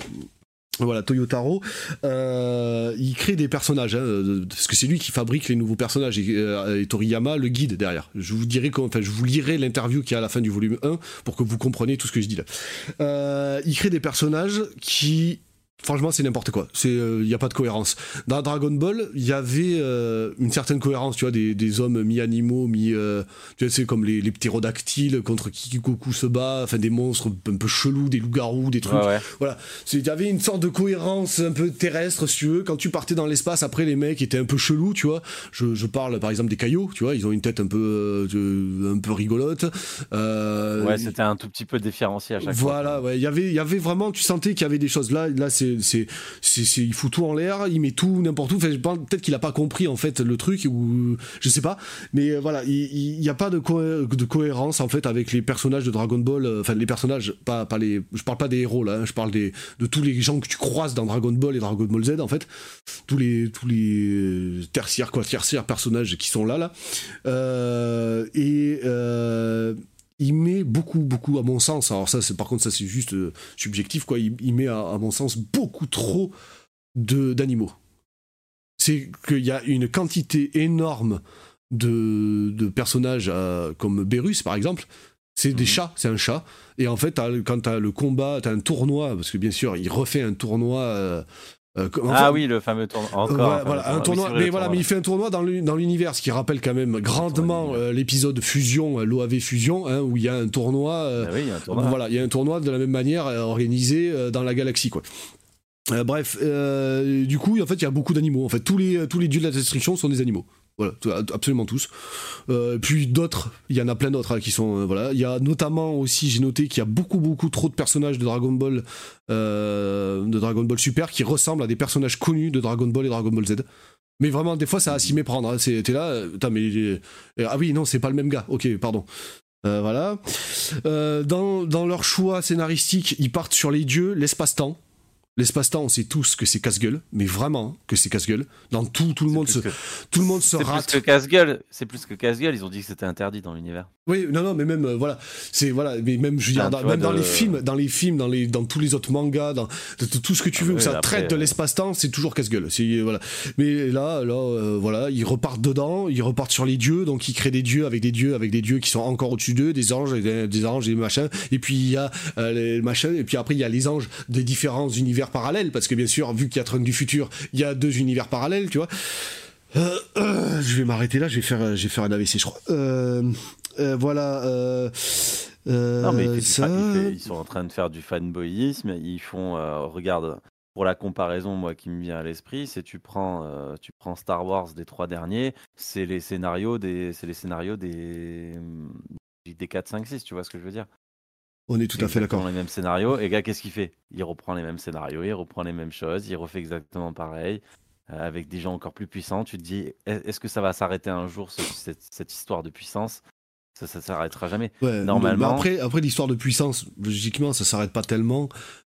Voilà, Toyotaro, euh, il crée des personnages, hein, parce que c'est lui qui fabrique les nouveaux personnages, et, euh, Toriyama le guide derrière. Je vous dirai, enfin, je vous lirai l'interview qui est à la fin du volume 1 pour que vous compreniez tout ce que je dis là. Euh, il crée des personnages qui Franchement, c'est n'importe quoi. C'est, il euh, n'y a pas de cohérence. Dans Dragon Ball, il y avait euh, une certaine cohérence, tu vois, des, des hommes mi-animaux, mi, euh, tu vois, c'est comme les, les ptérodactyles contre qui Goku se bat, enfin des monstres un peu chelous, des loups-garous, des trucs. Voilà. Il y avait une sorte de cohérence un peu terrestre, si tu veux. Quand tu partais dans l'espace, après les mecs étaient un peu chelous, tu vois. Je, je parle par exemple des caillots, tu vois, ils ont une tête un peu, un peu rigolote. ouais, c'était un tout petit peu différencié à chaque voilà, fois. Voilà, ouais. Il y avait, y avait vraiment, tu sentais qu'il y avait des choses là. Là, c'est il fout tout en l'air, il met tout n'importe où. Peut-être qu'il a pas compris en fait le truc ou je sais pas. Mais euh, voilà, il n'y a pas de, cohérence en fait avec les personnages de Dragon Ball. Euh, enfin, les personnages, pas, pas les. Je parle pas des héros là. Hein, je parle des de tous les gens que tu croises dans Dragon Ball et Dragon Ball Z en fait. Tous les tous les tertiaires quoi, tertiaires personnages qui sont là là. et il met beaucoup, beaucoup, à mon sens, alors ça, c'est par contre, ça c'est juste euh, subjectif, quoi, il, met à, mon sens beaucoup trop d'animaux. C'est qu'il y a une quantité énorme de, de personnages euh, comme Berus, par exemple, c'est des mhm. chats, c'est un chat. Et en fait, quand tu as le combat, tu as un tournoi, parce que bien sûr, il refait un tournoi euh, euh, ah oui, le fameux tournoi. Encore. voilà, un tournoi. mais voilà, mais il fait un tournoi dans l'univers, ce qui rappelle quand même grandement euh, l'épisode Fusion, euh, l'OAV Fusion, hein, où il y a un tournoi. Ah oui, il y a un tournoi. Voilà, il y a un tournoi de la même manière organisé dans la galaxie, quoi. bref, du coup, en fait, il y a beaucoup d'animaux. En fait, tous les tous les dieux de la destruction sont des animaux. Voilà, absolument tous. Euh, puis d'autres, il y en a plein d'autres hein, qui sont. Euh, voilà, il y a notamment aussi, j'ai noté qu'il y a beaucoup beaucoup trop de personnages de Dragon Ball, euh, de Dragon Ball Super qui ressemblent à des personnages connus de Dragon Ball et Dragon Ball Z. Mais vraiment, des fois, ça a à s'y méprendre. T'es là, mais ah oui, non, c'est pas le même gars. Ok, pardon. voilà. dans, dans leur choix scénaristique, ils partent sur les dieux, l'espace-temps. L'espace-temps, on sait tous que c'est casse-gueule, mais vraiment que c'est casse-gueule. Dans tout, tout le monde se, tout le monde se rate. C'est plus que casse-gueule. C'est plus que casse-gueule. Ils ont dit que c'était interdit dans l'univers. Oui, non, non, mais même, euh, voilà, c'est voilà, mais même, je veux dire, dans, même dans les films, dans les films, dans les, dans tous les autres mangas, dans tout ce que tu veux, où ça traite de euh, l'espace-temps, c'est toujours casse-gueule. C'est voilà. Mais là, là, euh, voilà, ils repartent dedans, ils repartent sur les dieux, donc ils créent des dieux avec des dieux, avec des dieux qui sont encore au-dessus d'eux, des anges, des, des, anges et des machins. Et puis il y a les machins, et puis après il y a les anges des différents univers parallèles, parce que bien sûr, vu qu'il y a Trunk du futur, il y a deux univers parallèles, tu vois. Euh, euh, je vais m'arrêter là, je vais faire, je vais faire un AVC, je crois. Euh, voilà. non, mais ils sont en train de faire du fanboyisme. Ils font, regarde, pour la comparaison, moi qui me vient à l'esprit, c'est tu prends, tu prends Star Wars des trois derniers, c'est les scénarios des, c'est les scénarios des, des 4, 5, 6, tu vois ce que je veux dire? On est tout à fait d'accord. les mêmes scénarios. Et gars, qu'est-ce qu'il fait? Il reprend les mêmes scénarios, il reprend les mêmes choses, il refait exactement pareil, avec des gens encore plus puissants. Tu te dis, est-ce que ça va s'arrêter un jour, cette, histoire de puissance? Ça, ça s'arrêtera jamais. Normalement. après, après l'histoire de puissance, logiquement, ça s'arrête pas tellement.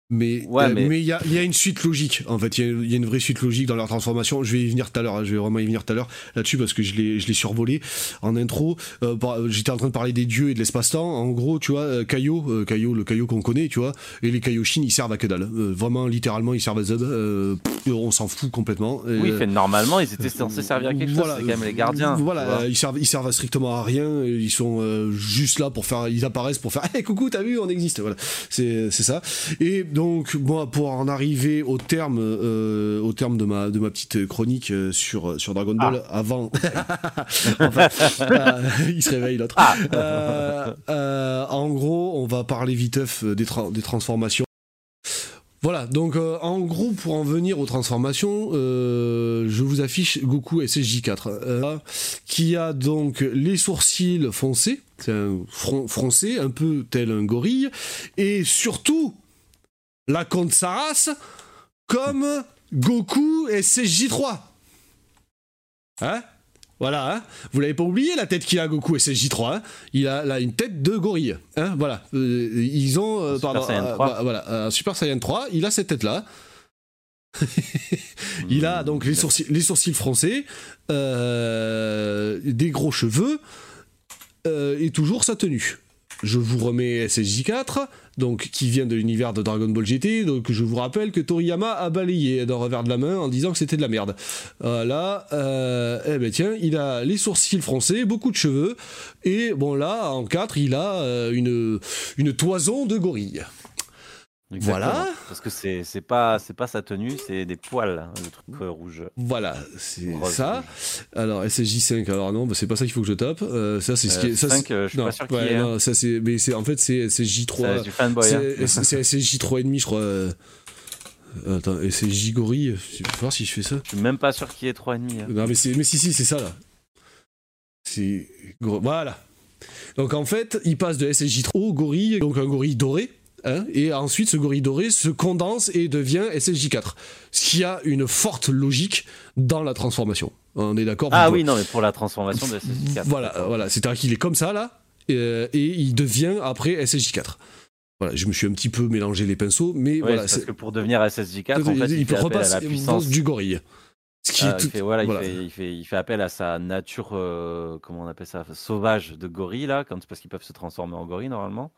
Mais euh, mais il y, a, y, a, une suite logique en fait. Il y, a une vraie suite logique dans leur transformation. Je vais y venir tout à l'heure hein, je vais vraiment y venir tout à l'heure là-dessus parce que je l'ai je l'ai survolé en intro. Euh, j'étais en train de parler des dieux et de l'espace-temps. En gros tu vois euh, Kaio euh, Kaio le Kaio qu'on connaît tu vois et les Kaioshin ils servent à que dalle. Vraiment littéralement ils servent à Z on s'en fout complètement. Oui fait, normalement ils étaient censés servir à quelque chose c'est quand même les gardiens voilà ils servent ils servent à strictement à rien. Ils sont juste là pour faire ils apparaissent pour faire hey, coucou t'as vu on existe. Voilà. C'est c'est ça. Et donc, moi, pour en arriver au terme, euh, au terme de ma de ma petite chronique euh, sur sur Dragon Ball, ah. avant, euh, il se réveille l'autre. Ah. en gros, on va parler viteuf des, des transformations. Voilà, donc en gros, pour en venir aux transformations, je vous affiche Goku SSJ4, qui a donc les sourcils foncés, c'est un front froncé, un peu tel un gorille, et surtout, la Comte Saras comme Goku et CJ3. Hein? Voilà, hein? Vous l'avez pas oublié la tête qu'il a Goku et CJ3. Hein? Il a là une tête de gorille. Hein? Voilà, euh, ils ont euh, Super Saiyan 3. Euh, voilà, Super Saiyan 3. Il a cette tête là. il a donc les sourcils, les sourcils français, des gros cheveux et toujours sa tenue. Je vous remets SSJ4, donc qui vient de l'univers de Dragon Ball GT. Donc je vous rappelle que Toriyama a balayé d'un revers de la main en disant que c'était de la merde. Voilà, euh, eh ben tiens, il a les sourcils français, beaucoup de cheveux, et bon là en 4 il a euh, une une toison de gorille. Voilà. Parce que c'est c'est pas c'est pas sa tenue, c'est des poils, hein, le truc euh, rouge. Voilà, c'est ça. Alors SSJ5, alors non, bah, c'est pas ça qu'il faut que je tape. Euh, ça c'est ce qui est. Ça, 5, euh, je suis pas sûr ouais, non, ça c'est mais c'est en fait c'est SSJ3. C'est C'est SSJ3 et demi, je crois. Attends, SSJ gorille, je vais voir si je fais ça. Je suis même pas sûr qu'il y ait 3 et demi. Hein. Non mais c'est mais si si, c'est ça là. C'est voilà. Donc en fait, il passe de SSJ3 au gorille, donc un gorille doré Hein, et ensuite, ce gorille doré se condense et devient SSJ4. Ce qui a une forte logique dans la transformation. On est d'accord Ah oui, non, mais pour la transformation de SSJ4. Voilà, voilà. c'est-à-dire qu'il est comme ça, là, et, il devient après SSJ4. Voilà, je me suis un petit peu mélangé les pinceaux, mais voilà. Parce que pour devenir SSJ4, en fait, il, peut repasser à la puissance du gorille. Ce qui est il, fait, voilà, Il, fait, il, fait, appel à sa nature, euh, comment on appelle ça, sauvage de gorille, là, quand, parce qu'ils peuvent se transformer en gorille normalement.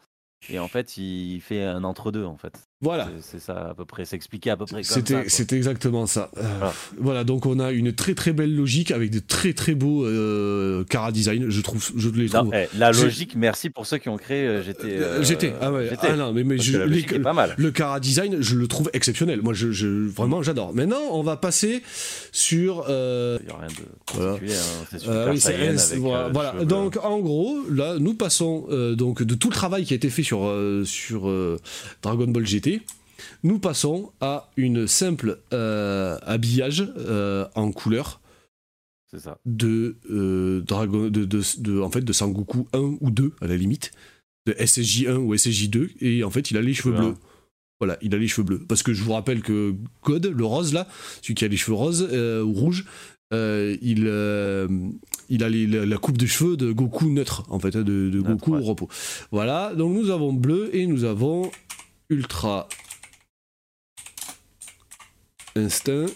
Et en fait, il fait un entre-deux, en fait. Voilà. C'est ça à peu près, s'expliquer à peu près ça. C'était exactement ça. Euh, voilà. donc on a une très très belle logique avec de très très beaux euh, cara design. Je trouve, je les trouve. Eh, la logique, merci pour ceux qui ont créé euh, GT. Euh, GT, ah ouais. Ah non, mais, mais je, est pas mal. Le cara design, je le trouve exceptionnel. Moi, je, je vraiment, j'adore. Maintenant, on va passer sur. Il n'y a rien de particulier. Hein. Oui, avec, voilà. Donc en gros, là, nous passons donc de tout le travail qui a été fait sur sur Dragon Ball GT nous passons à une simple euh, habillage euh, en couleur. De euh, Dragon de, de, en fait de Sangoku 1 ou 2 à la limite. De SSJ 1 ou SSJ 2 et en fait il a les cheveux bleus. Voilà il a les cheveux bleus. Parce que je vous rappelle que God le rose là celui qui a les cheveux roses ou rouges il, il a la, coupe de cheveux de Goku neutre, en fait, hein, de, Goku au repos. Voilà, donc nous avons bleu et nous avons ultra instinct.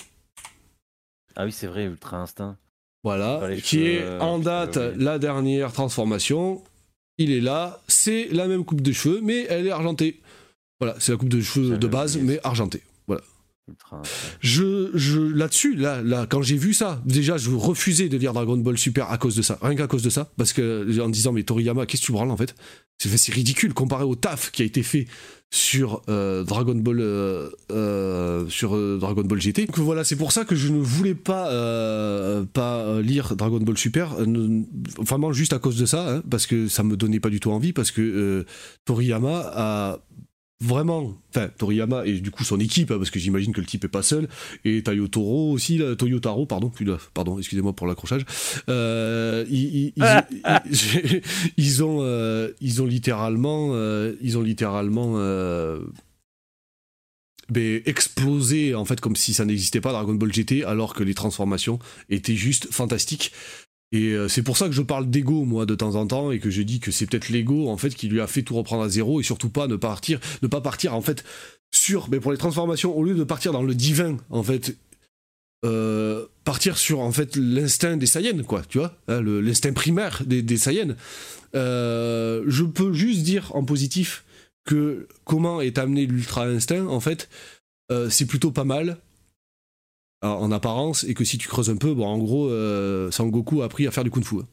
Ah oui, c'est vrai, ultra instinct. Voilà, qui est en date la dernière transformation. Il est là, c'est la même coupe de cheveux, mais elle est argentée. Voilà, c'est la coupe de cheveux de base, mais argentée. Voilà. Je, je là-dessus, là, là, quand j'ai vu ça, déjà, je refusais de lire Dragon Ball Super à cause de ça, rien qu'à cause de ça, parce que en disant mais Toriyama, qu'est-ce que tu branles en fait? C'est ridicule comparé au taf qui a été fait sur euh, Dragon Ball euh, euh, sur Dragon Ball GT. Donc voilà, c'est pour ça que je ne voulais pas pas lire Dragon Ball Super, vraiment juste à cause de ça, hein, parce que ça me donnait pas du tout envie, parce que Toriyama a vraiment, enfin Toriyama et du coup son équipe, hein, parce que j'imagine que le type est pas seul, et Taro aussi, Toyotaro, pardon, pardon, excusez-moi pour l'accrochage. Euh, ils, ont, euh, ils ont littéralement, euh, ben, explosé en fait comme si ça n'existait pas Dragon Ball GT, alors que les transformations étaient juste fantastiques. Et euh, c'est pour ça que je parle d'ego, moi, de temps en temps, et que je dis que c'est peut-être l'ego, en fait, qui lui a fait tout reprendre à zéro, et surtout pas ne partir, ne pas partir, en fait, sur, mais pour les transformations, au lieu de partir dans le divin, en fait, euh, partir sur, en fait, l'instinct des Saiyans, quoi, tu vois, hein, l'instinct primaire des, des. Euh, je peux juste dire en positif que comment est amené l'ultra instinct, en fait, c'est plutôt pas mal en apparence, et que si tu creuses un peu, bon, en gros, euh, Sangoku a appris à faire du kung fu. Hein.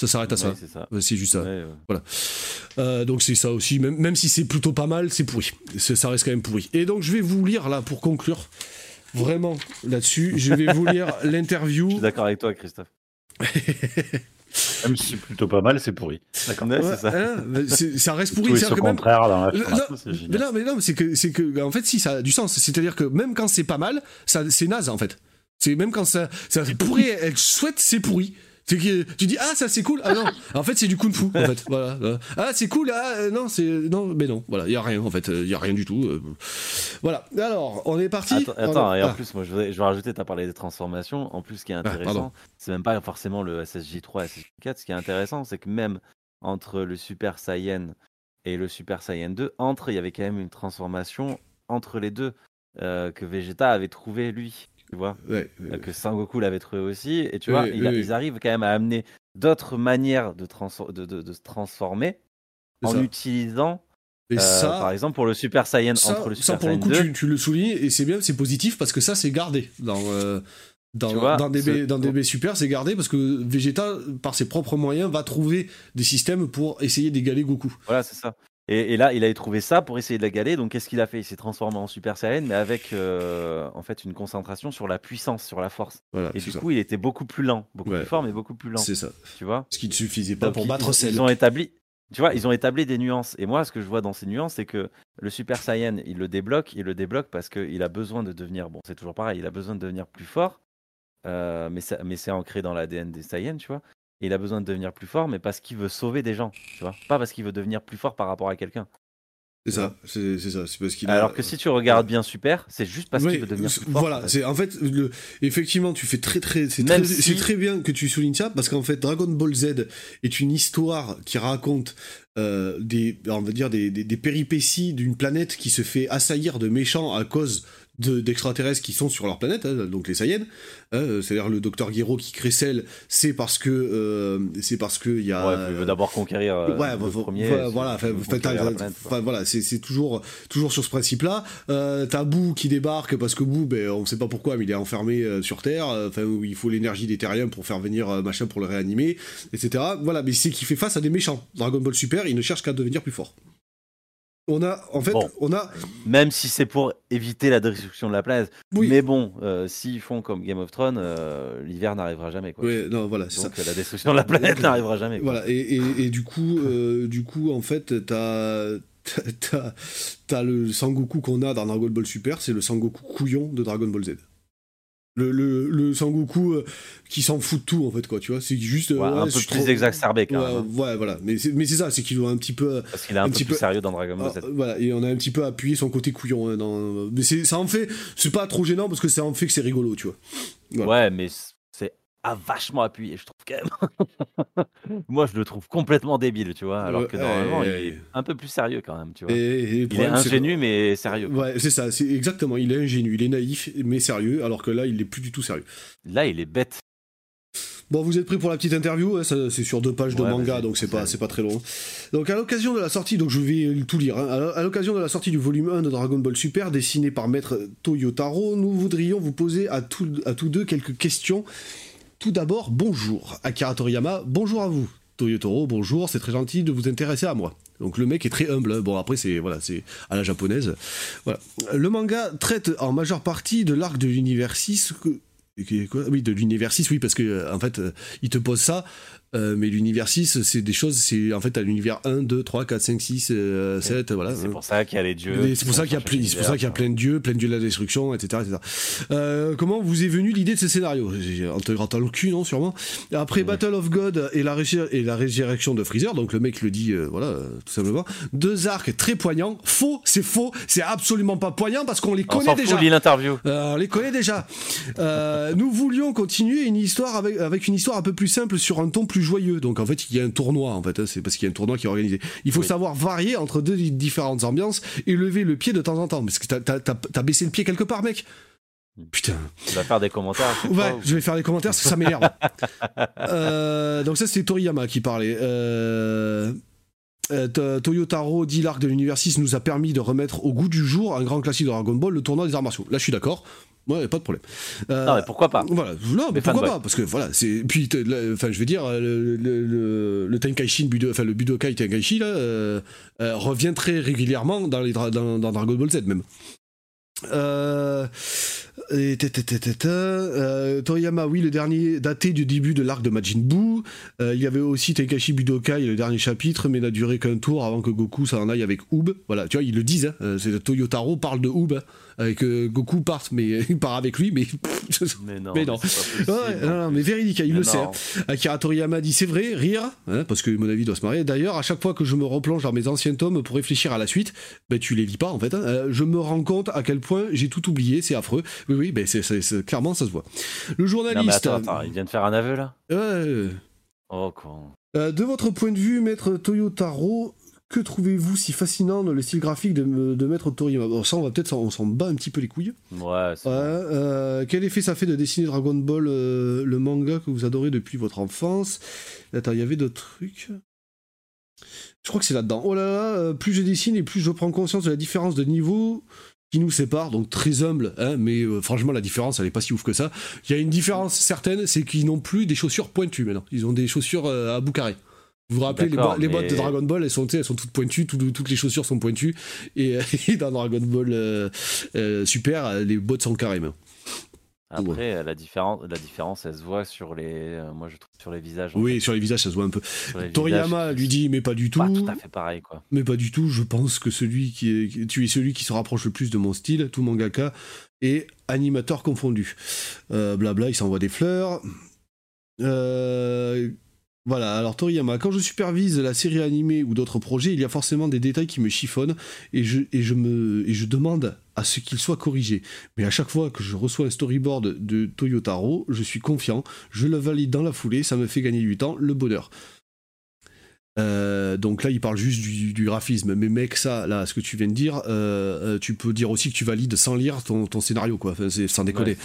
Ça s'arrête à ça. c'est juste ça. Voilà. Euh, donc c'est ça aussi. Même, même si c'est plutôt pas mal, c'est pourri. Ça reste quand même pourri. Et donc je vais vous lire là pour conclure. Vraiment là-dessus, je vais vous lire l'interview. Je suis d'accord avec toi, Christophe. Même si c'est plutôt pas mal, c'est pourri. D'accord, c'est ça. Hein, ça reste pourri. C'est au contraire dans la mais non, mais non, c'est que, c'est que, en fait, si ça a du sens. C'est-à-dire que même quand c'est pas mal, ça, c'est naze en fait. C'est même quand ça, ça pourri, elle souhaite, c'est pourri. Tu dis ah ça c'est cool. Ah non. En fait c'est du kung fu en fait. Voilà. Ah c'est cool. Ah euh, non c'est non mais non. Voilà. Il y a rien en fait. Il y a rien du tout euh. voilà. Alors on est parti. Attends, et en ah. plus moi je vais, je vais rajouter as parlé des transformations. En plus ce qui est ah, intéressant c'est même pas forcément le SSJ3 SSJ4 ce qui est intéressant c'est que même entre le Super Saiyan et le Super Saiyan 2 entre il y avait quand même une transformation entre les deux euh, que Vegeta avait trouvé lui tu vois. Euh, que Sangoku l'avait trouvé aussi. Et tu vois ils arrivent quand même à amener d'autres manières de, de, de, se transformer en utilisant et euh, ça, par exemple pour le Super Saiyan entre le Super ça pour le coup tu, le soulignes et c'est bien c'est positif parce que ça c'est gardé dans euh, dans, dans, DB, dans DB Super, c'est gardé parce que Vegeta, par ses propres moyens, va trouver des systèmes pour essayer d'égaler Goku. Voilà, c'est ça. Et, là, il avait trouvé ça pour essayer de la galer. Donc, qu'est-ce qu'il a fait? Il s'est transformé en Super Saiyan, mais avec euh, en fait une concentration sur la puissance, sur la force. et du coup, il était beaucoup plus lent, beaucoup plus fort, mais beaucoup plus lent. C'est ça. Tu vois? Ce qui ne suffisait pas pour battre Cell. Ils ont établi. Tu vois, ils ont établi des nuances. Et moi, ce que je vois dans ces nuances, c'est que le Super Saiyan, il le débloque. Il le débloque parce qu'il a besoin de devenir. Bon, c'est toujours pareil. Il a besoin de devenir plus fort. Euh, mais c'est ancré dans l'ADN des Saiyans, tu vois. Et il a besoin de devenir plus fort, mais parce qu'il veut sauver des gens, tu vois. Pas parce qu'il veut devenir plus fort par rapport à quelqu'un. C'est ça, c'est ça. C'est parce qu'il Alors que si tu regardes bien Super, c'est juste parce qu'il veut devenir plus fort. Voilà, c'est en fait, le, effectivement, tu fais très très, c'est très, très, bien que tu soulignes ça parce qu'en fait, Dragon Ball Z est une histoire qui raconte euh, des, on va dire des, des, des péripéties d'une planète qui se fait assaillir de méchants à cause d'extraterrestres qui sont sur leur planète, hein, donc les Saiyans. Hein, c'est-à-dire le docteur Guéraud qui crée celle, c'est parce que euh, c'est parce que il y a. Ouais, il veut d'abord conquérir. Euh, ouais, le premier, voilà, voilà, c'est toujours toujours sur ce principe-là. Euh, T'as Bou qui débarque parce que Bou, ben on sait pas pourquoi, mais il est enfermé sur Terre. Enfin, il faut l'énergie des Terriens pour faire venir machin pour le réanimer, etc. Voilà, mais c'est qu'il fait face à des méchants. Dragon Ball Super, il ne cherche qu'à devenir plus fort on a, en fait, on a. Même si c'est pour éviter la destruction de la planète. Mais bon, euh, s'ils font comme Game of Thrones, euh, l'hiver n'arrivera jamais. Quoi. Oui, non, voilà, Donc la destruction de la planète n'arrivera jamais. Voilà, et, du coup, euh, du coup, en fait, t'as. T'as le Sangoku qu'on a dans Dragon Ball Super, c'est le Sangoku couillon de Dragon Ball Z. Le, le, le Sangoku euh, qui s'en fout de tout en fait quoi tu vois. C'est juste ouais, un peu plus exacerbé quand même hein. ouais, voilà. Mais c'est mais c'est ça c'est qu'il doit un petit peu euh, parce qu'il est un, petit peu plus sérieux dans Dragon Ball Z. ah, voilà. Et on a un petit peu appuyé son côté couillon hein, dans mais c'est ça en fait c'est pas trop gênant parce que ça en fait que c'est rigolo tu vois. Ouais mais a vachement appuyé, je trouve quand même. Moi, je le trouve complètement débile, tu vois, alors que normalement, il est un peu plus sérieux quand même, tu vois. il est ingénu, mais sérieux. Ouais, c'est ça, c'est exactement. Il est ingénu, il est naïf, mais sérieux, alors que là, il est plus du tout sérieux. Là, il est bête. Bon, vous êtes prêts pour la petite interview hein, C'est sur deux pages de manga, donc c'est pas, c'est pas très long. Donc, à l'occasion de la sortie, donc je vais tout lire. Hein, à l'occasion de la sortie du volume 1 de Dragon Ball Super, dessiné par Maître Toyotaro, nous voudrions vous poser à, à tous deux quelques questions tout d'abord, bonjour. Akira Toriyama, bonjour à vous. Toyotoro, bonjour, c'est très gentil de vous intéresser à moi. Donc le mec est très humble. Hein. Bon après c'est voilà c'est à la japonaise. Voilà. Le manga traite en majeure partie de l'arc de l'univers 6 oui, de l'univers 6, oui, parce que euh, en fait, euh, il te pose ça euh, mais l'univers 6, c'est des choses, c'est en fait à l'univers 1, 2, 3, 4, 5, 6, 7, voilà. C'est pour ça qu'il y a les dieux. C'est pour ça qu'il y a, c'est pour ça qu'il y a plein de dieux, plein de dieux de la destruction, etc. etc. Euh, comment vous est venue l'idée de ce scénario? En te grattant le cul, non, sûrement. Après Battle of God et la, et la résurrection de Freezer, donc le mec le dit, euh, voilà, tout simplement. Deux arcs très poignants. Faux, c'est faux, c'est absolument pas poignant parce qu'on les connaît déjà. L'interview. on les connaît déjà. nous voulions continuer une histoire avec, avec une histoire un peu plus simple sur un ton plus joyeux. Donc en fait, il y a un tournoi, en fait, hein, c'est parce qu'il y a un tournoi qui est organisé. Il faut savoir varier entre deux différentes ambiances et lever le pied de temps en temps. Parce que t'as baissé le pied quelque part, mec. Putain. Tu vas faire des commentaires. Ouais, je vais faire des commentaires parce que ça m'énerve. Euh, donc ça, c'était Toriyama qui parlait. Euh... Euh, Toyotaro dit l'arc de l'univers 6 nous a permis de remettre au goût du jour un grand classique de Dragon Ball, le tournoi des arts martiaux. Là, je suis d'accord. Ouais, pas de problème. Euh, non, mais pourquoi pas? Voilà, non, mais pourquoi pas? Parce que voilà, c'est puis enfin, je veux dire, le le, le, le Tenkaichi, Budo, enfin le Budokai Tenkaichi là, euh, euh, revient très régulièrement dans les dans, dans Dragon Ball Z même. Euh, euh, oui, le dernier daté du début de l'arc de Majin Buu. Euh, il y avait aussi Tenkaichi Budokai, le dernier chapitre, mais n'a duré qu'un tour avant que Goku s'en aille avec Oob. Voilà, tu vois, ils le disent. Hein, euh, Toyotaro parle de Oob. Hein avec euh, Goku part, mais il part avec lui, mais mais non, mais non, non, mais véridique, il le sait. Hein. Akira Toriyama dit c'est vrai, rire, hein, parce que mon avis doit se marier. D'ailleurs, à chaque fois que je me replonge dans mes anciens tomes pour réfléchir à la suite, ben tu les lis pas en fait. Hein. Euh, je me rends compte à quel point j'ai tout oublié, c'est affreux. Oui, oui, ben c'est clairement ça se voit. Le journaliste. Non, attends, il vient de faire un aveu là? Ouais. Oh con. Euh, de votre point de vue, maître Toyotaro, que trouvez-vous si fascinant dans le style graphique de, de Maître Toriyama? Bon, Ça, on va peut-être on s'en bat un petit peu les couilles. Ouais. euh, quel effet ça fait de dessiner Dragon Ball, euh, le manga que vous adorez depuis votre enfance? Attends, il y avait d'autres trucs. Je crois que c'est là-dedans. Oh là là, euh, plus je dessine et plus je prends conscience de la différence de niveau qui nous sépare, donc très humble, hein, mais euh, franchement la différence elle est pas si ouf que ça. Il y a une différence certaine, c'est qu'ils n'ont plus des chaussures pointues maintenant, ils ont des chaussures à bout carré. Vous vous rappelez, les, bottes de Dragon Ball, elles sont, elles sont toutes pointues, toutes les chaussures sont pointues. Et, dans Dragon Ball euh, euh, Super, les bottes sont carrées. Après, la, différence, la différence, elle se voit sur les, euh, moi je trouve sur les visages. Oui, sur les visages, ça se voit un peu. Toriyama lui dit, mais pas du tout. Pas tout à fait pareil, quoi. Mais pas du tout. Je pense que celui qui est, tu es celui qui se rapproche le plus de mon style, tout mangaka et animateur confondu. blabla, il s'envoie des fleurs. Euh, Voilà, alors Toriyama, quand je supervise la série animée ou d'autres projets, il y a forcément des détails qui me chiffonnent et je, et je, me, et je demande à ce qu'ils soient corrigés. Mais à chaque fois que je reçois un storyboard de Toyotaro, je suis confiant, je le valide dans la foulée, ça me fait gagner du temps, le bonheur. Euh, donc là, il parle juste du, graphisme. Mais mec, ça, là, ce que tu viens de dire, euh, euh, tu peux dire aussi que tu valides sans lire ton, ton scénario, quoi. Enfin, sans déconner.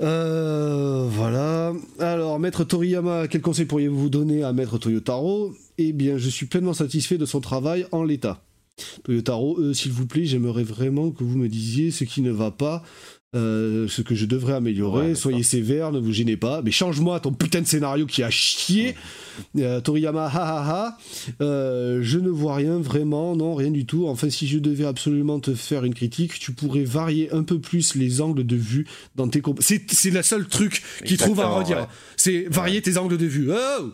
Euh, voilà. Alors, Maître Toriyama, quel conseil pourriez-vous donner à Maître Toyotaro? Eh bien, je suis pleinement satisfait de son travail en l'état. Toyotaro, euh, s'il vous plaît, j'aimerais vraiment que vous me disiez ce qui ne va pas euh, ce que je devrais améliorer. Soyez sévère, ne vous gênez pas. Mais change-moi ton putain de scénario qui a chié. Euh, Toriyama, ha ha ha. Euh, je ne vois rien vraiment, non, rien du tout. Enfin, si je devais absolument te faire une critique, tu pourrais varier un peu plus les angles de vue dans tes comp. C'est, c'est le seul truc qu'il trouve à redire. C'est varier tes angles de vue. Oh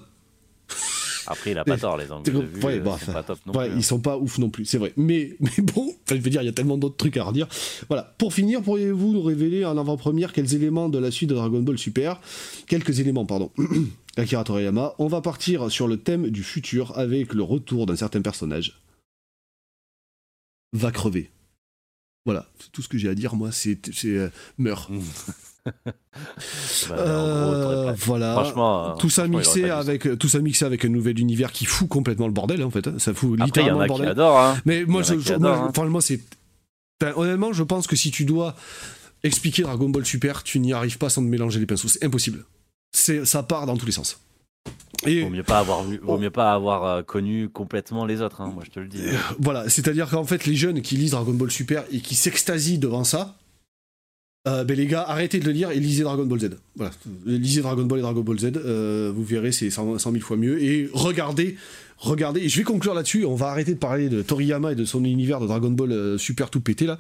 après, il a pas tort, les angles de vue. Ouais, bah, pas top non ouais, plus, Ils sont pas ouf non plus, c'est vrai. Mais, mais bon, je veux dire, il y a tellement d'autres trucs à redire. Voilà. Pour finir, pourriez-vous nous révéler en avant-première quels éléments de la suite de Dragon Ball Super? Quelques éléments, pardon. Akira Toriyama. On va partir sur le thème du futur avec le retour d'un certain personnage. Va crever. Voilà, tout ce que j'ai à dire, moi, c'est euh, meurt. Bah, euh, voilà. Franchement, tout ça mixé avec tout ça mixé avec un nouvel univers qui fout complètement le bordel en fait. Hein. Ça fout littéralement le bordel. Hein. Mais moi, je, hein. c'est honnêtement, je pense que si tu dois expliquer Dragon Ball Super, tu n'y arrives pas sans te mélanger les pinceaux. C'est impossible. C'est ça part dans tous les sens. Et vaut mieux pas avoir vaut mieux pas avoir euh, connu complètement les autres, moi je te le dis. Euh, voilà, c'est-à-dire qu'en fait les jeunes qui lisent Dragon Ball Super et qui s'extasient devant ça, euh, ben les gars, arrêtez de le lire et lisez Dragon Ball Z. Voilà, lisez Dragon Ball et Dragon Ball Z, euh, vous verrez, c'est 100, 100 000 fois mieux. Et regardez regardez, et je vais conclure là-dessus, on va arrêter de parler de Toriyama et de son univers de Dragon Ball euh, super tout pété là.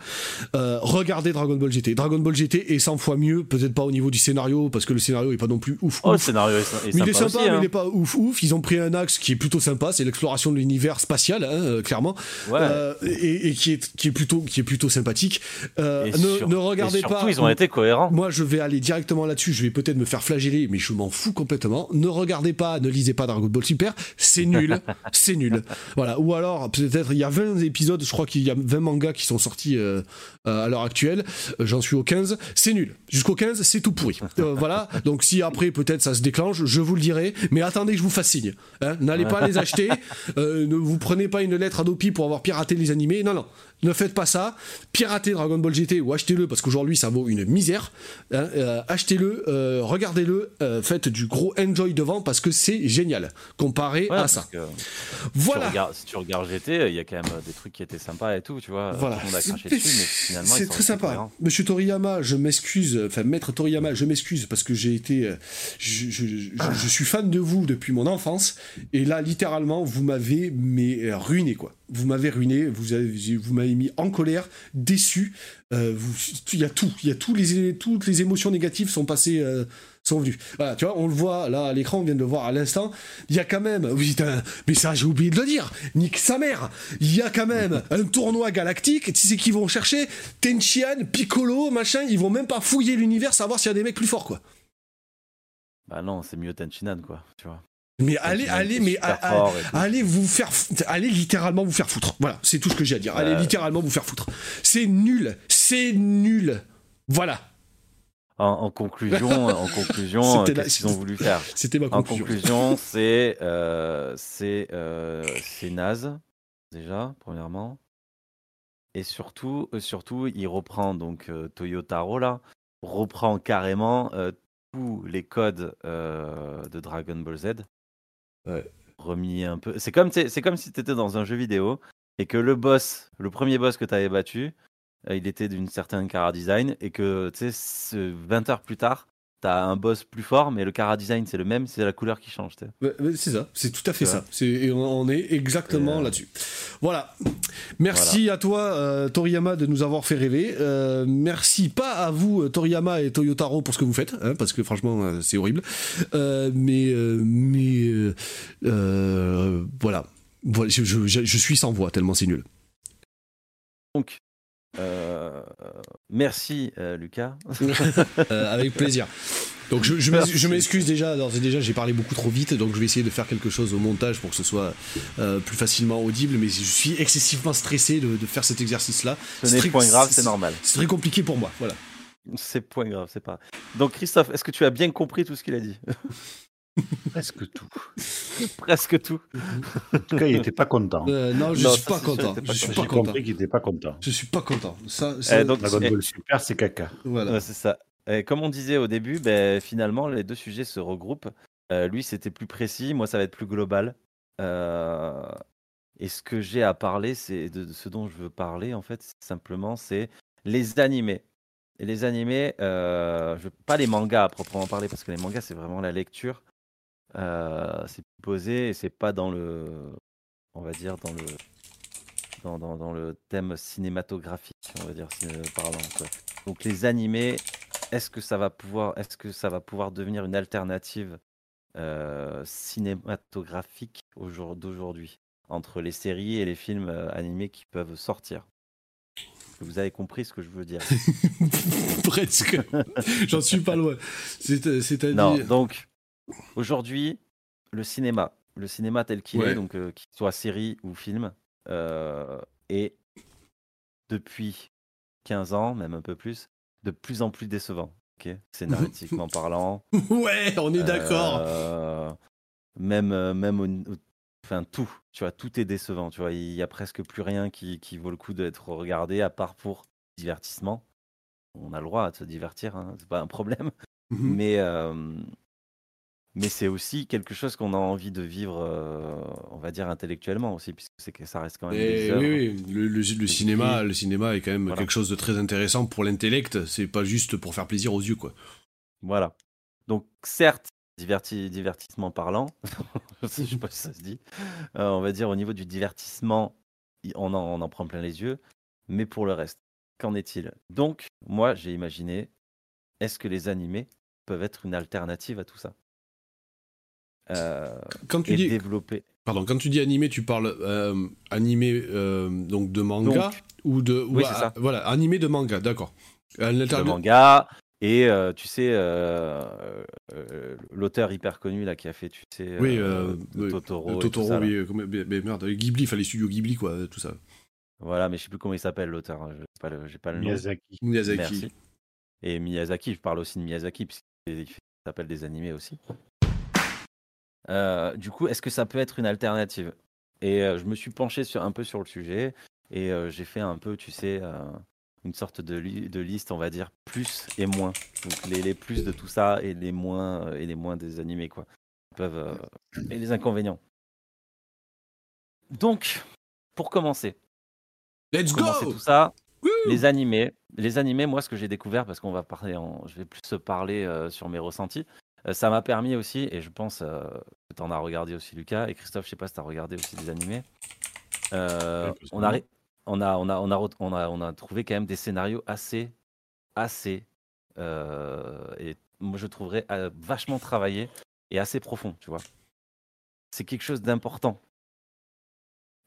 Euh, regardez Dragon Ball GT. Dragon Ball GT est 100 fois mieux, peut-être pas au niveau du scénario, parce que le scénario est pas non plus ouf. Oh, le scénario est, mais il est sympa, mais il hein. est pas ouf ouf. Ils ont pris un axe qui est plutôt sympa, c'est l'exploration de l'univers spatial, hein, euh, clairement, et, qui est qui est plutôt qui est plutôt sympathique. ne, ne, regardez surtout, pas. Ils ont été cohérents. Moi, je vais aller directement là-dessus. Je vais peut-être me faire flageller, mais je m'en fous complètement. Ne regardez pas, ne lisez pas Dragon Ball Super, c'est nul, c'est nul. Voilà. Ou alors, peut-être, il y a 20 épisodes, je crois qu'il y a 20 mangas qui sont sortis euh, euh, à l'heure actuelle. Euh, j'en suis au 15. C'est nul. Jusqu'au 15, c'est tout pourri. voilà. Donc, si après, peut-être, ça se déclenche, je vous le dirai. Mais attendez que je vous fasse signe. Hein. N'allez pas les acheter. ne vous prenez pas une lettre Adopi pour avoir piraté les animés. Non, non ne faites pas ça. Piratez Dragon Ball GT ou achetez-le parce qu'aujourd'hui ça vaut une misère. Hein, euh, achetez-le, euh, regardez-le, euh, faites du gros enjoy devant parce que c'est génial comparé à ça. voilà. Si tu, regardes, GT, il y a quand même des trucs qui étaient sympas et tout, tu vois. Voilà. C'est très sympa. Monsieur Toriyama, je m'excuse, enfin Maître Toriyama, je m'excuse parce que j'ai été, je, je, suis fan de vous depuis mon enfance et là littéralement vous m'avez mais ruiné quoi vous m'avez ruiné, vous, avez, vous m'avez mis en colère, déçu. Euh, il y a tout, il y a tous les, toutes les émotions négatives sont passées, euh, sont venues. Voilà, tu vois, on le voit là à l'écran, on vient de le voir à l'instant. Il y a quand même, oui, mais ça j'ai oublié de le dire, nique sa mère. Il y a quand même un tournoi galactique. Tu sais qu'ils vont chercher Tenchian, Piccolo, machin. Ils vont même pas fouiller l'univers, savoir s'il y a des mecs plus forts, quoi. Bah non, c'est mieux Tenchinan, quoi, tu vois. Mais allez, allez, mais allez vous faire, allez littéralement vous faire foutre. Voilà, c'est tout ce que j'ai à dire. Allez littéralement vous faire foutre. C'est nul, c'est nul. Voilà. En, conclusion, en conclusion, qu'est-ce qu'ils ont voulu faire? C'était ma conclusion. En conclusion, c'est euh, c'est euh, c'est naze déjà premièrement, et surtout euh, surtout il reprend donc Toyotaro là reprend carrément tous les codes de Dragon Ball Z Remis un peu. C'est comme, c'est comme si tu dans un jeu vidéo et que le boss, le premier boss que tu battu, euh, il était d'une certaine cara design et que tu sais, 20 heures plus tard, t'as un boss plus fort, mais le cara design c'est le même, c'est la couleur qui change. c'est ça, c'est tout à fait ça. Et on est exactement euh, là-dessus. Voilà. Merci à toi, euh, Toriyama, de nous avoir fait rêver. Euh, merci pas à vous, Toriyama et Toyotaro, pour ce que vous faites, hein, parce que franchement, c'est horrible. mais, mais voilà. je, je, je suis sans voix, tellement c'est nul. Donc, Merci, Lucas. avec plaisir. Donc je, je m'excuse déjà, alors déjà j'ai parlé beaucoup trop vite, donc je vais essayer de faire quelque chose au montage pour que ce soit euh, plus facilement audible, mais je suis excessivement stressé de, faire cet exercice-là. Ce n'est point grave, c'est normal. C'est très compliqué pour moi, voilà. C'est point grave, c'est pas. Donc Christophe, est-ce que tu as bien compris tout ce qu'il a dit? Presque tout. Presque tout. En tout cas, il n'était pas content. Euh, non, je ne suis pas content. Je suis pas content. qu'il n'était pas content. Je suis pas content. Ça, eh, donc, la gondole super, c'est caca. Voilà. c'est ça comme on disait au début, ben, finalement, les deux sujets se regroupent. Euh, lui, c'était plus précis, moi, ça va être plus global. Euh, et ce que j'ai à parler, c'est de, ce dont je veux parler, en fait, simplement, c'est les animés. Et les animés, euh, je veux pas les mangas à proprement parler, parce que les mangas, c'est vraiment la lecture. C'est posé et c'est pas dans le, on va dire, dans le, dans, dans, dans le thème cinématographique, on va dire, parlant. Donc les animés, est-ce que ça va pouvoir, est-ce que ça va pouvoir devenir une alternative euh, cinématographique au jour d'aujourd'hui entre les séries et les films euh, animés qui peuvent sortir? Vous avez compris ce que je veux dire Presque. J'en suis pas loin. C'est, à non, donc aujourd'hui, le cinéma, le cinéma tel qu'il est, donc euh, qu'il soit série ou film, est depuis 15 ans, même un peu plus, de plus en plus décevant. Ok, scénaristiquement parlant. ouais, on est d'accord. Euh, même, euh, même, enfin tout. Tu vois, tout est décevant. Tu vois, il y a presque plus rien qui, qui vaut le coup d'être regardé à part pour divertissement. On a le droit de se divertir, hein, c'est pas un problème. Mhm. Mais euh, mais c'est aussi quelque chose qu'on a envie de vivre, euh, on va dire intellectuellement aussi, puisque c'est que ça reste quand même. Des oui, oui, le, le, cinéma, le cinéma est quand même quelque chose de très intéressant pour l'intellect. C'est pas juste pour faire plaisir aux yeux, quoi. Voilà. Donc certes, divertissement parlant, je sais pas si ça se dit, euh, on va dire au niveau du divertissement, on en, on en prend plein les yeux, mais pour le reste, qu'en est-il? Donc moi j'ai imaginé, est-ce que les animés peuvent être une alternative à tout ça? Quand tu dis développer. Pardon, quand tu dis animé, tu parles euh, animé euh, donc de manga ou de oui, c'est ça. voilà animé de manga, d'accord. De manga et tu sais l'auteur hyper connu là qui a fait tu sais oui, Totoro, Totoro, oui, mais, merde, Ghibli, fallait studio Ghibli quoi, tout ça. Voilà, mais je sais plus comment il s'appelle l'auteur, hein, j'ai pas pas le nom. Miyazaki. Miyazaki. Et Miyazaki, je parle aussi de Miyazaki puisqu'il s'appelle des animés aussi. Euh, du coup, est-ce que ça peut être une alternative? Et euh, je me suis penché sur, un peu sur le sujet et euh, j'ai fait un peu, tu sais, une sorte de, de, liste, on va dire, plus et moins. Donc les, les, plus de tout ça et les moins, et les moins des animés, quoi. peuvent, et les inconvénients. Donc, pour commencer. Let's go tout ça, les animés, les animés, moi, ce que j'ai découvert, parce qu'on va parler, en, je vais plus se parler sur mes ressentis, ça m'a permis aussi, et je pense euh, que tu en as regardé aussi, Lucas, et Christophe, je sais pas si tu as regardé aussi des animés. Euh, on, a, on, a, on, a, on, a, on, a, on a trouvé quand même des scénarios assez, assez, et moi je trouverais vachement travaillés et assez profonds, tu vois. C'est quelque chose d'important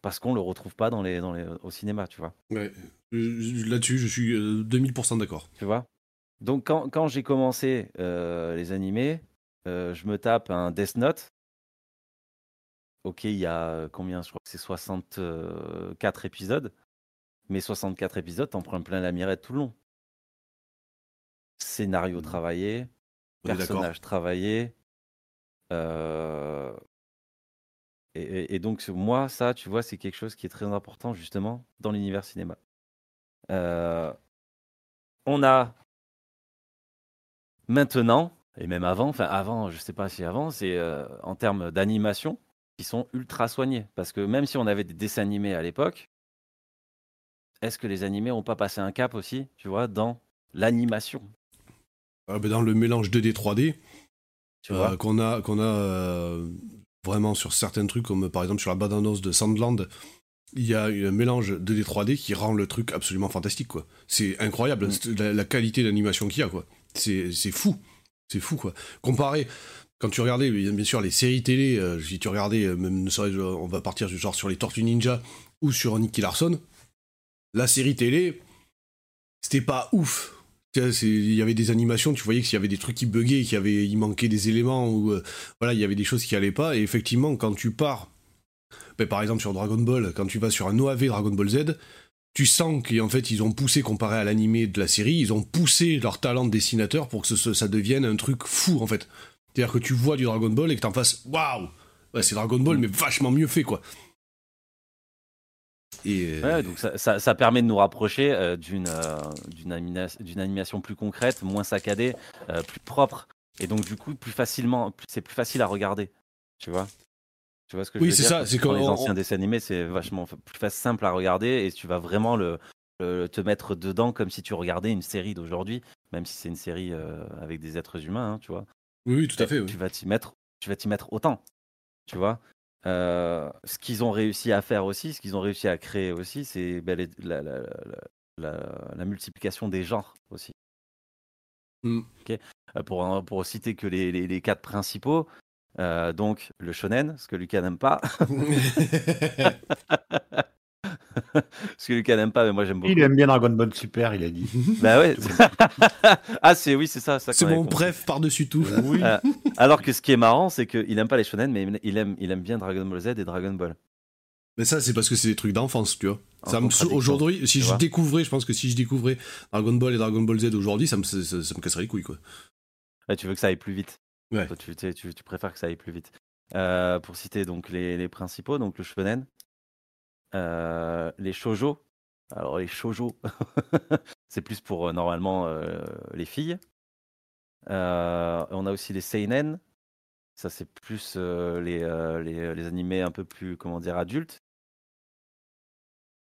parce qu'on le retrouve pas dans les, dans les, au cinéma, tu vois. Ouais, là-dessus, je suis 2000% d'accord. Tu vois? Donc quand, quand j'ai commencé euh, les animés, euh, je me tape un Death Note. Ok, il y a combien? Je crois que c'est 64 épisodes. Mais 64 épisodes, t'en prends plein la mirette tout le long. Scénario mmh. travaillé, personnage travaillé. Euh, et, et, donc moi, ça, tu vois, c'est quelque chose qui est très important justement dans l'univers cinéma. on a Maintenant, et même avant, enfin avant, je sais pas si avant, c'est euh, en termes d'animation, qui sont ultra soignés. Parce que même si on avait des dessins animés à l'époque, est-ce que les animés n'ont pas passé un cap aussi, tu vois, dans l'animation? Ah ben Dans le mélange 2D 3D, euh, qu'on a, qu'on a euh, vraiment sur certains trucs, comme par exemple sur la bande-annonce de Sandland, il y a un mélange 2D 3D qui rend le truc absolument fantastique, quoi. C'est incroyable, mm. la, la, qualité d'animation qu'il y a, quoi. C'est fou. C'est fou, quoi. Comparé, quand tu regardais, bien sûr, les séries télé, euh, si tu regardais, euh, même, on va partir genre sur les Tortues Ninja ou sur Nicky Larson, la série télé, c'était pas ouf. Il y avait des animations, tu voyais qu'il y avait des trucs qui buggaient, qu'il y avait, il manquait des éléments, ou euh, voilà, il y avait des choses qui allaient pas. Et effectivement, quand tu pars, ben, par exemple sur Dragon Ball, quand tu vas sur un OAV Dragon Ball Z, tu sens qu'en fait ils ont poussé comparé à l'animé de la série, ils ont poussé leur talent de dessinateur pour que ça devienne un truc fou en fait. C'est-à-dire que tu vois du Dragon Ball et que t'en fasses waouh, c'est Dragon Ball mais vachement mieux fait quoi. Euh, donc ça, permet de nous rapprocher euh, d'une euh, d'une animation plus concrète, moins saccadée, plus propre, et donc du coup plus facilement, c'est plus facile à regarder, tu vois? Tu vois ce que oui, je veux dire? ça. C'est comme les anciens dessins animés, c'est vachement plus simple à regarder et tu vas vraiment le, te mettre dedans comme si tu regardais une série d'aujourd'hui, même si c'est une série avec des êtres humains, hein, tu vois? Oui, tout à fait. Tu vas t'y mettre, tu vas t'y mettre autant, tu vois? Euh, ce qu'ils ont réussi à faire aussi, ce qu'ils ont réussi à créer aussi, c'est ben, la, la, la, multiplication des genres aussi. Euh, pour, pour citer que les, les, les quatre principaux, euh, donc le shonen, ce que Lucas n'aime pas. Ce que Lucas n'aime pas, mais moi j'aime beaucoup. Il aime bien Dragon Ball Super, il a dit. bah ouais. ah, c'est oui, c'est ça. c'est mon bref par-dessus tout. oui. Euh, alors que ce qui est marrant, c'est qu'il n'aime pas les shonen, mais il aime, il aime bien Dragon Ball Z et Dragon Ball. Mais ça, c'est parce que c'est des trucs d'enfance, tu vois. Aujourd'hui, si je découvrais, je pense que si je découvrais Dragon Ball et Dragon Ball Z aujourd'hui, ça me, ça, me casserait les couilles, quoi. tu veux que ça aille plus vite. Tu, préfères que ça aille plus vite. Euh, pour citer donc les, principaux, donc le shonen, euh, les shoujo. Alors les shoujo, c'est plus pour euh, normalement les filles. on a aussi les seinen. Ça c'est plus les, les, animés un peu plus comment dire adultes.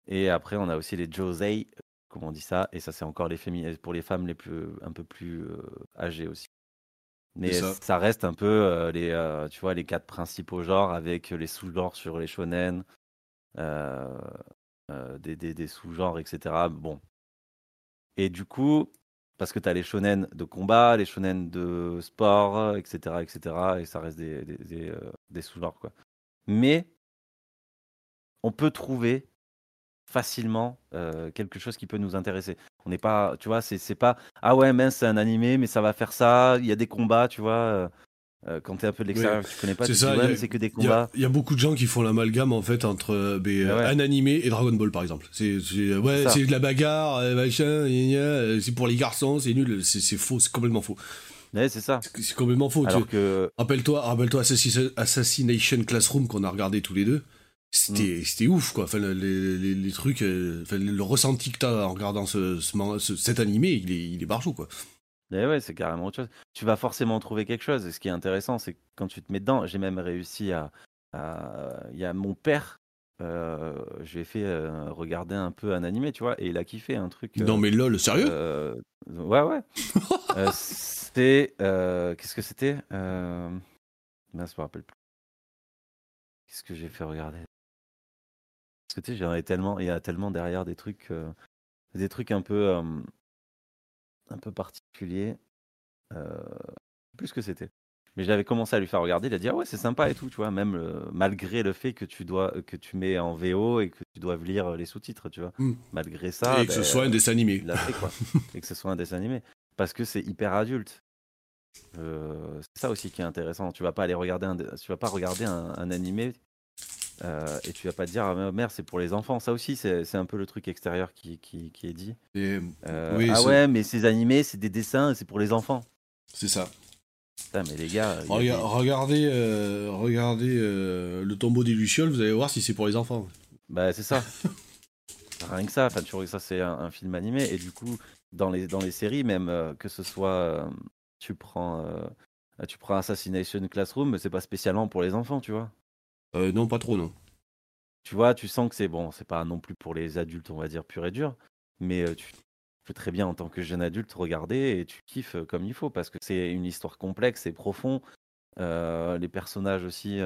Et après on a aussi les josei, comment on dit ça. Et ça c'est encore les pour les femmes les plus un peu plus âgées aussi. Mais ça. reste un peu les, tu vois, les quatre principaux genres avec les sous-genres sur les shonen, euh, euh, des, des, sous-genres, etc. Bon. Et du coup, parce que tu as les shonen de combat, les shonen de sport, etc. etc. et ça reste des, des, euh, des sous-genres. Quoi. Mais on peut trouver facilement quelque chose qui peut nous intéresser. On n'est pas, tu vois, c'est pas ah ouais, mince, c'est un animé, mais ça va faire ça. Il y a des combats, tu vois. Euh, quand tu es un peu de l'extérieur, tu connais pas, c'est ça. c'est que des combats. Il y, a beaucoup de gens qui font l'amalgame en fait entre euh, ben, ah un animé et Dragon Ball par exemple. C'est ouais, c'est de la bagarre, euh, machin, c'est pour les garçons, c'est nul, c'est faux, c'est complètement faux. Ouais, c'est ça. C'est complètement faux. Rappelle-toi, rappelle-toi Assassination Classroom qu'on a regardé tous les deux. C'était, mm. c'était ouf quoi. Enfin, les, les, trucs, enfin, le ressenti que t'as en regardant ce, ce, cet animé, il est, il est barjou quoi. Eh ouais, c'est carrément autre chose. Tu vas forcément trouver quelque chose. Et ce qui est intéressant, c'est que quand tu te mets dedans, j'ai même réussi à. Il y a mon père, euh, j'ai fait euh, regarder un peu un animé, tu vois, et il a kiffé un truc. non, mais lol, sérieux? euh, Ouais, ouais. c'était. Qu'est-ce que c'était? Euh... Mince, je me rappelle plus. Qu'est-ce que j'ai fait regarder? Que tu sais, j'en ai tellement. Il y a tellement derrière des trucs. des trucs un peu un peu particulier. Euh, plus que c'était. Mais j'avais commencé à lui faire regarder, il a dit ah ouais c'est sympa et tout, tu vois, même euh, malgré le fait que tu dois que tu mets en VO et que tu dois lire les sous-titres, tu vois. Hmm. Malgré ça. Et que ce ben, soit un dessin animé. et que ce soit un dessin animé. Parce que c'est hyper adulte. Euh, c'est ça aussi qui est intéressant. Tu vas pas aller regarder un, tu vas pas regarder un, un animé euh, et tu vas pas te dire, ah, merde, c'est pour les enfants. Ça aussi, c'est un peu le truc extérieur qui, qui, qui est dit. Euh, ah ouais, mais ces animés, c'est des dessins, c'est pour les enfants. C'est ça. Putain, mais les gars. Regardez, euh, regardez le tombeau des Lucioles, vous allez voir si c'est pour les enfants. Bah, c'est ça. Rien que ça. Enfin, tu vois, ça, c'est un, film animé. Et du coup, dans les, dans les séries, même que ce soit. tu prends. tu prends Assassination Classroom, c'est pas spécialement pour les enfants, tu vois. Euh, non, pas trop, non. Tu vois, tu sens que c'est bon, c'est pas non plus pour les adultes, on va dire, pur et dur, mais euh, tu peux très bien, en tant que jeune adulte, regarder et tu kiffes euh, comme il faut parce que c'est une histoire complexe et profond. les personnages aussi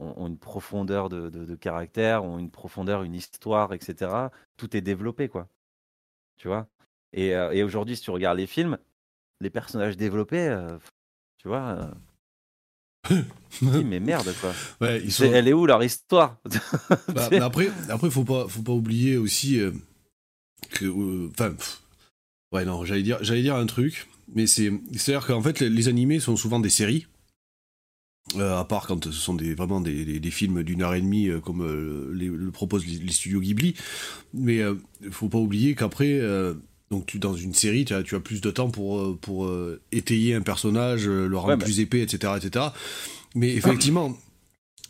ont, une profondeur de, caractère, ont une profondeur, une histoire, etc. Tout est développé, quoi. Tu vois? Et, et aujourd'hui, si tu regardes les films, les personnages développés, tu vois, mais merde quoi. Ouais, Elle est où leur histoire bah, Après, après faut pas, faut pas oublier aussi euh, Enfin, ouais, non, j'allais dire, j'allais dire un truc, mais c'est, c'est-à-dire qu'en fait, les, animés sont souvent des séries. à part quand ce sont des, vraiment des, des, films d'une heure et demie, comme le proposent les, studios Ghibli. Mais faut pas oublier qu'après, donc tu, dans une série, tu as, tu as plus de temps pour, pour étayer un personnage, le rendre plus épais, etc., etc. Mais effectivement,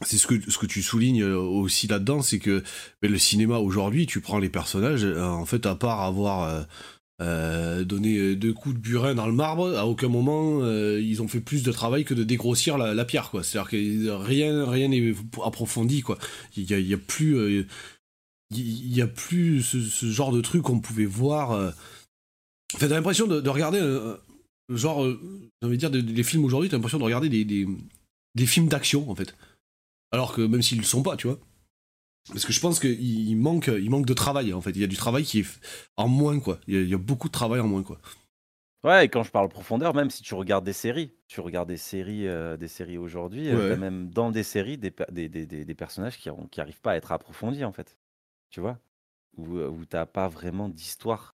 c'est ce que, ce que tu soulignes euh, aussi là-dedans, c'est que le cinéma aujourd'hui, tu prends les personnages, euh, en fait, à part avoir euh, donné deux coups de burin dans le marbre, à aucun moment ils ont fait plus de travail que de dégrossir la, pierre, quoi. C'est-à-dire que rien rien n'est approfondi, quoi. Il y a, y a, plus il y a plus ce, genre de truc qu'on pouvait voir. En fait, t'as l'impression de, regarder genre, j'ai envie de dire, des, films aujourd'hui, t'as l'impression de regarder des, des, des films d'action, en fait. Alors que même s'ils le sont pas, tu vois. Parce que je pense qu'il manque, il manque de travail, en fait. Il y a du travail qui est en moins, quoi. Il y a, beaucoup de travail en moins, quoi. Ouais, et quand je parle profondeur, même si tu regardes des séries, tu regardes des séries, euh, des séries aujourd'hui, euh, même dans des séries, des, des, des, des personnages qui n'arrivent pas à être approfondis, en fait. Tu vois? Où, euh, où t'as pas vraiment d'histoire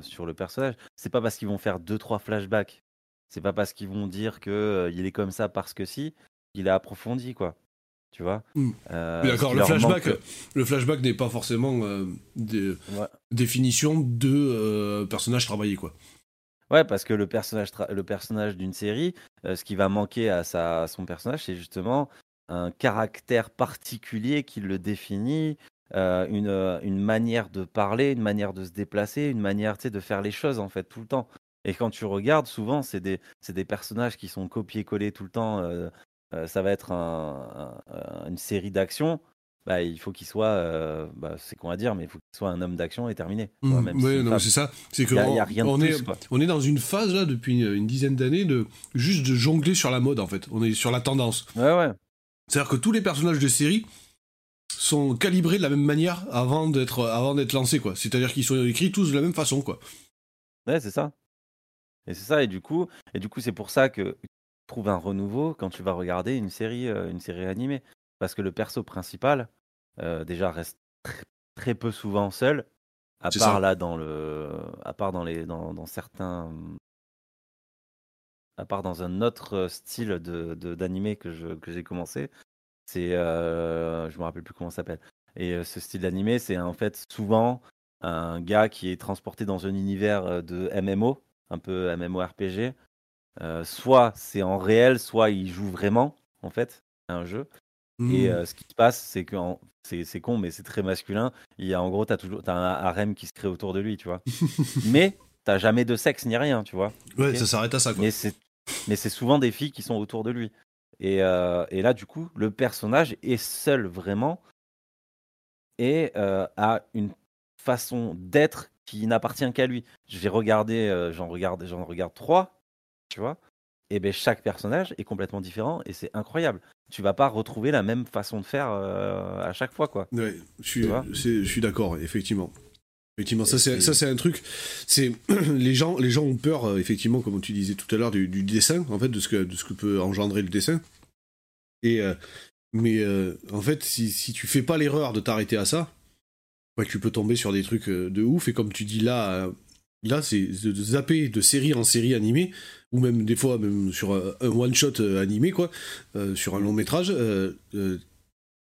sur le personnage. C'est pas parce qu'ils vont faire deux, trois flashbacks. C'est pas parce qu'ils vont dire que il est comme ça parce que si il est approfondi, quoi. Tu vois? Euh, D'accord, le flashback, le flashback n'est pas forcément euh, des définition de euh, personnage travaillé, quoi. Ouais, parce que le personnage, le personnage d'une série, ce qui va manquer à, sa, son personnage, c'est justement un caractère particulier qui le définit, une, une, manière de parler, une manière de se déplacer, une manière de faire les choses, en fait, tout le temps. Et quand tu regardes, souvent, c'est des, des, personnages qui sont copiés-collés tout le temps euh, ça va être une série d'actions, bah, il faut qu'il soit, euh, bah, c'est qu'on va dire, mais il faut qu'il soit un homme d'action et terminé. Mmh, oui, non, c'est ça. C'est que on, on est, on est dans une phase là depuis une, dizaine d'années de juste de jongler sur la mode en fait. On est sur la tendance. Ouais, ouais. C'est-à-dire que tous les personnages de série sont calibrés de la même manière avant d'être avant d'être lancés quoi. C'est-à-dire qu'ils sont écrits tous de la même façon quoi. Ouais, c'est ça. Et c'est ça et du coup et du coup c'est pour ça que trouve un renouveau quand tu vas regarder une série, euh, une série animée. Parce que le perso principal, euh, déjà, reste très, peu souvent seul, à part là dans le. À part dans les. dans, certains. À part dans un autre style de, d'animé que, je, que j'ai commencé. C'est. Euh, je me rappelle plus comment ça s'appelle. Et ce style d'animé, c'est en fait souvent un gars qui est transporté dans un univers de MMO, un peu MMORPG, euh, soit c'est en réel, soit il joue vraiment, en fait, un jeu. Et mmh. euh, ce qui se passe, c'est que c'est con, mais c'est très masculin. Il y a en gros, t'as toujours as un harem qui se crée autour de lui, tu vois? mais t'as jamais de sexe ni rien, tu vois? Ouais, ça s'arrête à ça. Quoi. Mais c'est souvent des filles qui sont autour de lui. Et, euh, et, là, du coup, le personnage est seul vraiment et a une façon d'être qui n'appartient qu'à lui. Je vais regarder, j'en regarde, j'en regarde trois tu vois et ben chaque personnage est complètement différent et c'est incroyable. Tu vas pas retrouver la même façon de faire euh, à chaque fois, quoi. Ouais, je suis, je suis d'accord, effectivement. Effectivement, ça c'est ça c'est un truc. C'est les gens les gens ont peur euh, effectivement comme tu disais tout à l'heure du, dessin en fait de ce que de ce que peut engendrer le dessin. Et euh, mais en fait si, si tu fais pas l'erreur de t'arrêter à ça, tu peux tomber sur des trucs de ouf et comme tu dis là là c'est de zapper de série en série animée ou même des fois même sur un one shot euh, animé quoi, euh, sur un long métrage, euh,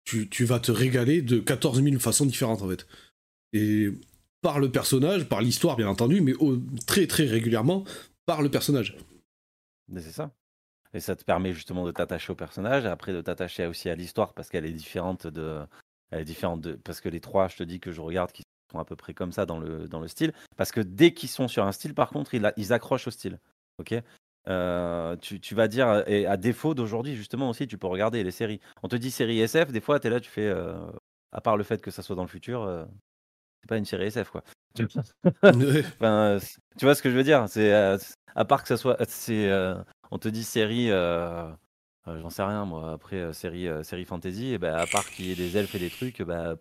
tu, vas te régaler de 14 000 façons différentes en fait. Et par le personnage, par l'histoire bien entendu, mais très très régulièrement par le personnage. C'est ça. Et ça te permet justement de t'attacher au personnage, et après de t'attacher aussi à l'histoire parce qu'elle est différente de, elle est différente de, parce que les trois, je te dis que je regarde, qui sont à peu près comme ça dans le, dans le style, parce que dès qu'ils sont sur un style, par contre, ils, accrochent au style. Ok, euh, tu, tu, vas dire, et à défaut d'aujourd'hui, justement aussi, tu peux regarder les séries. On te dit série SF, des fois, tu es là, tu fais, euh, à part le fait que ça soit dans le futur, euh, c'est pas une série SF, quoi. tu vois ce que je veux dire? C'est à part que ça soit, c'est, on te dit série, j'en sais rien, moi. Après série, série fantasy, et ben, à part qu'il y ait des elfes et des trucs, bah,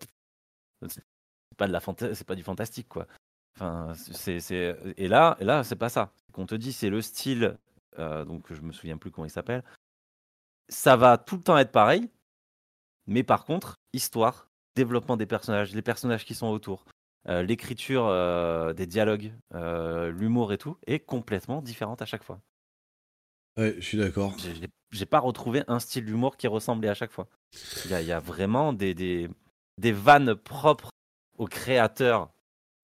c'est pas de la c'est pas du fantastique, quoi. Enfin, c'est, et là, et là, c'est pas ça. Qu'on te dit, c'est le style euh, donc je me souviens plus comment il s'appelle. Ça va tout le temps être pareil, mais par contre, histoire, développement des personnages, les personnages qui sont autour, l'écriture des dialogues, l'humour et tout est complètement différente à chaque fois. Ouais, je suis d'accord. J'ai pas retrouvé un style d'humour qui ressemblait à chaque fois. Il y a, vraiment des, des, des, vannes propres aux créateurs,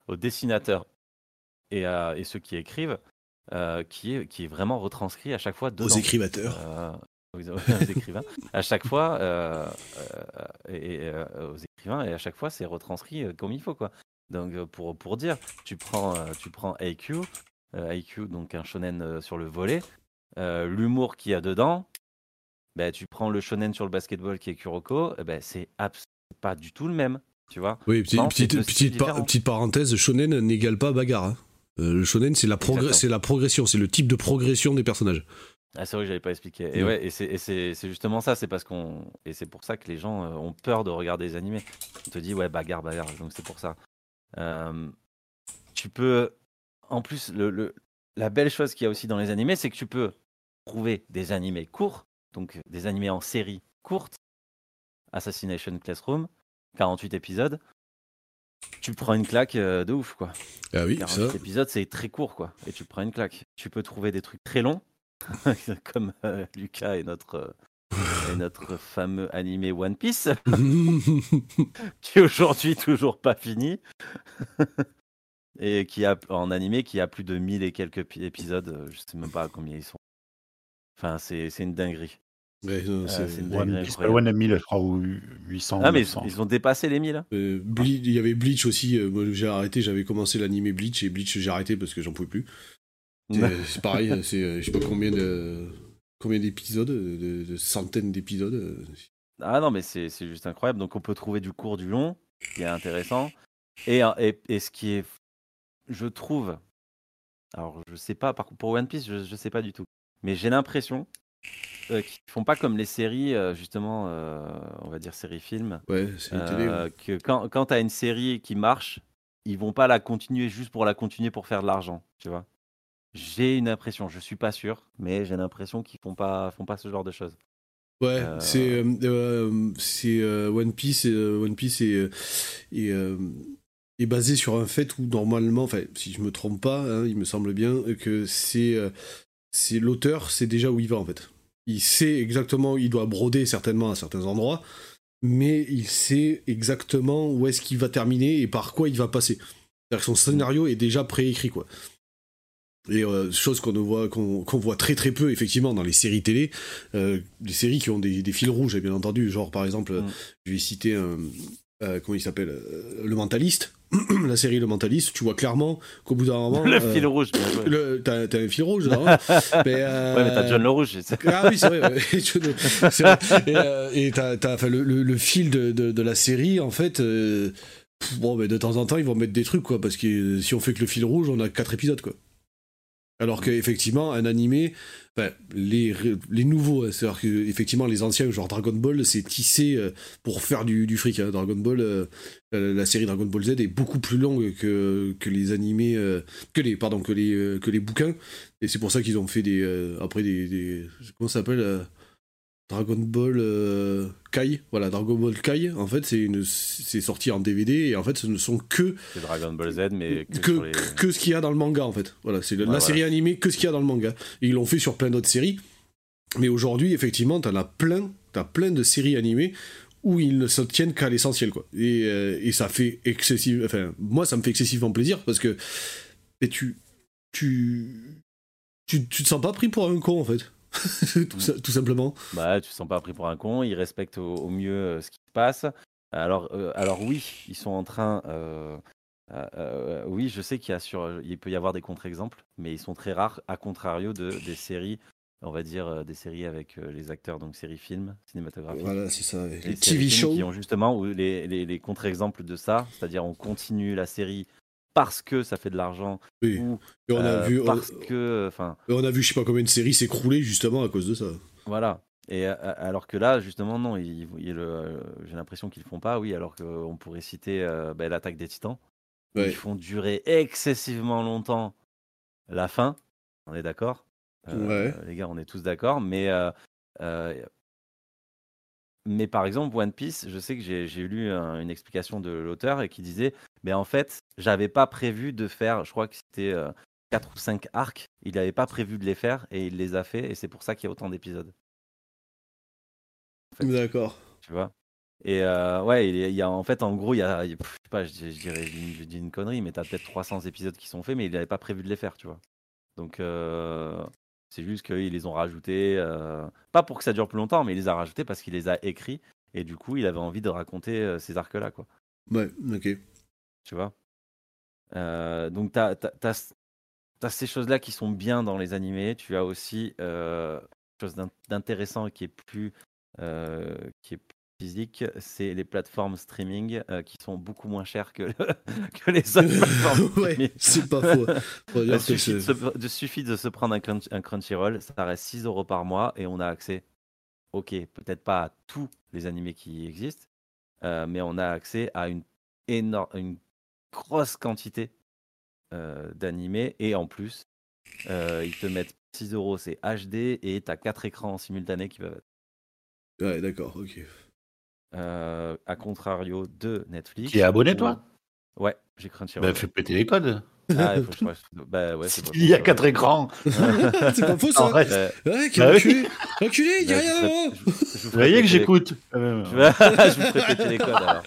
aux dessinateurs et, à, et ceux qui écrivent, qui, est, qui est vraiment retranscrit à chaque fois dedans. Aux écrivateurs. aux, écrivains. à chaque fois, et, aux écrivains, et à chaque fois, c'est retranscrit comme il faut. quoi. Donc, pour, pour dire, tu prends, tu prends IQ, IQ, donc un shonen sur le volet, euh, l'humour qu'il y a dedans, bah, tu prends le shonen sur le basketball qui est Kuroko, ben, c'est pas du tout le même, tu vois. Oui, petite, petite, parenthèse, shonen n'égale pas bagarre. Hein. Euh, le shonen, c'est la, la progression, c'est le type de progression des personnages. Ah, c'est vrai que j'avais pas expliqué. Et ouais, et c'est justement ça, c'est parce qu'on. Et c'est pour ça que les gens euh, ont peur de regarder les animés. On te dit, ouais, bagarre, bagarre, donc c'est pour ça. Tu peux. En plus, le, la belle chose qu'il y a aussi dans les animés, c'est que tu peux trouver des animés courts, donc des animés en série courte, Assassination Classroom, 48 épisodes. Tu prends une claque euh, de ouf, quoi. Ah oui, 48 épisodes, c'est très court, quoi. Et tu prends une claque. Tu peux trouver des trucs très longs, comme euh, Lucas et notre, et notre fameux animé One Piece, qui est aujourd'hui toujours pas fini et qui a en animé qui a plus de 1000 et quelques épisodes, euh, je sais même pas combien ils sont. Enfin, c'est une dinguerie. Ouais, euh, c'est une dinguerie. One 1000, je crois, ou 800. Ah, mais ils ont dépassé les 1000. Hein. Euh, il y avait Bleach aussi. moi, j'ai arrêté, j'avais commencé l'animé Bleach et Bleach, j'ai arrêté parce que j'en pouvais plus. C'est pareil, c'est je sais pas combien de combien d'épisodes, de, centaines d'épisodes. Ah non, mais c'est juste incroyable. Donc on peut trouver du court, du long, qui est intéressant. Et, et, et ce qui est je trouve, alors je sais pas, pour One Piece, je, ne sais pas du tout, mais j'ai l'impression euh, qu'ils font pas comme les séries, euh, justement, euh, on va dire séries films. Ouais, Que quand, quand tu as une série qui marche, ils vont pas la continuer juste pour la continuer pour faire de l'argent, tu vois. J'ai une impression, je suis pas sûr, mais j'ai l'impression qu'ils font pas, font pas ce genre de choses. Ouais, c'est c'est One Piece, One Piece et est basé sur un fait où normalement, enfin, si je me trompe pas, hein, il me semble bien que c'est euh, c'est l'auteur sait déjà où il va en fait. Il sait exactement, il doit broder certainement à certains endroits, mais il sait exactement où est-ce qu'il va terminer et par quoi il va passer. C'est-à-dire que son scénario est déjà préécrit quoi. Et euh, chose qu'on voit, qu'on voit très très peu effectivement dans les séries télé, euh, des séries qui ont des, fils rouges, bien entendu, genre par exemple, mm. je vais citer un, comment il s'appelle, le mentaliste, la série Le Mentaliste, tu vois clairement qu'au bout d'un moment. Le fil rouge, T'as un fil rouge, là. Hein. mais, euh... ouais, mais t'as John le Rouge. Ah oui, c'est vrai. vrai. Et euh, t'as le, le, fil de, de, de, la série, en fait. Euh, bon, mais de temps en temps, ils vont mettre des trucs, quoi. Parce que si on fait que le fil rouge, on a quatre épisodes, quoi. Alors qu'effectivement, un animé, les, nouveaux, hein, c'est-à-dire qu'effectivement, les anciens, genre Dragon Ball, c'est tissé euh, pour faire du, du fric. Hein. Dragon Ball, euh, la série Dragon Ball Z est beaucoup plus longue que, les animés, euh, que les, pardon, que les, que les bouquins. Et c'est pour ça qu'ils ont fait des, après des, des comment ça s'appelle Dragon Ball euh, Kai, voilà Dragon Ball Kai. En fait, c'est une, c'est sorti en DVD et en fait, ce ne sont que Dragon Ball Z, mais que, que, ce qu'il y a dans le manga en fait. Voilà, c'est la série animée que ce qu'il y a dans le manga. Et ils l'ont fait sur plein d'autres séries. Mais aujourd'hui, effectivement, t'en as plein, t'as plein de séries animées où ils ne se tiennent qu'à l'essentiel quoi. Et, euh, et, ça fait excessivement, enfin moi ça me fait excessivement plaisir parce que et tu, tu tu tu te sens pas pris pour un con en fait. tout, simplement. Bah, tu te sens pas pris pour un con, ils respectent au, mieux euh, ce qui se passe. Alors, euh, alors oui, ils sont en train. Euh, oui, je sais qu'il y a sur, il peut y avoir des contre-exemples, mais ils sont très rares, à contrario de des séries, on va dire des séries avec les acteurs, donc séries films cinématographiques. Voilà, c'est ça. Les, TV shows qui ont justement les, les, les contre-exemples de ça, c'est-à-dire on continue la série parce que ça fait de l'argent. Oui. on a euh, vu, parce que, enfin. On a vu, je sais pas combien de séries s'écrouler justement à cause de ça. Voilà. Et euh, alors que là, justement, non, il, j'ai l'impression qu'ils le font pas. Oui, alors qu'on pourrait citer euh, bah, l'attaque des Titans. Ils font durer excessivement longtemps la fin. On est d'accord ouais. Les gars, on est tous d'accord. Mais mais par exemple, One Piece, je sais que j'ai lu une explication de l'auteur et qui disait, mais en fait, j'avais pas prévu de faire, je crois que c'était 4 ou 5 arcs, il n'avait pas prévu de les faire et il les a fait et c'est pour ça qu'il y a autant d'épisodes. D'accord. Tu vois? Et ouais, il y a en fait, en gros, il y a, je sais pas, je, dirais, je dis une connerie, mais tu as peut-être 300 épisodes qui sont faits, mais il n'avait pas prévu de les faire, tu vois? Donc, c'est juste qu'ils les ont rajoutés, pas pour que ça dure plus longtemps, mais il les a rajoutés parce qu'il les a écrits et du coup, il avait envie de raconter ces arcs-là, quoi. Ouais, ok. Tu vois? Donc, tu as, as, ces choses-là qui sont bien dans les animés. Tu as aussi euh, chose d'intéressant qui est plus qui est physique, c'est les plateformes streaming euh, qui sont beaucoup moins chères que, que les autres plateformes. ouais, c'est pas faux. Il suffit, de suffit, de se prendre un, un, Crunchyroll, ça reste 6 euros par mois et on a accès, ok, peut-être pas à tous les animés qui existent, euh, mais on a accès à une énorme, une grosse quantité euh, d'animés et en plus, ils te mettent 6 euros, c'est HD et tu as 4 écrans simultanés qui peuvent être. Ouais, d'accord, ok. Euh, à contrario de Netflix. Qui est abonné, toi? Ouais, j'ai Crunchyroll. Bah, fais péter les codes. Ah, il faut que je bah, ouais, c'est Il y a quatre écrans. c'est pas faux, ça. Ouais, quel bah, enculé. Enculé, il y a rien Vous voyez que j'écoute. Je, vous ferai péter les codes, alors.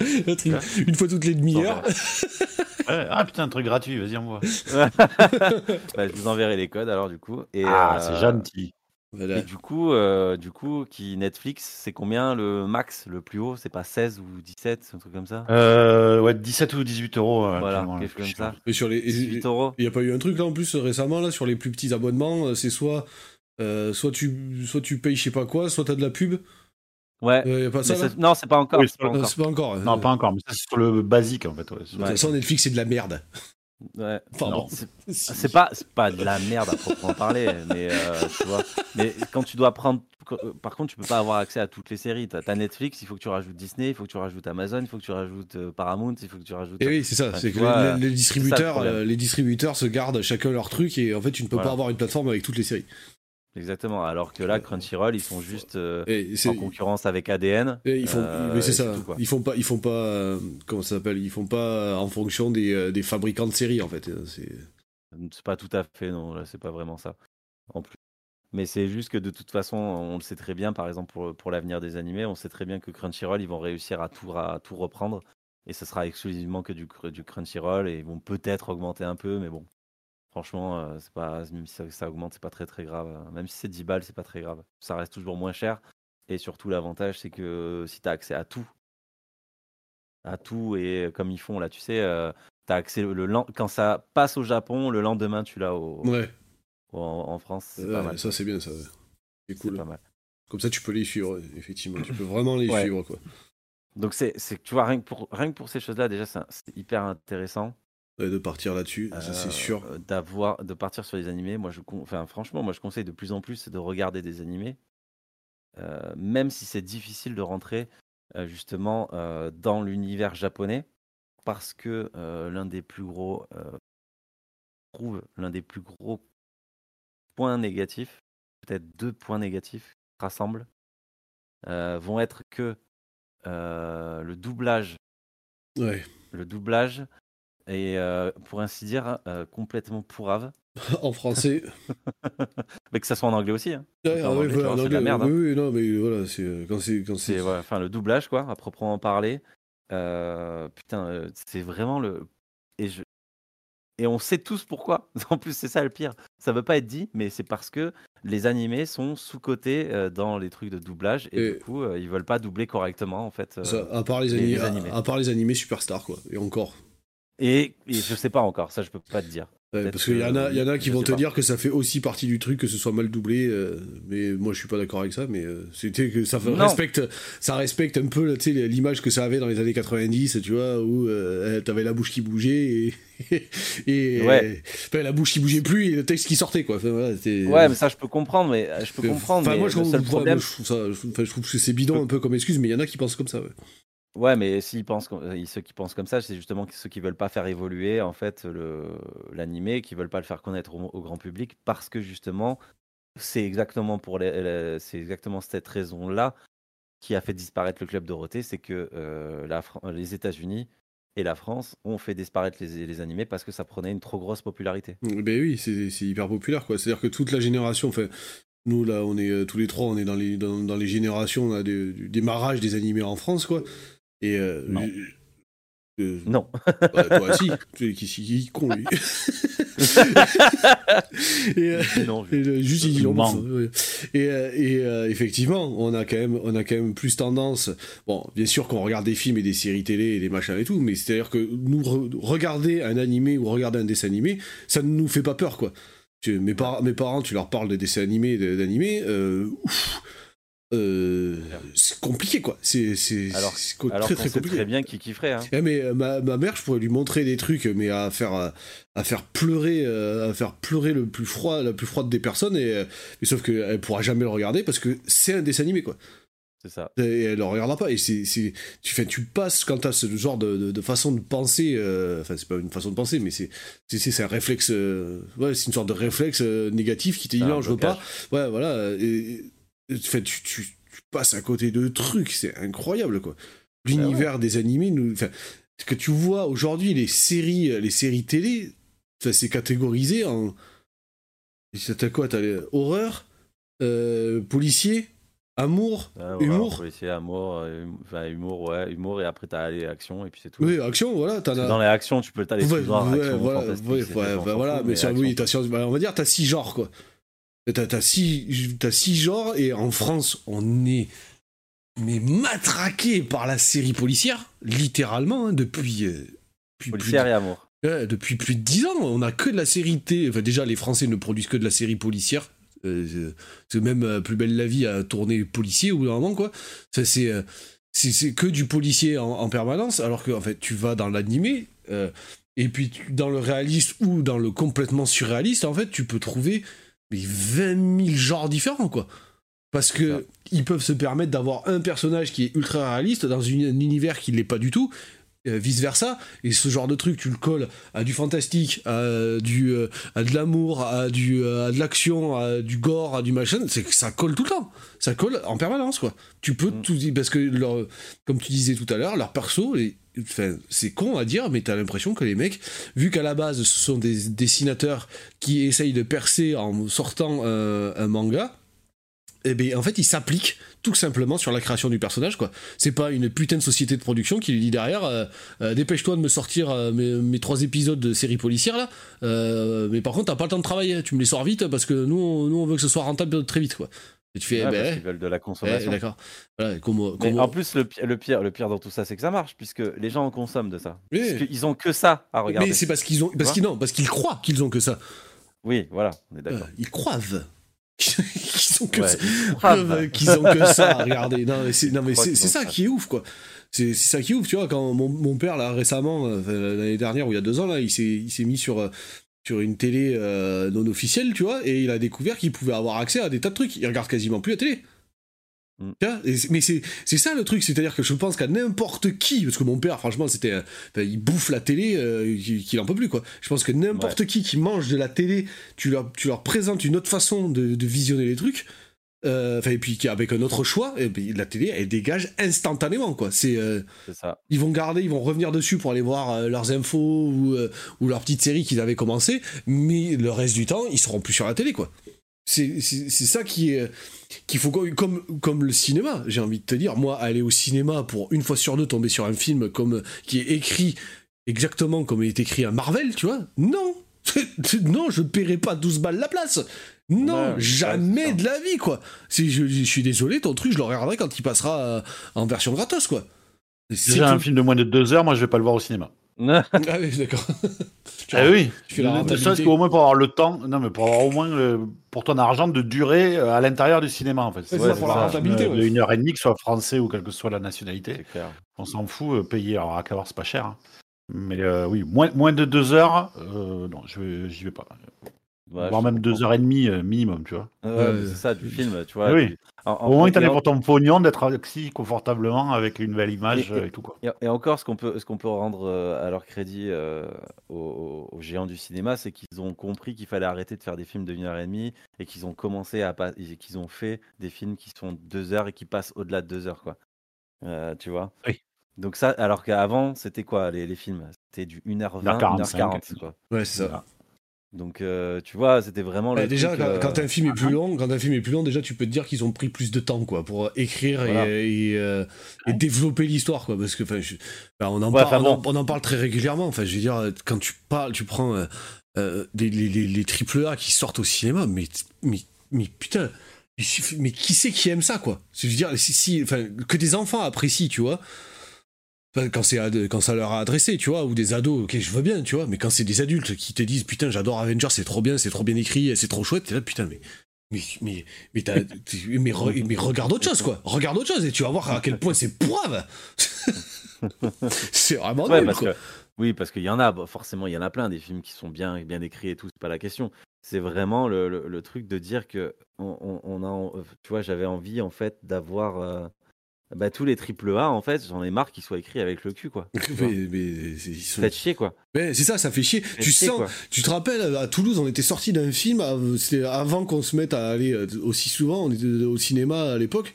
Une fois toutes les demi-heures. Ah putain, un truc gratuit, vas-y, envoie. bah, je vous enverrai les codes, alors, du coup. Et, ah, c'est euh, Et du coup, euh, du coup, qui Netflix, c'est combien le max, le plus haut? C'est pas 16 ou 17, un truc comme ça? Euh, Ouais, 17 ou 18 euros. Euh, voilà, quelque chose comme ça. Et sur les 18 euros. Il n'y a pas eu un truc là en plus récemment là sur les plus petits abonnements, c'est soit soit tu soit tu payes je sais pas quoi, soit t'as de la pub. Ouais. Y a pas ça, non, c'est pas encore. c'est pas, pas, encore. Non, pas encore. Mais c'est sur le basique en fait. Ouais. De toute façon, Netflix c'est de la merde. Ouais. c'est pas, pas de la merde à proprement parler, mais euh, tu vois. Mais quand tu dois prendre. Par contre, tu peux pas avoir accès à toutes les séries. Tu as, Netflix, il faut que tu rajoutes Disney, il faut que tu rajoutes Amazon, il faut que tu rajoutes euh, Paramount, il faut que tu rajoutes. Et oui, c'est ça. c'est que les, distributeurs, euh, les distributeurs se gardent chacun leur truc et en fait, tu ne peux pas avoir une plateforme avec toutes les séries. Exactement. Alors que là, Crunchyroll, ils sont juste euh, en concurrence avec ADN. ils font, euh, c'est ça. ils font pas, ils font pas, euh, comment ça s'appelle Ils font pas en fonction des, des, fabricants de séries en fait. C'est, c'est pas tout à fait non. Là, c'est pas vraiment ça. En plus. Mais c'est juste que de toute façon, on le sait très bien. Par exemple, pour, pour l'avenir des animés, on sait très bien que Crunchyroll, ils vont réussir à tout, à tout reprendre. Et ce sera exclusivement que du, du Crunchyroll. Et ils vont peut-être augmenter un peu, mais bon, Franchement, euh, c'est pas, même si ça, augmente, c'est pas très très grave. Même si c'est 10 balles, c'est pas très grave. Ça reste toujours moins cher. Et surtout, l'avantage, c'est que si tu as accès à tout, à tout, et comme ils font là, tu sais, euh, as accès le, quand ça passe au Japon, le lendemain, tu l'as au, ouais. en, France. Ça, c'est bien, ça. C'est cool. Pas mal. Comme ça, tu peux les suivre, effectivement. tu peux vraiment les suivre, quoi. Donc, c'est, tu vois, rien que pour, rien que pour ces choses-là, déjà, c'est hyper intéressant de partir là-dessus, ça c'est sûr. Euh, d'avoir, de partir sur les animés. Moi, je, enfin, franchement, moi, je conseille de plus en plus de regarder des animés, euh, même si c'est difficile de rentrer euh, justement dans l'univers japonais, parce que l'un des plus gros, trouve l'un des plus gros points négatifs, peut-être deux points négatifs rassemblent, vont être que le doublage. Ouais. Le doublage et euh, pour ainsi dire euh, complètement pourrave. en français. mais que ça soit en anglais aussi. Hein. Ouais, en anglais, en anglais, merde. Hein. Oui, oui, non, mais voilà, c'est euh, quand c'est quand c'est. enfin le doublage quoi, à proprement parler. putain, c'est vraiment le et je et on sait tous pourquoi. En plus, c'est ça le pire. Ça veut pas être dit, mais c'est parce que les animés sont sous-cotés dans les trucs de doublage et, du coup, ils veulent pas doubler correctement en fait. à part les, les animés. À, à, part les animés superstars quoi. Et encore. Et, et, je sais pas encore, ça je peux pas te dire. parce qu'il y, en a, y en a qui vont te dire que ça fait aussi partie du truc que ce soit mal doublé, euh, mais moi je suis pas d'accord avec ça. Mais euh, c'était que ça respecte, ça respecte un peu l'image que ça avait dans les années 90, tu vois, où euh, t'avais la bouche qui bougeait et, et ouais. la bouche qui bougeait plus et le texte qui sortait quoi. ouais, mais ça je peux comprendre, mais je peux comprendre. Enfin, moi je, problème... je, trouve ça, je, trouve que c'est bidon un peu comme excuse, mais il y en a qui pensent comme ça. Ouais. Ouais, mais s'ils pensent, euh, ceux qui pensent comme ça, c'est justement ceux qui veulent pas faire évoluer en fait le l'animé, qui veulent pas le faire connaître au, grand public, parce que justement, c'est exactement pour les, c'est exactement cette raison-là qui a fait disparaître le club Dorothée, c'est que les États-Unis et la France ont fait disparaître les, animés parce que ça prenait une trop grosse popularité. Ben oui, c'est hyper populaire quoi. C'est-à-dire que toute la génération, enfin, nous là, on est tous les trois, on est dans les, dans, les générations du démarrage des animés en France quoi. Et euh, non. Bah, toi, si. Qui, qui, qui con, lui. et, euh, non, juste il dit Et, euh, et effectivement, on a quand même, on a quand même plus tendance. Bon, bien sûr qu'on regarde des films et des séries télé et des machins et tout, mais c'est à dire que nous regarder un animé ou regarder un dessin animé, ça ne nous fait pas peur, quoi. mes, mes parents, tu leur parles de dessins animés, d'animés, ouf euh, c'est compliqué quoi. C'est alors, très très compliqué. très bien qui kifferait. Hein. Eh, mais euh, ma, ma, mère, je pourrais lui montrer des trucs, mais à faire à faire pleurer, euh, à faire pleurer le plus froid, la plus froide des personnes. Et, mais sauf qu'elle pourra jamais le regarder parce que c'est un dessin animé quoi. C'est ça. Et elle le regardera pas. Et c'est tu fais, tu passes quand t'as ce genre de, de, façon de penser. Enfin, c'est pas une façon de penser, mais c'est c'est un réflexe. ouais, c'est une sorte de réflexe négatif qui te dit non, je veux pas. Ouais, voilà. Et, tu, tu, tu, passes à côté de trucs, c'est incroyable quoi. L'univers des animés, nous, ce que tu vois aujourd'hui, les séries, les séries télé, ça c'est catégorisé en. T'as quoi T'as horreur, euh, policier, amour, ah, humour. Policier, amour, euh, enfin, humour, ouais, humour, et après t'as les actions, et puis c'est tout. Oui, action, voilà. As... Dans les actions, tu peux t'as les ouais, ouais, voilà, ouais, voilà, mais, oui, bah, on va dire, t'as six genres quoi. T'as six, six genres et en France, on est mais matraqué par la série policière, littéralement, hein, depuis, euh, Policière et amour. depuis plus de dix ans, on a que de la série T. Enfin, déjà, les Français ne produisent que de la série policière. Euh, c'est même euh, Plus belle la vie à tourner policier bout d'un moment, quoi. C'est c'est que du policier en, permanence, alors que en fait, tu vas dans l'animé. et puis dans le réaliste ou dans le complètement surréaliste, en fait, tu peux trouver mais 20 000 genres différents, quoi. Parce que ils peuvent se permettre d'avoir un personnage qui est ultra réaliste dans un univers qui ne l'est pas du tout, euh, vice versa. Et ce genre de truc, tu le colles à du fantastique, à, du, euh, à de l'amour, à, du, euh, à de l'action, à du gore, à du machin. C'est que ça colle tout le temps. Ça colle en permanence, quoi. Tu peux mm. tout dire, parce que leur, comme tu disais tout à l'heure, leur perso, enfin, c'est con à dire, mais t'as l'impression que les mecs, vu qu'à la base ce sont des dessinateurs qui essayent de percer en sortant un manga, eh bien, en fait, ils s'appliquent tout simplement sur la création du personnage, quoi. C'est pas une putain de société de production qui lui dit derrière, euh, euh, dépêche-toi de me sortir euh, mes, trois épisodes de série policière là, mais par contre, t'as pas le temps de travailler, tu me les sors vite parce que nous, on, nous, on veut que ce soit rentable très vite, quoi. Et tu fais, eh ben, ils veulent de la consommation. Eh, d'accord. Voilà, En plus, le, le, pire, le pire dans tout ça, c'est que ça marche, puisque les gens en consomment de ça. Parce qu'ils ont que ça à regarder. Mais c'est parce qu'ils ont, parce qu'ils non, parce qu'ils croient qu'ils ont que ça. Oui, voilà, on est d'accord. ils croivent. qu'ils ont que ça, qu'ils ont que ça à regarder. Non mais c'est non mais c'est ça qui est ouf quoi. C'est ça qui est ouf, tu vois quand mon, mon père là récemment euh, l'année dernière ou il y a deux ans là, il s'est il s'est mis sur euh, sur une télé euh, non officielle, tu vois, et il a découvert qu'il pouvait avoir accès à des tas de trucs. Il regarde quasiment plus la télé. Mm. Mais c'est ça le truc, c'est-à-dire que je pense qu'à n'importe qui, parce que mon père, franchement, c'était, il bouffe la télé, euh, qu'il en peut plus quoi. Je pense que n'importe qui qui mange de la télé, tu leur, tu leur présentes une autre façon de, visionner les trucs, euh, et puis avec un autre choix, et la télé elle dégage instantanément quoi. Euh, c'est ça. Ils vont garder, ils vont revenir dessus pour aller voir leurs infos ou, ou leurs petites séries qu'ils avaient commencé, mais le reste du temps ils seront plus sur la télé quoi. C'est ça qui est qu'il faut comme comme le cinéma. J'ai envie de te dire, moi, aller au cinéma pour une fois sur deux tomber sur un film comme qui est écrit exactement comme il est écrit à Marvel, tu vois Non, non, je paierai pas 12 balles la place. Non, jamais de la vie, quoi. Si je, suis désolé, ton truc, je le regarderai quand il passera euh, en version gratos, quoi. Si j'ai un film de moins de deux heures, moi, je vais pas le voir au cinéma. ah oui, d'accord. ah oui. Tu fais qu'au moins pour avoir le temps, non mais pour avoir au moins pour ton argent de durer euh, à l'intérieur du cinéma en fait. C'est ça pour la rentabilité. Une heure et demie, que ce soit français ou quelle que soit la nationalité. On s'en fout, euh, payer alors à qu'avoir c'est pas cher. Hein. Mais euh, oui, moins, moins de deux heures, non, je j'y vais pas. Voire même deux heures et demie euh, minimum, tu vois. c'est ça, du film, tu vois. Oui. Au moins, tu as pour ton pognon d'être assis confortablement avec une belle image et, tout. Quoi. Et, encore, ce qu'on peut, ce qu'on peut rendre à leur crédit aux, géants du cinéma, c'est qu'ils ont compris qu'il fallait arrêter de faire des films de 1 heure et demie et qu'ils ont commencé à qu'ils ont fait des films qui sont deux heures et qui passent au-delà de deux heures, quoi. tu vois? Oui. Donc ça, alors qu'avant, c'était quoi les, les films? C'était du 1h20, 1h40. Quoi. Ouais, c'est ça. Donc, euh, tu vois, c'était vraiment. Bah, déjà, quand, euh, un film est plus long, quand un film est plus long, déjà, tu peux te dire qu'ils ont pris plus de temps, quoi, pour écrire et, euh, développer l'histoire, quoi, parce que, enfin, on, en parle, on, en, parle très régulièrement. Enfin, je veux dire, quand tu parles, tu prends les, les, triple A qui sortent au cinéma, mais, mais, mais putain, mais qui c'est qui aime ça, quoi? Je veux dire, si, enfin, que des enfants apprécient, tu vois? Quand c'est quand ça leur a adressé tu vois ou des ados ok je veux bien tu vois mais quand c'est des adultes qui te disent putain j'adore Avengers c'est trop bien c'est trop bien écrit c'est trop chouette t'es là putain mais mais mais mais, mais, mais, regarde autre chose quoi. Regarde autre chose et tu vas voir à quel point c'est poivre. C'est vraiment ouais, parce Que, oui parce qu'il y en a forcément il y en a plein des films qui sont bien bien écrits et tout c'est pas la question. C'est vraiment le, le, truc de dire que on, on, a tu vois j'avais envie en fait d'avoir euh, bah, tous les triple A, en fait, j'en ai marre qu'ils soient écrits avec le cul, quoi. mais, mais sont... Ça fait chier, quoi. c'est ça, ça fait chier. tu sens, tu te rappelles, à Toulouse, on était sorti d'un film, c'était avant qu'on se mette à aller euh, aussi souvent, on était au cinéma à l'époque,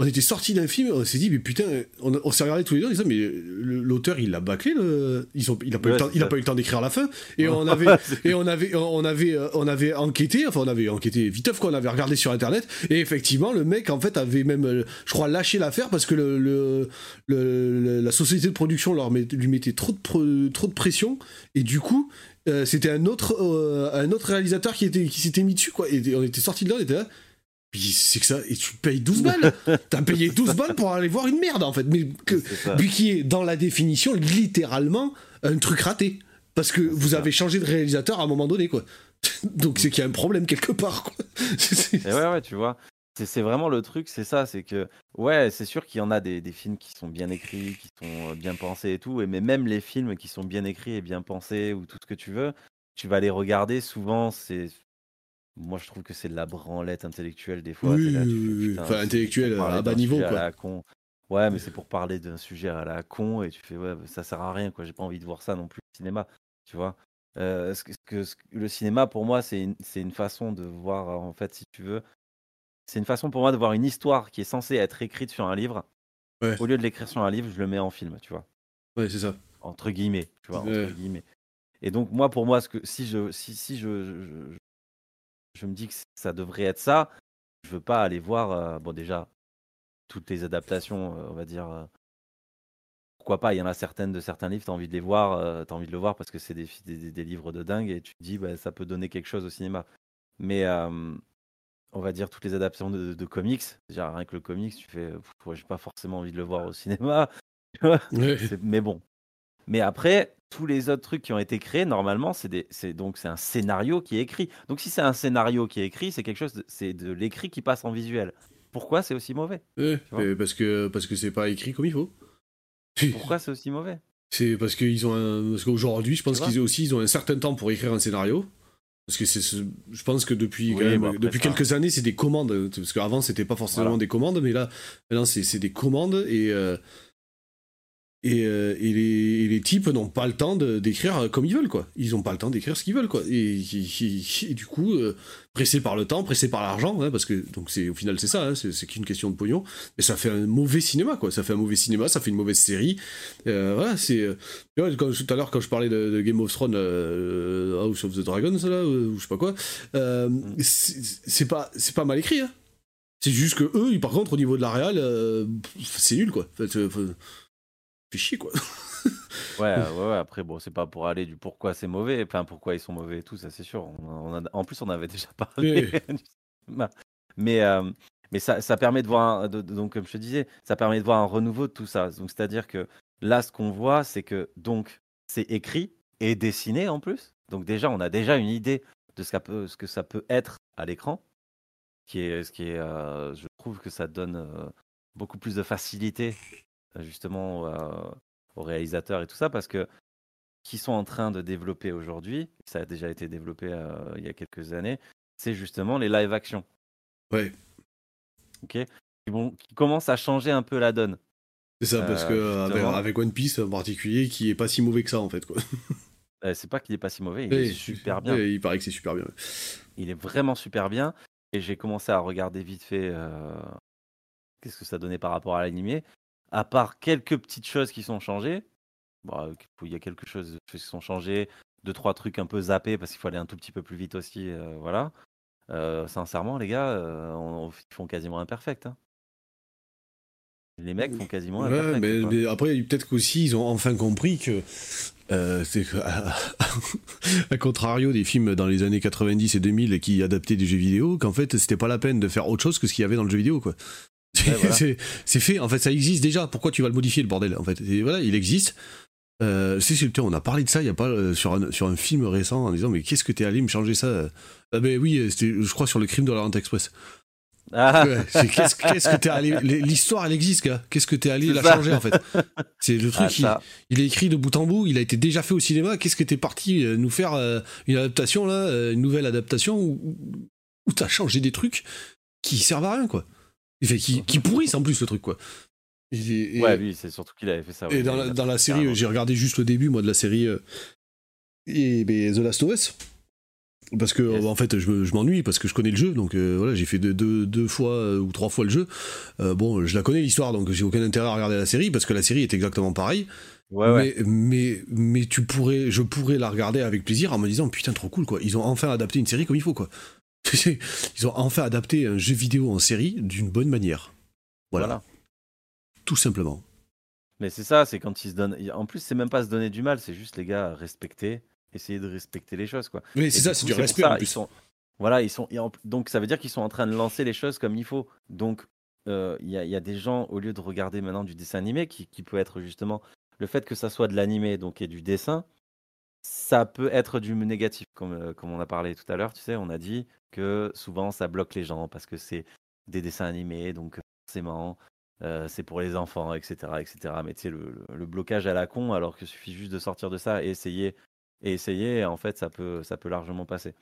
on était sorti d'un film, on s'est dit, mais putain, on, s'est regardé tous les deux, on disait, mais l'auteur, il l'a bâclé, le... Ils ont, il n'a pas, eu pas eu le temps d'écrire la fin, et on avait, et on avait, on avait, on avait enquêté, enfin, on avait enquêté viteuf, quoi, on avait regardé sur internet, et effectivement, le mec, en fait, avait même, euh, je crois, lâché l'affaire parce que le, le, la société de production leur lui mettait trop de, trop de pression, et du coup, euh, c'était un autre, euh, un autre réalisateur qui, était, qui s'était mis dessus, quoi, et on était sorti de là, on était là, c'est que ça, et tu payes 12 balles. T'as payé 12 balles pour aller voir une merde en fait. Mais que, qui est dans la définition littéralement un truc raté. Parce que vous avez changé de réalisateur à un moment donné quoi. Donc c'est qu'il y a un problème quelque part quoi. ouais, ouais, tu vois. C'est vraiment le truc, c'est ça, c'est que, ouais, c'est sûr qu'il y en a des, des, films qui sont bien écrits, qui sont euh, bien pensés et tout, et mais même les films qui sont bien écrits et bien pensés, ou tout ce que tu veux, tu vas les regarder, souvent, c'est moi, je trouve que c'est de la branlette intellectuelle des fois. Oui, oui, enfin, intellectuelle à bas niveau, quoi. la con. Ouais, mais c'est pour parler d'un sujet à la con et tu fais, ouais, ça sert à rien, quoi. J'ai pas envie de voir ça non plus au cinéma, tu vois. Euh, ce que, le cinéma, pour moi, c'est une, une façon de voir, en fait, si tu veux, c'est une façon pour moi de voir une histoire qui est censée être écrite sur un livre. Au lieu de l'écrire sur un livre, je le mets en film, tu vois. Ouais, c'est ça. Entre guillemets, tu vois, entre guillemets. Et donc, moi, pour moi, ce que, si, je, si, si je, je me dis que ça devrait être ça. Je veux pas aller voir, euh, bon déjà, toutes les adaptations, euh, on va dire. Euh, pourquoi pas Il y en a certaines de certains livres, tu as envie de les voir, tu as envie de le voir parce que c'est des, des, livres de dingue et tu te dis, bah, ça peut donner quelque chose au cinéma. Mais on va dire toutes les adaptations de, comics, déjà rien que le comics, tu fais, j'ai pas forcément envie de le voir au cinéma. Mais bon. Mais après, tous les autres trucs qui ont été créés, normalement, c'est donc c'est un scénario qui est écrit. Donc si c'est un scénario qui est écrit, c'est quelque chose, c'est de l'écrit qui passe en visuel. Pourquoi c'est aussi mauvais? Parce que parce que c'est pas écrit comme il faut. Pourquoi c'est aussi mauvais? C'est parce qu'ils ont un... parce qu'aujourd'hui, je pense qu'ils aussi ils ont un certain temps pour écrire un scénario. Parce que c'est, je pense que depuis, depuis quelques années, c'est des commandes. Parce qu'avant, c'était pas forcément des commandes, mais là, maintenant, c'est des commandes et, euh, et, euh, et, les, les, types n'ont pas le temps d'écrire comme ils veulent, quoi. Ils n'ont pas le temps d'écrire ce qu'ils veulent, quoi. Et, du coup, euh, pressés par le temps, pressés par l'argent, hein, parce que donc c'est au final c'est ça, hein, c'est qu'une question de pognon. Mais ça fait un mauvais cinéma, quoi. Ça fait un mauvais cinéma, ça fait une mauvaise série. Euh, voilà, c'est. tout à l'heure quand je parlais de, Game of Thrones, House of the Dragons, là, ou je sais pas quoi, c'est pas c'est pas mal écrit. Hein. C'est juste que eux, par contre, au niveau de la réal, c'est nul, quoi. Fait, chier quoi. ouais, ouais, ouais, après, bon, c'est pas pour aller du pourquoi c'est mauvais, enfin pourquoi ils sont mauvais et tout, ça c'est sûr. On, en plus, on avait déjà parlé. mais euh, mais ça, ça, permet de voir, donc comme je te disais, ça permet de voir un renouveau de tout ça. Donc c'est-à-dire que là, ce qu'on voit, c'est que donc c'est écrit et dessiné en plus. Donc déjà, on a déjà une idée de ce, peut, ce que ça peut être à l'écran, qui est, ce qui est, euh, je trouve que ça donne euh, beaucoup plus de facilité justement aux réalisateurs et tout ça parce que qu'ils sont en train de développer aujourd'hui, ça a déjà été développé euh, il y a quelques années, c'est justement les live action. Ouais. Ok. Qui, vont, qui commencent à changer un peu la donne. C'est ça, parce que avec, One Piece en particulier, qui est pas si mauvais que ça en fait. Quoi. c'est pas qu'il est pas si mauvais, il est super bien. il paraît que c'est super bien. Il est vraiment super bien. Et j'ai commencé à regarder vite fait qu'est-ce que ça donnait par rapport à l'animé. À part quelques petites choses qui sont changées, bon, il y a quelque chose qui sont changées, deux trois trucs un peu zappés parce qu'il faut aller un tout petit peu plus vite aussi, voilà. sincèrement, les gars, ils font quasiment imperfect. Hein. Les mecs font quasiment ouais, mais, mais, après, peut-être qu'aussi, ils ont enfin compris que. Euh, c'est à, contrario des films dans les années 90 et 2000 qui adaptaient des jeux vidéo, qu'en fait, c'était pas la peine de faire autre chose que ce qu'il y avait dans le jeu vidéo, quoi. c'est fait, en fait, ça existe déjà. Pourquoi tu vas le modifier, le bordel En fait, voilà, il existe. Euh, on a parlé de ça il y a pas euh, sur un sur un film récent en disant mais qu'est-ce que t'es allé me changer ça? Ah ben oui, c'était je crois sur le crime de l'Orient Express. Ah. qu'est-ce que t'es allé l'histoire elle existe gars. Qu'est-ce que t'es allé la changer en fait? C'est le truc ah, il, est écrit de bout en bout il a été déjà fait au cinéma. Qu'est-ce que t'es parti euh, nous faire euh, une adaptation là euh, une nouvelle adaptation où, où t'as changé des trucs qui servent à rien quoi? Qui, qui pourrissent en plus le truc quoi. Ouais oui c'est surtout qu'il avait fait ça et dans, la, dans la série j'ai regardé juste le début moi de la série et ben, The Last of Us. Parce que en fait je, je m'ennuie parce que je connais le jeu donc euh, voilà j'ai fait deux, deux, deux, fois euh, ou trois fois le jeu. Euh, bon je la connais l'histoire donc j'ai aucun intérêt à regarder la série parce que la série est exactement pareille. Ouais, mais, mais, mais tu pourrais je pourrais la regarder avec plaisir en me disant putain trop cool quoi. Ils ont enfin adapté une série comme il faut quoi ils ont enfin adapté un jeu vidéo en série d'une bonne manière voilà. voilà. tout simplement mais c'est ça c'est quand ils se donnent en plus c'est même pas se donner du mal c'est juste les gars respecter essayer de respecter les choses quoi. Oui, c'est ça, c'est du respect. ils sont, voilà, ils sont donc ça veut dire qu'ils sont en train de lancer les choses comme il faut. Donc euh, il y, a, y, a des gens au lieu de regarder maintenant du dessin animé qui, qui peut être justement le fait que ça soit de l'animé donc et du dessin, ça peut être du négatif comme comme on a parlé tout à l'heure. Tu sais, on a dit que souvent ça bloque les gens parce que c'est des dessins animés donc forcément euh, c'est pour les enfants, etc., etc. Mais tu sais, le, le, blocage à la con, alors qu'il suffit juste de sortir de ça et essayer et essayer, en fait, ça peut, ça peut largement passer.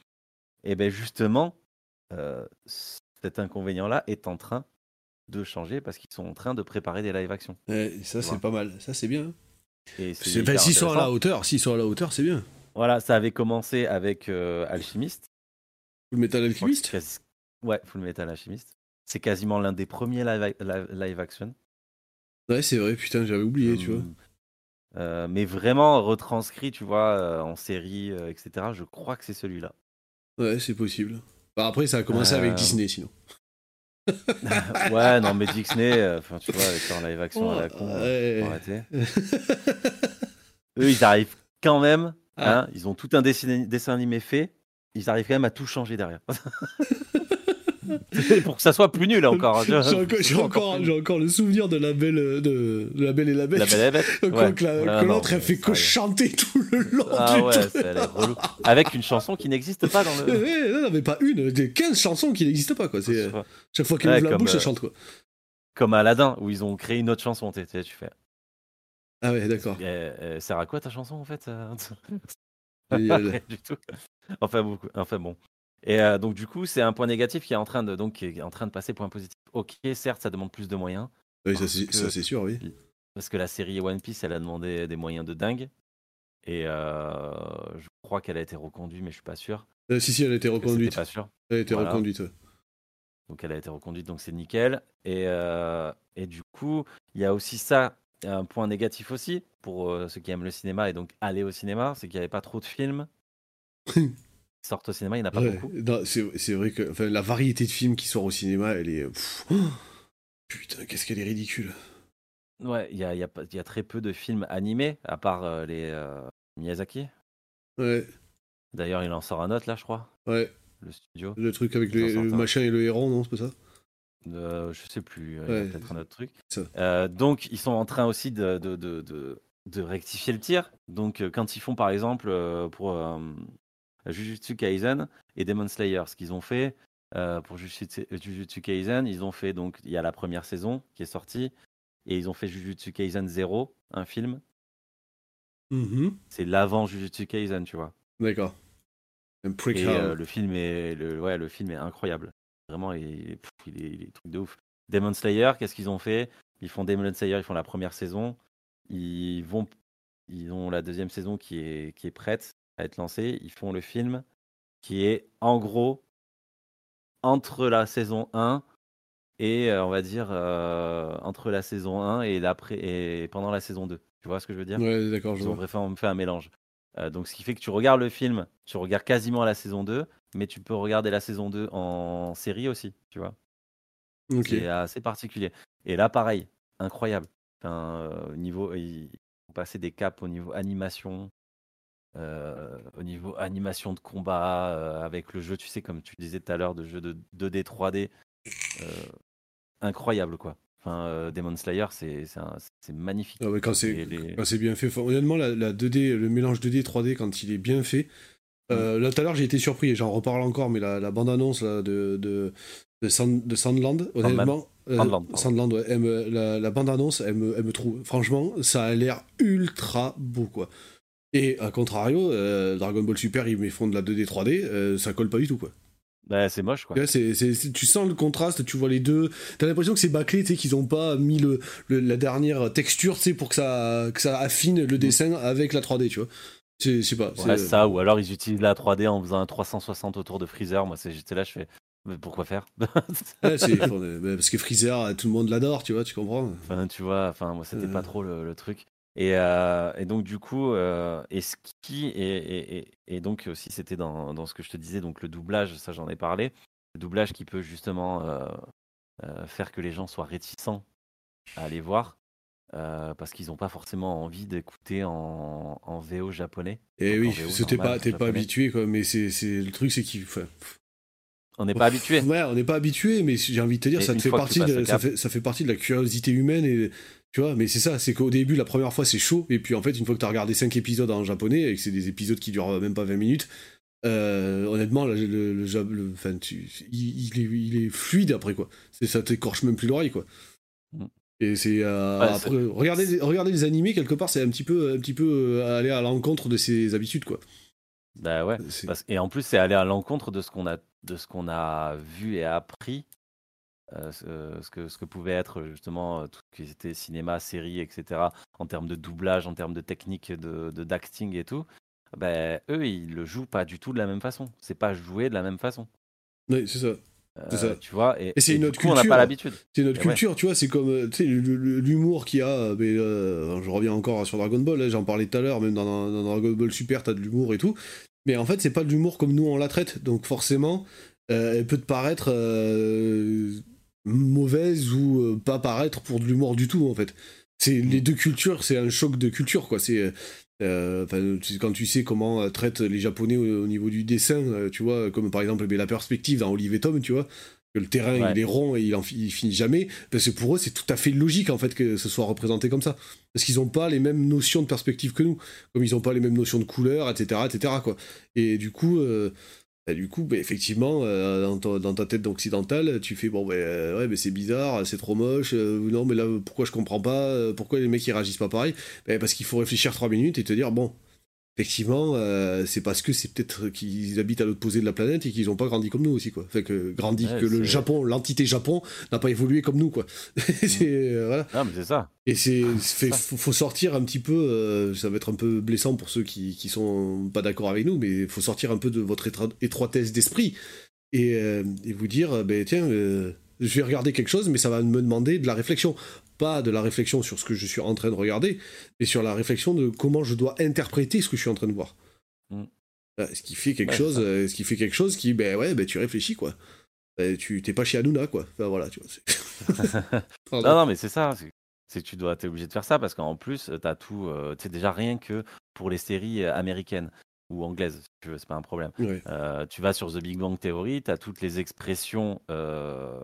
Et bien justement, euh, cet inconvénient-là est en train de changer parce qu'ils sont en train de préparer des live action. ça, c'est pas mal. Ça, c'est bien. S'ils sont à la hauteur, s'ils sont à la hauteur, c'est bien. Voilà, ça avait commencé avec euh, Alchimiste. Full Metal Alchimiste Ouais, Full Metal Alchimiste. C'est quasiment l'un des premiers live, live, action. Ouais, c'est vrai, putain, j'avais oublié, tu vois. Euh, mais vraiment retranscrit, tu vois, euh, en série, euh, etc. Je crois que c'est celui-là. Ouais, c'est possible. Bah, après, ça a commencé avec Disney, sinon. ouais, non, mais Disney, enfin, tu vois, avec leur live action à la con, arrêter. Eux, ils arrivent quand même, ah. hein, ils ont tout un dessin, dessin animé fait, ils arrivent quand même à tout changer derrière. pour que ça soit plus nul encore. J'ai encore, j'ai encore, le souvenir de la belle, de, la belle et la bête. La belle et la bête. que l'autre elle fait que chanter tout le long ah du ouais, relou. Avec une chanson qui n'existe pas dans le. non, mais pas une, des 15 chansons qui n'existent pas quoi. C'est chaque fois qu'elle ouvre la bouche, elle euh, chante quoi. Comme Aladdin où ils ont créé une autre chanson, tu fais. Ah ouais, d'accord. Elle sert à quoi ta chanson en fait du tout. Enfin, beaucoup. enfin bon. Et euh, donc, du coup, c'est un point négatif qui est, en train de, donc, qui est en train de passer point positif. Ok, certes, ça demande plus de moyens. Oui, ça c'est sûr, oui. Parce que la série One Piece, elle a demandé des moyens de dingue. Et euh, je crois qu'elle a été reconduite, mais je suis pas sûr. Euh, si, si, elle a été reconduite. pas sûr. Elle a été reconduite, Donc elle a été reconduite, donc c'est nickel. Et, et du coup, il y a aussi ça, un point négatif aussi, pour ceux qui aiment le cinéma et donc aller au cinéma, c'est qu'il n'y avait pas trop de films. sortent au cinéma, il n'y en a pas beaucoup. C'est vrai que enfin, la variété de films qui sortent au cinéma, elle est. putain, qu'est-ce qu'elle est ridicule. Ouais, il y a, y, a, y a, très peu de films animés, à part euh, les euh, Miyazaki. Ouais. D'ailleurs, il en sort un autre là, je crois. Ouais. Le studio. Le truc avec le machin et le héron, non, c'est pas ça? Euh, Je sais plus, ouais, peut-être un autre truc. Donc, ils sont en train aussi de, de, de, de, de rectifier le tir. Donc, quand ils font par exemple pour Jujutsu Kaisen et Demon Slayer. Ce qu'ils ont fait euh, pour Jujutsu, Kaisen, ils ont fait donc il y a la première saison qui est sortie et ils ont fait Jujutsu Kaisen 0, un film. Mm-hmm. C'est l'avant Jujutsu Kaisen, tu vois. D'accord. Et le film est, le, ouais, le film est incroyable. Vraiment, il, est, il, est, il est truc de ouf. Demon Slayer, qu'est-ce qu'ils ont fait? Ils font Demon Slayer, ils font la première saison. Ils vont, ils ont la deuxième saison qui est, qui est prête à être lancée. Ils font le film qui est en gros entre la saison 1 et on va dire entre la saison 1 et, et pendant la saison 2. Tu vois ce que je veux dire? Ouais, d'accord, Ils ont fait un mélange. donc ce qui fait que tu regardes le film, tu regardes quasiment la saison 2, mais tu peux regarder la saison 2 en série aussi, tu vois? C'est assez particulier. Et là, pareil, incroyable. Enfin, niveau, ils ont passé des caps au niveau animation, au niveau animation de combat, avec le jeu, tu sais, comme tu disais tout à l'heure, de jeu de 2D, 3D incroyable quoi. Enfin, Demon Slayer, c'est magnifique. Ah quand c'est bien fait, honnêtement, la, 2D, le mélange 2D 3D, quand il est bien fait. Euh, mm. Là, tout à l'heure, j'ai été surpris, et j'en reparle encore, mais la, bande-annonce de, de, de, Sandland, honnêtement. Sandland, ouais, la, bande-annonce, elle me, elle me trouve. Franchement, ça a l'air ultra beau, quoi. Et à contrario, Dragon Ball Super, ils font de la 2D 3D, ça colle pas du tout, quoi. Bah, c'est moche, quoi. tu sens le contraste, tu vois les deux. T'as l'impression que c'est bâclé, tu sais, qu'ils ont pas mis le, la dernière texture, tu sais, pour que ça, que ça affine le dessin avec la 3D, tu vois. Sais pas. Ouais, ça, ou alors ils utilisent la 3D en faisant un 360 autour de Freezer. Moi, j'étais là, je fais. Mais pourquoi faire? Parce que Freezer, tout le monde l'adore, tu vois, tu comprends Enfin, tu vois, enfin, moi, c'était pas euh. trop le, truc. Et, euh, et, donc, du coup, euh, et ce qui, et, et, et, donc aussi, c'était dans, dans, ce que je te disais, donc le doublage, ça j'en ai parlé. Le doublage qui peut justement faire que les gens soient réticents à aller voir. parce qu'ils n'ont pas forcément envie d'écouter en, en, VO japonais. Et oui, t'es pas, pas habitué, quoi, mais c'est, le truc, c'est qu'il. On n'est pas habitué. Ouais, on n'est pas habitué, mais j'ai envie de te dire, ça, te fait partie de, ça, fait, ça fait partie de la curiosité humaine et tu vois, mais c'est ça, c'est qu'au début, la première fois, c'est chaud, et puis en fait, une fois que tu as regardé 5 épisodes en japonais, et que c'est des épisodes qui durent même pas 20 minutes, euh, honnêtement, le, le, le, il, est, il, est, fluide après, quoi. Ça t'écorche même plus l'oreille, quoi. Mm. Et c'est. Euh, regarder, regarder les animés, quelque part, c'est un petit peu, un petit peu euh, aller à l'encontre de ses habitudes, quoi. Bah ouais. et en plus, c'est aller à l'encontre de ce qu'on a, de ce qu'on a vu et appris euh, ce, que, ce que pouvait être justement tout ce qui était cinéma, série, etc., en termes de doublage, en termes de technique de, d'acting et tout, ben, eux, ils le jouent pas du tout de la même façon. C'est pas joué de la même façon. Oui, c'est ça. C'est ça. Tu vois, et, c'est une autre culture. on n'a pas l'habitude. C'est notre culture, tu vois. C'est comme l'humour qu'il y a. Mais, euh, je reviens encore sur Dragon Ball. Hein, j'en parlais tout à l'heure, même dans, dans, Dragon Ball Super, t'as de l'humour et tout. Mais en fait, c'est pas de l'humour comme nous on la traite. Donc forcément, euh, elle peut te paraître mauvaise ou euh, pas paraître pour de l'humour du tout en fait. C'est les deux cultures, c'est un choc de culture quoi. C'est euh, quand tu sais comment euh, traitent les Japonais au, niveau du dessin, tu vois, comme par exemple eh la perspective dans Olive et Tom, tu vois, que le terrain il est rond et il, en, finit jamais, parce que pour eux c'est tout à fait logique en fait que ce soit représenté comme ça, parce qu'ils n'ont pas les mêmes notions de perspective que nous, comme ils n'ont pas les mêmes notions de couleur, etc., etc. quoi. Et du coup, du coup, bah, effectivement, euh, dans, ta, tête occidentale, tu fais bon, bah, euh, ouais, mais c'est bizarre, c'est trop moche. Euh, non, mais là, pourquoi je comprends pas Pourquoi les mecs ils réagissent pas pareil? Parce qu'il faut réfléchir trois minutes et te dire bon, effectivement, euh, c'est parce que c'est peut-être qu'ils habitent à l'autre posé de la planète et qu'ils n'ont pas grandi comme nous aussi, quoi. Fait que grandi, que le Japon, l'entité Japon, n'a pas évolué comme nous, quoi. c'est euh, voilà. Ah, mais c'est ça. Et c'est, faut, sortir un petit peu. Euh, ça va être un peu blessant pour ceux qui, qui sont pas d'accord avec nous, mais il faut sortir un peu de votre étroitesse d'esprit et, et, vous dire, ben tiens je vais regarder quelque chose, mais ça va me demander de la réflexion. Pas de la réflexion sur ce que je suis en train de regarder, mais sur la réflexion de comment je dois interpréter ce que je suis en train de voir. Mm. Euh, ce qui fait quelque chose, euh, ce qui fait quelque chose qui, ben ouais, ben tu réfléchis quoi. Ben, tu t'es pas chez Hanouna quoi. Enfin voilà, tu vois. non, non, mais c'est ça. C'est tu dois, es obligé de faire ça parce qu'en plus, tu as tout. tu sais, déjà rien que pour les séries américaines ou anglaise, si tu veux, c'est pas un problème. Euh, tu vas sur The Big Bang Theory, tu as toutes les expressions, euh,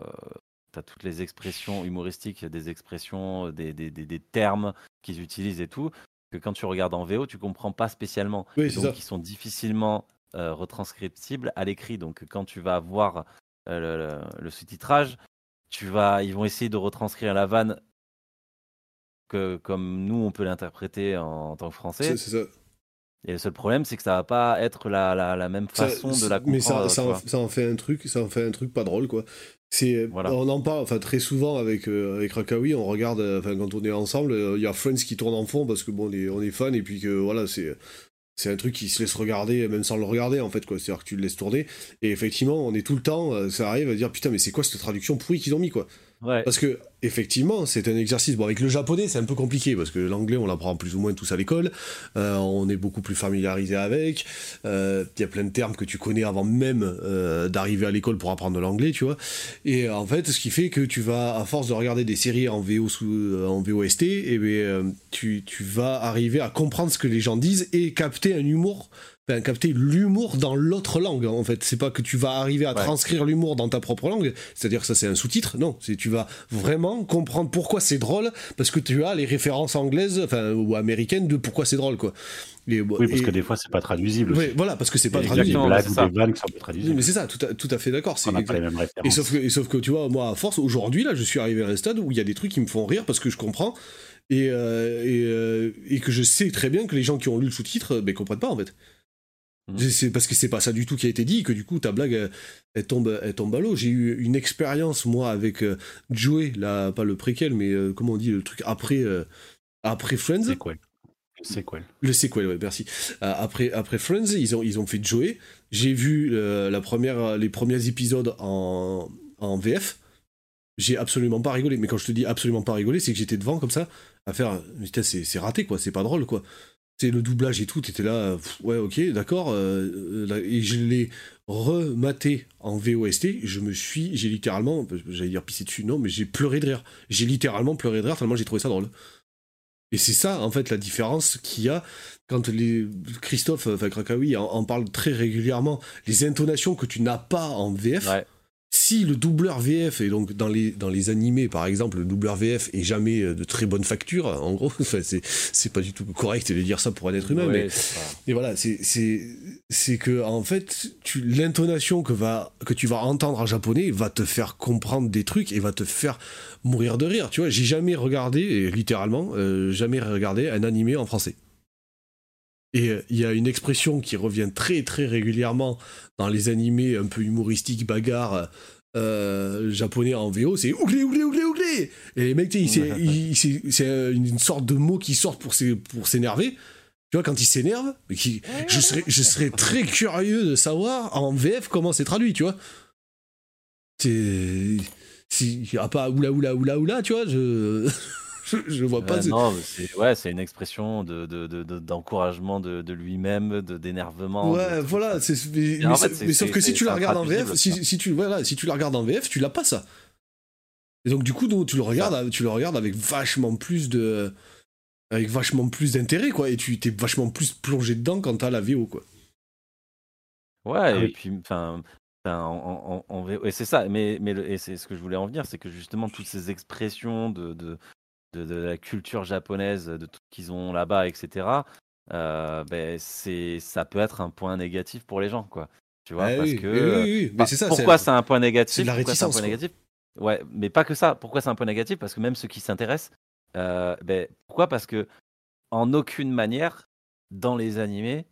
as toutes les expressions humoristiques, des expressions, des, des, des, termes qu'ils utilisent et tout, que quand tu regardes en VO, tu comprends pas spécialement. donc, qui sont difficilement euh, retranscriptibles à l'écrit. Donc, quand tu vas voir euh, le, le, sous-titrage, tu vas, ils vont essayer de retranscrire la vanne que comme nous on peut l'interpréter en, tant que français. C'est ça. Et le seul problème, c'est que ça va pas être la, la, même façon de la comprendre. Mais ça, ça, en, ça, en, fait un truc, ça en fait un truc pas drôle, quoi. C'est, on en parle, enfin très souvent avec euh, avec Rakawi, on regarde, enfin quand on est ensemble, il y a Friends qui tourne en fond parce que bon, on est, on est fan et puis que voilà, c'est c'est un truc qui se laisse regarder même sans le regarder en fait quoi c'est à dire que tu le laisses tourner et effectivement on est tout le temps euh, ça arrive à dire putain mais c'est quoi cette traduction pourrie qu'ils ont mis quoi? Parce que effectivement, c'est un exercice. Bon, avec le japonais, c'est un peu compliqué parce que l'anglais, on l'apprend plus ou moins tous à l'école. Euh, on est beaucoup plus familiarisé avec. Euh, il y a plein de termes que tu connais avant même euh, d'arriver à l'école pour apprendre l'anglais, tu vois. Et en fait, ce qui fait que tu vas, à force de regarder des séries en VO en VOST, et eh bien, tu, tu vas arriver à comprendre ce que les gens disent et capter un humour ben, capter l'humour dans l'autre langue en fait. C'est pas que tu vas arriver à transcrire l'humour dans ta propre langue. C'est-à-dire que ça c'est un sous-titre. Non c'est tu vas vraiment comprendre pourquoi c'est drôle parce que tu as les références anglaises enfin ou américaines de pourquoi c'est drôle quoi. Oui parce que des fois c'est pas traduisible oui voilà parce que c'est pas traduisible. des blagues ou des vannes qui sont pas traduisibles. mais c'est ça tout à, tout à fait d'accord c'est et sauf que et sauf que tu vois moi à force aujourd'hui là je suis arrivé à un stade où il y a des trucs qui me font rire parce que je comprends. Et, euh, et, euh, et, que je sais très bien que les gens qui ont lu le sous-titre ben, comprennent pas en fait. C'est parce que c'est pas ça du tout qui a été dit que du coup ta blague elle, tombe elle tombe à l'eau. J'ai eu une expérience moi avec euh, Joey, là pas le préquel mais euh, comment on dit le truc après euh, après Friends. Le sequel. Le sequel. Le sequel, ouais, merci. après après Friends, ils ont ils ont fait Joey. J'ai vu la première les premiers épisodes en en VF. J'ai absolument pas rigolé. Mais quand je te dis absolument pas rigolé, c'est que j'étais devant comme ça à faire. C'est raté quoi. C'est pas drôle quoi c'est le doublage et tout, t'étais là, ouais, ok, d'accord. Euh, euh, et je l'ai rematé en VOST. Je me suis, j'ai littéralement, j'allais dire pisser dessus, non, mais j'ai pleuré de rire. J'ai littéralement pleuré de rire tellement j'ai trouvé ça drôle. Et c'est ça, en fait, la différence qu'il y a quand les Christophe, enfin Krakawi, en, parle très régulièrement. Les intonations que tu n'as pas en VF si le doubleur VF et donc dans les dans les animés par exemple le doubleur VF est jamais euh, de très bonne facture en gros c'est c'est pas du tout correct de dire ça pour un être humain mais et voilà c'est que en fait l'intonation que va que tu vas entendre en japonais va te faire comprendre des trucs et va te faire mourir de rire tu vois. J'ai jamais regardé littéralement euh, jamais regardé un animé en français. Et euh, il y a une expression qui revient très très régulièrement dans les animés un peu humoristiques, bagarres euh, japonais en VO, c'est ouglé, ouglé, ouglé, ouglé Et les mecs, c'est une sorte de mot qui sort pour s'énerver. Tu vois, quand ils s'énervent, je serais, très curieux de savoir en VF comment c'est traduit, tu vois. C'est. A pas oula, oula, oula, oula, tu vois, je. Je, vois pas. non, c'est ouais, c'est une expression de, d'encouragement de, de, lui-même, de d'énervement. Ouais, voilà. Mais, sauf que si tu la regardes en VF, si, tu voilà, si tu la regardes en VF, tu l'as pas ça. Et donc du coup, tu le regardes, tu le regardes avec vachement plus de, avec vachement plus d'intérêt quoi, et tu t'es vachement plus plongé dedans quand t'as la VO quoi. Ouais, ah et puis enfin. et c'est ça, mais, mais et c'est ce que je voulais en venir, c'est que justement toutes ces expressions de, de, de, la culture japonaise, de tout ce qu'ils ont là-bas, etc. Euh, ben c'est ça peut être un point négatif pour les gens, quoi. Tu vois, eh parce que bah, pourquoi c'est un point négatif? C'est la réticence. négatif? Ouais, mais pas que ça. Pourquoi c'est un point négatif? Parce que même ceux qui s'intéressent, euh, ben, pourquoi? Parce que en aucune manière, dans les animés,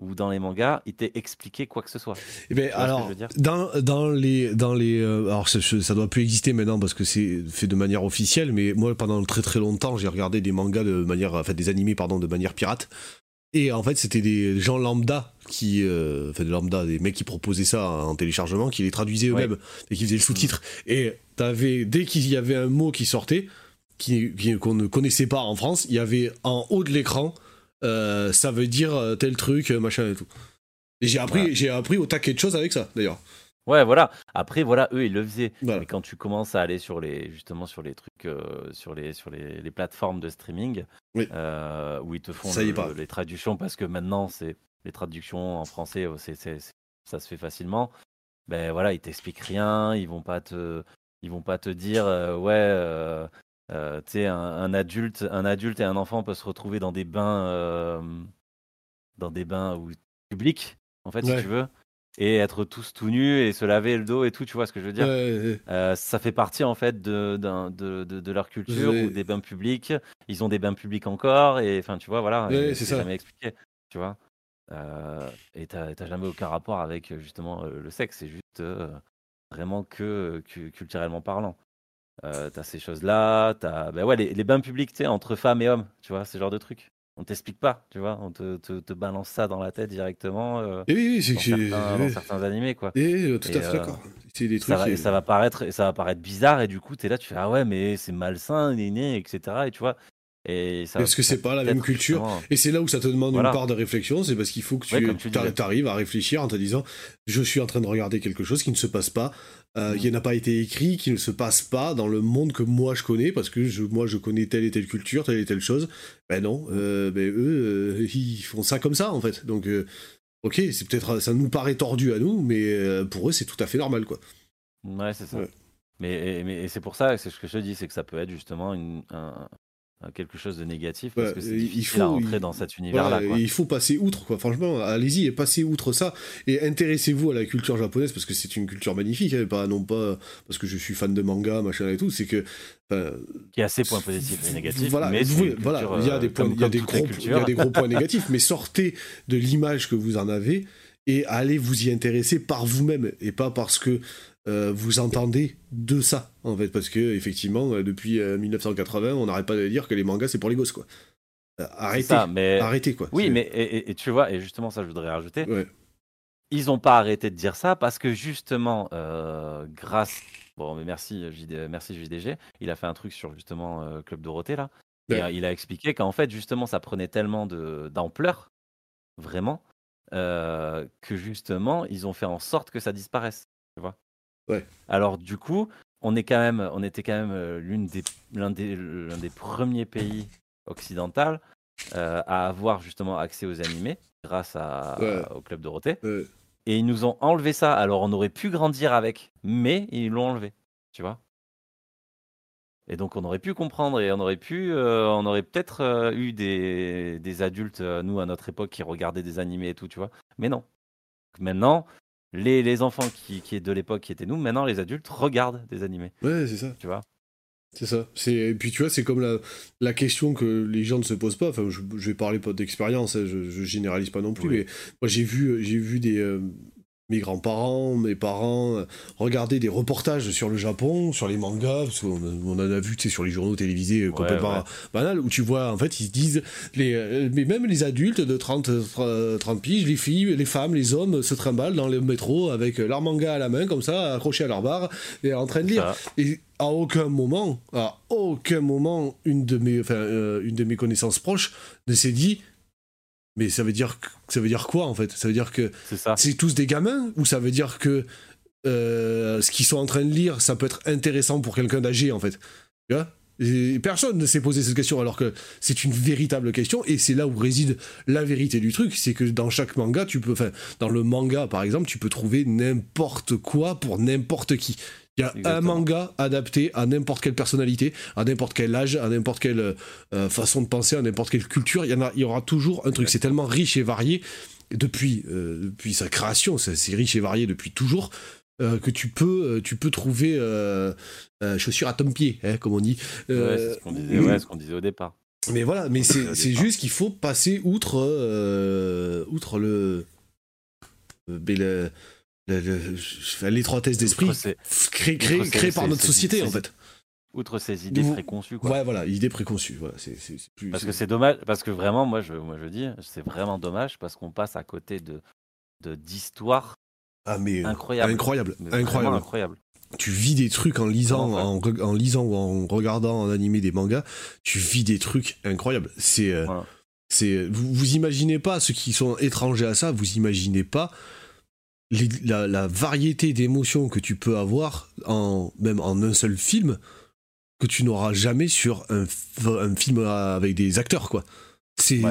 ou dans les mangas, il t'est expliqué quoi que ce soit. Eh ben, alors, dans, dans les, dans les, euh, alors ça, ça, doit plus exister maintenant parce que c'est fait de manière officielle, mais moi pendant très très longtemps j'ai regardé des mangas de manière, enfin des animés pardon de manière pirate. Et en fait, c'était des gens lambda qui, euh, enfin des lambda, des mecs qui proposaient ça en téléchargement, qui les traduisaient eux-mêmes et qui faisaient le sous-titre. Et t'avais, dès qu'il y avait un mot qui sortait, qui, qu'on ne connaissait pas en France, il y avait en haut de l'écran euh, ça veut dire euh, tel truc, euh, machin et tout. Et j'ai appris, j'ai appris au taquet de choses avec ça, d'ailleurs. Ouais, voilà. Après, voilà, eux, ils le faisaient. Mais quand tu commences à aller sur les, justement, sur les trucs, sur les, sur les, les, plateformes de streaming, où ils te font les traductions, parce que maintenant, c'est les traductions en français, c'est, ça se fait facilement. Ben voilà, ils t'expliquent rien, ils vont pas te, ils vont pas te dire, ouais, euh, tu sais, un, adulte, un adulte et un enfant peuvent se retrouver dans des bains, euh, dans des bains publics, en fait, si tu veux. et être tous tout nus et se laver le dos et tout, tu vois ce que je veux dire? Euh, Ça fait partie en fait de, de, de, leur culture ou des bains publics. Ils ont des bains publics encore et enfin tu vois voilà. c'est ça. Jamais expliqué, tu vois? Euh, et t'as jamais aucun rapport avec justement le sexe, c'est juste vraiment que, culturellement parlant. Euh, t'as ces choses-là, t'as ben ouais, les, les bains publics entre femmes et hommes, tu vois, ce genre de trucs on t'explique pas, tu vois, on te, te, balance ça dans la tête directement. Euh, et oui, c'est que certains, dans certains animés, quoi. Et tout à fait euh, d'accord. C'est des trucs. Ça va, ça va paraître, et ça va paraître bizarre, et du coup, tu es là, tu fais ah ouais, mais c'est malsain, né, etc. Et tu vois. Et ça parce que c'est pas la même culture. Et c'est là où ça te demande une part de réflexion, c'est parce qu'il faut que tu, tu arrives à réfléchir en te disant je suis en train de regarder quelque chose qui ne se passe pas euh, qui n'a pas été écrit, qui ne se passe pas dans le monde que moi je connais, parce que je, moi je connais telle et telle culture, telle et telle chose. Ben non, euh, ben eux, euh, ils font ça comme ça en fait. Donc, ok, c'est peut-être, ça nous paraît tordu à nous, mais pour eux c'est tout à fait normal quoi. Ouais, c'est ça. Mais, mais c'est pour ça, c'est ce que je te dis, c'est que ça peut être justement une, un, quelque chose de négatif parce que c'est difficile il faut, à rentrer dans cet univers-là. il faut passer outre, quoi. Franchement, allez-y et passez outre ça et intéressez-vous à la culture japonaise parce que c'est une culture magnifique, hein, pas non pas parce que je suis fan de manga, machin et tout, c'est que qui a ses points positifs et négatifs. Voilà, mais voilà, il y a des euh, points, il y a des gros, il y a des gros points négatifs, mais sortez de l'image que vous en avez et allez vous y intéresser par vous-même et pas parce que euh, vous entendez de ça, en fait, parce que effectivement, euh, depuis 1980, euh, on n'arrête pas de dire que les mangas c'est pour les gosses, quoi. arrêtez, mais... arrêtez, quoi. Oui, mais et, tu vois, et justement, ça, je voudrais rajouter. Ils n'ont pas arrêté de dire ça parce que justement, grâce. Bon, mais merci, merci JDG. Il a fait un truc sur justement Club Dorothée, là. Et il a expliqué qu'en fait, justement, ça prenait tellement d'ampleur, vraiment, que justement, ils ont fait en sorte que ça disparaisse. Tu vois alors du coup, on est quand même, on était quand même euh, l'une des, l'un des, l'un des premiers pays occidentaux euh, à avoir justement accès aux animés grâce à, au club Dorothée. Et ils nous ont enlevé ça. Alors on aurait pu grandir avec, mais ils l'ont enlevé. Tu vois et donc on aurait pu comprendre et on aurait pu, euh, on aurait peut-être eu des, des adultes, nous à notre époque, qui regardaient des animés et tout, tu vois. Mais non. Maintenant, les, les enfants qui, qui de l'époque qui étaient nous, maintenant les adultes regardent des animés. Ouais, c'est ça. Tu vois? C'est ça. Et puis tu vois, c'est comme la, la, question que les gens ne se posent pas. Enfin, je, vais parler pas d'expérience, hein, je, je, généralise pas non plus, mais moi j'ai vu, j'ai vu des, euh, mes grands-parents, mes parents, euh, regarder des reportages sur le Japon, sur les mangas, parce qu'on on en a vu, tu sais, sur les journaux télévisés euh, complètement banal, où tu vois, en fait, ils se disent, les, euh, mais même les adultes de 30, 30 piges, les filles, les femmes, les hommes se trimballent dans le métro avec leur manga à la main, comme ça, accroché à leur barre, et en train de lire. Et à aucun moment, à aucun moment, une de mes, enfin, une de mes connaissances proches ne s'est dit, mais ça veut dire ça veut dire quoi en fait? Ça veut dire que c'est tous des gamins ou ça veut dire que euh, ce qu'ils sont en train de lire, ça peut être intéressant pour quelqu'un d'âgé en fait? Tu vois? Et personne ne s'est posé cette question alors que c'est une véritable question et c'est là où réside la vérité du truc, c'est que dans chaque manga, tu peux, enfin, dans le manga par exemple, tu peux trouver n'importe quoi pour n'importe qui. Il y a un manga adapté à n'importe quelle personnalité, à n'importe quel âge, à n'importe quelle euh, façon de penser, à n'importe quelle culture. Il y, en a, il y aura toujours un truc. C'est tellement riche et varié depuis, euh, depuis sa création. C'est riche et varié depuis toujours. Euh, que tu peux, tu peux trouver chaussures à ton pied, hein, comme on dit. ouais, c'est ce qu'on disait, au départ. Mais voilà, mais c'est juste qu'il faut passer outre, outre le, le, l'étroitesse d'esprit créée crée, par notre société en fait. Outre ces idées préconçues. Quoi. Ouais, voilà, idées préconçues. Voilà, parce que c'est dommage, parce que vraiment, moi je, moi, je dis, c'est vraiment dommage parce qu'on passe à côté de d'histoires ah, mais, incroyables. Incroyable, incroyable. incroyable. Tu vis des trucs en lisant, en, en, lisant ou en regardant en animé des mangas, tu vis des trucs incroyables. C'est, euh, c'est, vous, vous imaginez pas ceux qui sont étrangers à ça, vous imaginez pas la, variété d'émotions que tu peux avoir, en, même en un seul film, que tu n'auras jamais sur un, film avec des acteurs, quoi. C'est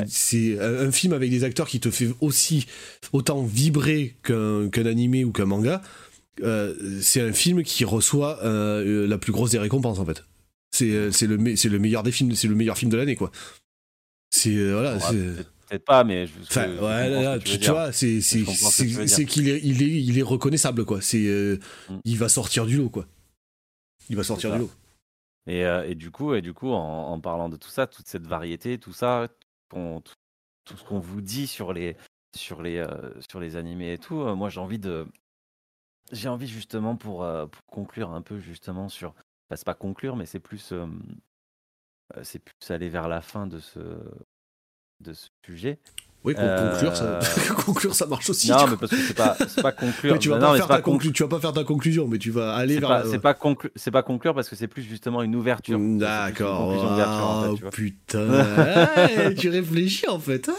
un, film avec des acteurs qui te fait aussi autant vibrer qu'un animé ou qu'un manga. Euh, c'est un film qui reçoit euh, la plus grosse des récompenses en fait. C'est le, le meilleur des films, c'est le meilleur film de l'année quoi. C'est voilà. Peut-être pas, mais je, enfin, ouais, tu, vois, c'est qu'il est, il est, il est reconnaissable, quoi. C'est, euh, mm. il va sortir du lot, quoi. Il va sortir du lot. Et, euh, et, du coup, et du coup, en, parlant de tout ça, toute cette variété, tout ça, tout, tout, ce qu'on vous dit sur les, sur les, sur les animés et tout, moi j'ai envie de, j'ai envie justement pour, pour, conclure un peu justement sur, enfin, c'est pas conclure, mais c'est plus c'est plus aller vers la fin de ce, de ce sujet. Oui, conclure, ça... conclure, ça marche aussi. Non, mais parce que c'est pas, pas conclure. tu, vas pas faire ta tu vas pas faire ta conclusion, mais tu vas aller vers. C'est pas, conclu... pas conclure parce que c'est plus justement une ouverture. D'accord. Oh, putain. tu réfléchis en fait.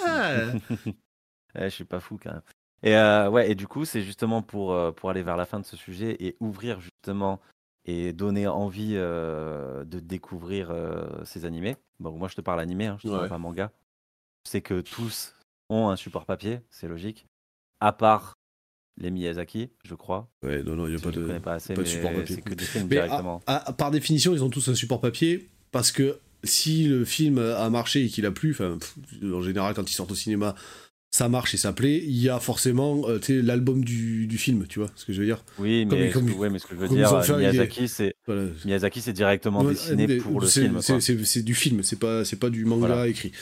je suis pas fou quand même. Et euh, ouais, et du coup, c'est justement pour, euh, pour aller vers la fin de ce sujet et ouvrir justement et donner envie euh, de découvrir euh, ces animés. Bon, moi, je te parle animé, hein, je te parle pas manga. C'est que tous ont un support papier, c'est logique. À part les Miyazaki, je crois. Ouais, non, non, il n'y a pas de, pas assez, pas de support papier. C'est que des films directement. par définition, ils ont tous un support papier parce que si le film a marché et qu'il a plu, en général, quand ils sortent au cinéma, ça marche et ça plaît, il y a forcément euh, l'album du, du, film, tu vois ce que je veux dire? Oui, mais, comme, ce, que, mais ce que je veux dire, Miyazaki, c'est Miyazaki, c'est directement dessiné pour le film. C'est du film, c'est pas, pas du manga écrit.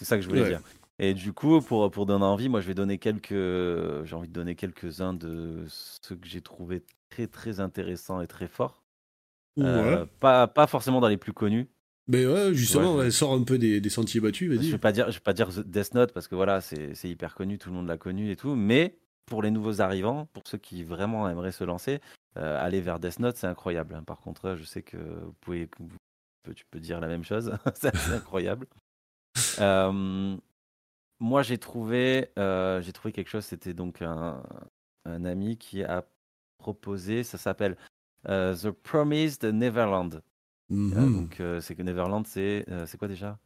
C'est ça que je voulais dire. Et du coup, pour, pour donner envie, moi je vais donner quelques. J'ai envie de donner quelques-uns de ceux que j'ai trouvé très très intéressants et très forts. Euh, pas, pas forcément dans les plus connus, mais ouais, justement, elle sort un peu des, sentiers battus, vas-y. Je vais pas dire, je vais pas dire Death Note parce que voilà, c'est hyper connu, tout le monde l'a connu et tout. Mais pour les nouveaux arrivants, pour ceux qui vraiment aimeraient se lancer, euh, aller vers Death Note, c'est incroyable. Hein. Par contre, je sais que vous pouvez, tu peux dire la même chose, c'est incroyable. Euh, moi, j'ai trouvé, euh, j'ai trouvé quelque chose. C'était donc un, un, ami qui a proposé. Ça s'appelle The Promised Neverland. Mhm. donc, euh, c'est que Neverland, c'est euh, c'est quoi déjà?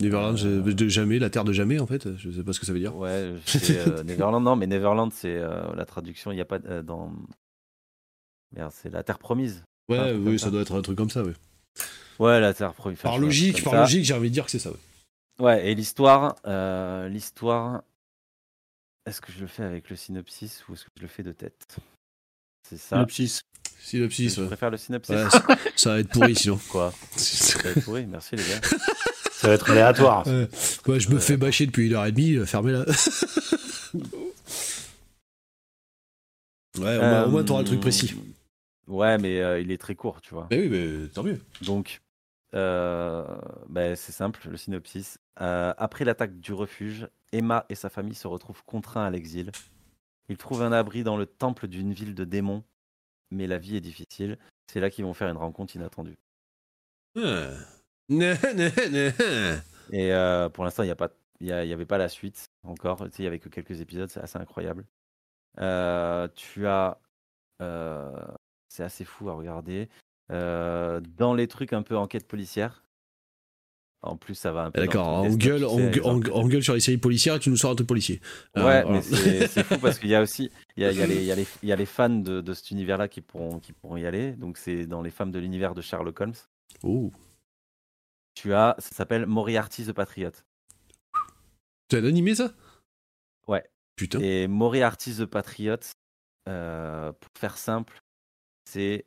Neverland euh, de jamais, la terre de jamais en fait. Je sais pas ce que ça veut dire. Ouais, Neverland, non, mais Neverland, c'est la traduction. Il n'y a pas dans. Merde, c'est la terre promise. Ouais, oui, ça. doit être un truc comme ça, ouais. Ouais, la terre promise. Par logique, par logique, j'ai envie de dire que c'est ça, ouais. Ouais, et l'histoire, l'histoire. Est-ce que je le fais avec le synopsis ou est-ce que je le fais de tête? C'est ça. Synopsis. Synopsis, Je préfère le synopsis. ça, va être pourri sinon. Quoi? Ça va être pourri, merci les gars. Ça va être aléatoire. Ouais. je me fais bâcher depuis une heure et demie, euh, fermez-la. ouais, au moins, t'auras le truc précis. Euh, ouais, mais euh, il est très court, tu vois. Mais oui, mais tant mieux. Donc, bah, c'est simple, le synopsis. après l'attaque du refuge, Emma et sa famille se retrouvent contraints à l'exil. Ils trouvent un abri dans le temple d'une ville de démons mais la vie est difficile. C'est là qu'ils vont faire une rencontre inattendue. Ah. Et euh, pour l'instant, il n'y a il avait pas la suite encore. il y avait que quelques épisodes, c'est assez incroyable. Euh, tu as, euh, c'est assez fou à regarder. Dans les trucs un peu enquête policière, en plus, ça va un peu. D'accord, on gueule, on, gueule sur les séries policières et tu nous sors un truc policier. Ouais, mais c'est fou parce qu'il y a aussi il y a, les, y y a les, fans de, de cet univers-là qui pourront, qui pourront y aller. Donc, c'est dans les fans de l'univers de Sherlock Holmes. Oh. Tu as, ça s'appelle Moriarty the Patriot. C'est un animé ça? Ouais. Putain. Et Moriarty the Patriot, euh, pour faire simple, c'est.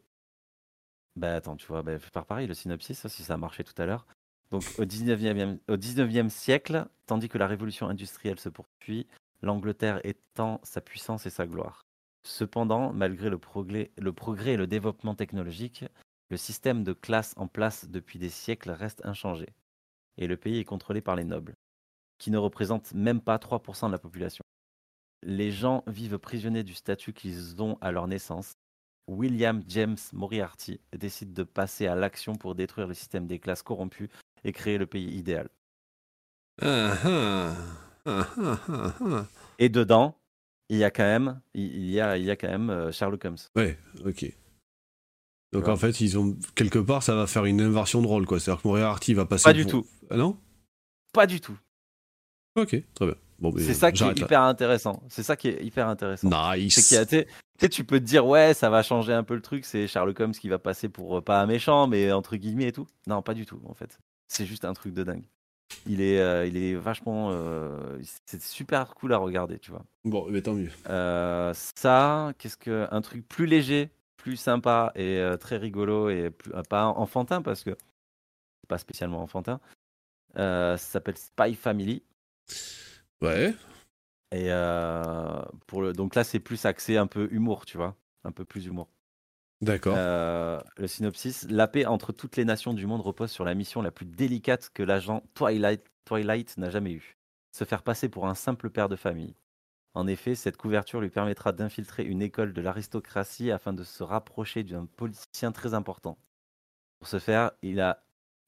Bah attends, tu vois, bah, pareil le synopsis, si ça a marché tout à l'heure. Donc au 19e, au 19e siècle, tandis que la révolution industrielle se poursuit, l'Angleterre étend sa puissance et sa gloire. Cependant, malgré le progrès, le progrès et le développement technologique, le système de classe en place depuis des siècles reste inchangé. Et le pays est contrôlé par les nobles, qui ne représentent même pas 3% de la population. Les gens vivent prisonniers du statut qu'ils ont à leur naissance. William James Moriarty décide de passer à l'action pour détruire le système des classes corrompues et créer le pays idéal. Et dedans, il y a quand même, il y a, il y a quand même euh, Sherlock Holmes. Ouais, ok. Donc en fait, ils ont quelque part, ça va faire une inversion de rôle, quoi. C'est-à-dire que Moriarty va passer. Pas du tout. Ah non? Pas du tout. Ok, très bien. Bon, c'est ça qui est hyper intéressant. C'est ça qui est hyper intéressant. Nice. C'est tu tu peux te dire, ouais, ça va changer un peu le truc. C'est Sherlock Holmes qui va passer pour euh, pas un méchant, mais entre guillemets et tout. Non, pas du tout, en fait. C'est juste un truc de dingue. il est, il est vachement. c'est super cool à regarder, tu vois. Bon, mais tant mieux. ça, qu'est-ce que. Un truc plus léger, plus sympa et très rigolo et pas enfantin parce que c'est pas spécialement enfantin. ça s'appelle Spy Family. Ouais. Et pour le, donc là, c'est plus axé un peu humour, tu vois, un peu plus humour. D'accord. le synopsis La paix entre toutes les nations du monde repose sur la mission la plus délicate que l'agent Twilight, Twilight n'a jamais eue se faire passer pour un simple père de famille. En effet, cette couverture lui permettra d'infiltrer une école de l'aristocratie afin de se rapprocher d'un politicien très important. Pour ce faire, il a,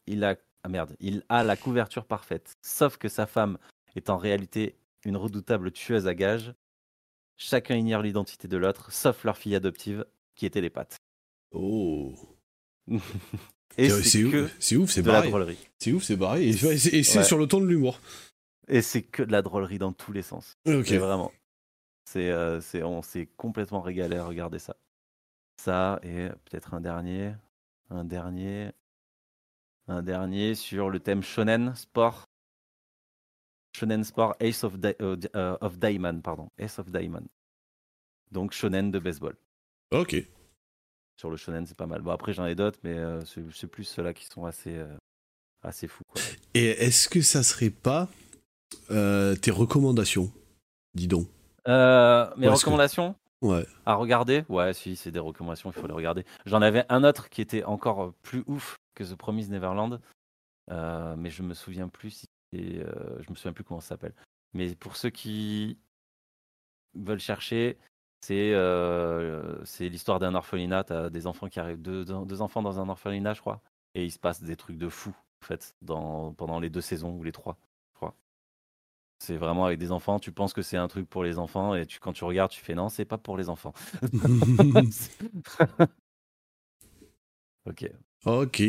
il a, ah merde, il a la couverture parfaite. Sauf que sa femme est en réalité une redoutable tueuse à gages. Chacun ignore l'identité de l'autre, sauf leur fille adoptive, qui était les pattes. Oh. et c'est ouf, c'est barré. C'est ouf, c'est barré. Et, c'est sur le ton de l'humour. Et c'est que de la drôlerie dans tous les sens. Ok. Vraiment. C'est, euh, c'est, on s'est complètement régalé à regarder ça. Ça et peut-être un dernier, un dernier, un dernier sur le thème shonen sport. Shonen Sport Ace of, euh, euh, of Diamond, pardon. Ace of Diamond. Donc shonen de baseball. Ok. Sur le shonen, c'est pas mal. Bon, après, j'en ai d'autres, mais euh, c'est plus ceux-là qui sont assez, assez fous. Et est-ce que ça serait pas tes recommandations Dis donc? mes recommandations? Ouais. À regarder? Ouais, si, c'est des recommandations, il faut les regarder. J'en avais un autre qui était encore plus ouf que The Promised Neverland, mais je me souviens plus si et euh, je me souviens plus comment ça s'appelle. Mais pour ceux qui veulent chercher, c'est euh, c'est l'histoire d'un orphelinat. T'as des enfants qui arrivent, deux, deux, enfants dans un orphelinat, je crois, et il se passe des trucs de fou en fait dans, pendant les deux saisons ou les trois, je crois. C'est vraiment avec des enfants. Tu penses que c'est un truc pour les enfants et tu, quand tu regardes, tu fais non, c'est pas pour les enfants. ok. Ok.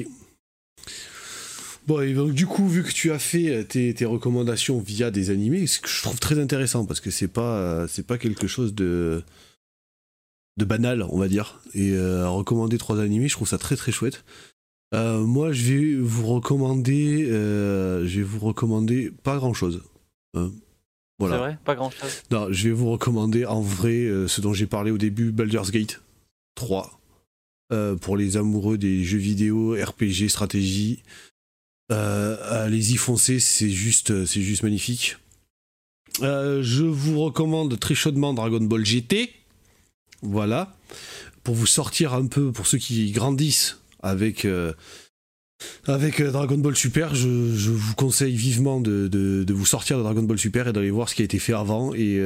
Bon, et donc du coup, vu que tu as fait euh, tes, recommandations via des animés, ce que je trouve très intéressant parce que c'est pas euh, c'est pas quelque chose de de banal, on va dire. Et euh, recommander trois animés, je trouve ça très très chouette. moi, je vais vous recommander, je vais vous recommander pas grand chose. Hein. voilà. C'est vrai, pas grand chose. Non, je vais vous recommander en vrai ce dont j'ai parlé au début, Baldur's Gate 3. pour les amoureux des jeux vidéo, RPG, stratégie, euh, allez-y foncez, c'est juste, c'est juste magnifique. Euh, je vous recommande très chaudement Dragon Ball GT. Voilà. Pour vous sortir un peu, pour ceux qui grandissent avec, euh, avec Dragon Ball Super, je, vous conseille vivement de, vous sortir de Dragon Ball Super et d'aller voir ce qui a été fait avant et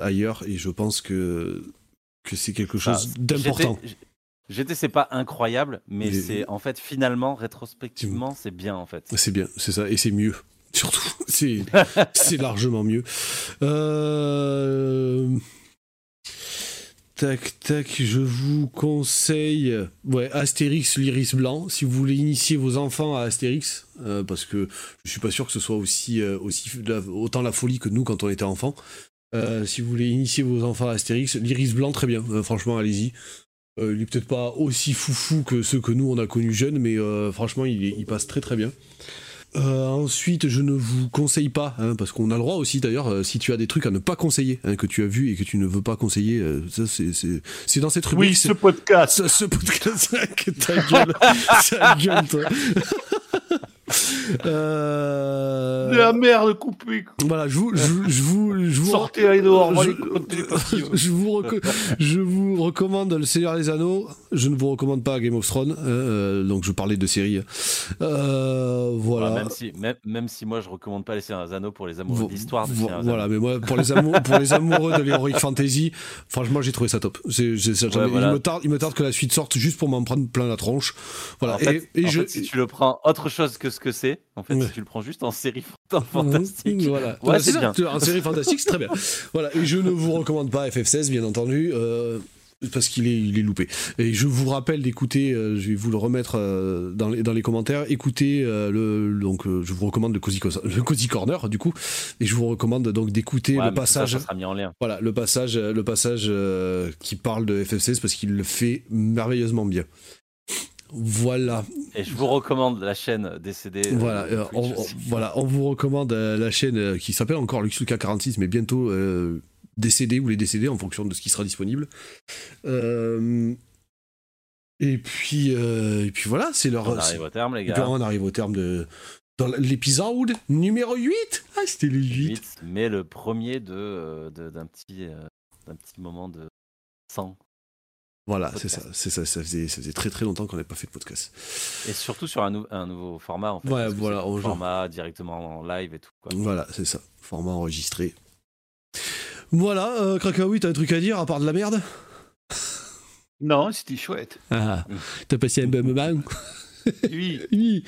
ailleurs. Et je pense que, que c'est quelque chose ah, d'important. GT, c'est pas incroyable, mais c'est en fait finalement, rétrospectivement, c'est bien en fait. C'est bien, c'est ça, et c'est mieux. Surtout, c'est largement mieux. Euh, tac, tac, je vous conseille ouais, Astérix, l'Iris Blanc, si vous voulez initier vos enfants à Astérix, euh, parce que je suis pas sûr que ce soit aussi, euh, aussi autant la folie que nous quand on était enfant. si vous voulez initier vos enfants à Astérix, l'Iris Blanc, très bien, franchement, allez-y. Euh, il est peut-être pas aussi foufou que ceux que nous on a connus jeunes, mais euh, franchement il, passe très très bien. Euh, ensuite, je ne vous conseille pas, hein, parce qu'on a le droit aussi d'ailleurs, si tu as des trucs à ne pas conseiller, hein, que tu as vu et que tu ne veux pas conseiller, ça c'est dans cette rubrique. Oui, ce podcast. Ce, podcast, ta gueule, ta gueule toi. Euh... De la merde coupée. Voilà, je vous, je, vous, je vous sortez aller dehors. Je, vous, je vous recommande Le Seigneur des Anneaux. Je ne vous recommande pas Game of Thrones. Hein, euh, donc je parlais de séries. Euh, voilà. même si, même, même, si moi je recommande pas Les Seigneurs des Anneaux pour les amoureux d'histoire. voilà, mais moi pour les amoureux, pour les amoureux de l'heroic fantasy, franchement j'ai trouvé ça top. il, me tarde, il me tarde que la suite sorte juste pour m'en prendre plein la tronche. Voilà. et, et je, si tu le prends autre chose que ce que c'est. En fait, si tu le prends juste en série fantastique. Voilà, c'est bien. En série fantastique, c'est très bien. Voilà, et je ne vous recommande pas FF16, bien entendu. Euh, parce qu'il est, il est loupé. Et je vous rappelle d'écouter, euh, je vais vous le remettre euh, dans, les, dans les commentaires, écoutez, le, donc je vous recommande le Cozy, le Cozy Corner, du coup, et je vous recommande donc d'écouter le passage. Ça, sera mis en lien. Voilà, le passage, le passage qui parle de FF16 parce qu'il le fait merveilleusement bien. Voilà. Et je vous recommande la chaîne décédée. Voilà, on, voilà, on vous recommande la chaîne qui s'appelle encore LuxLuca 46, mais bientôt décédé ou les décédés en fonction de ce qui sera disponible. et puis, et puis voilà, c'est leur. On arrive au terme, les gars. On arrive au terme de, dans l'épisode numéro 8 Ah, c'était le 8. Mais le premier de, d'un, petit, d'un petit moment de sang. Voilà, c'est ça, c'est ça, ça faisait, ça faisait très très longtemps qu'on n'avait pas fait de podcast. Et surtout sur un, un nouveau format, en fait. Ouais, voilà, format directement en live et tout. Quoi. Voilà, c'est ça, format enregistré. Voilà, euh, Krakaoui, t'as un truc à dire à part de la merde? Non, c'était chouette. Ah, t'as passé un bon moment oui. oui.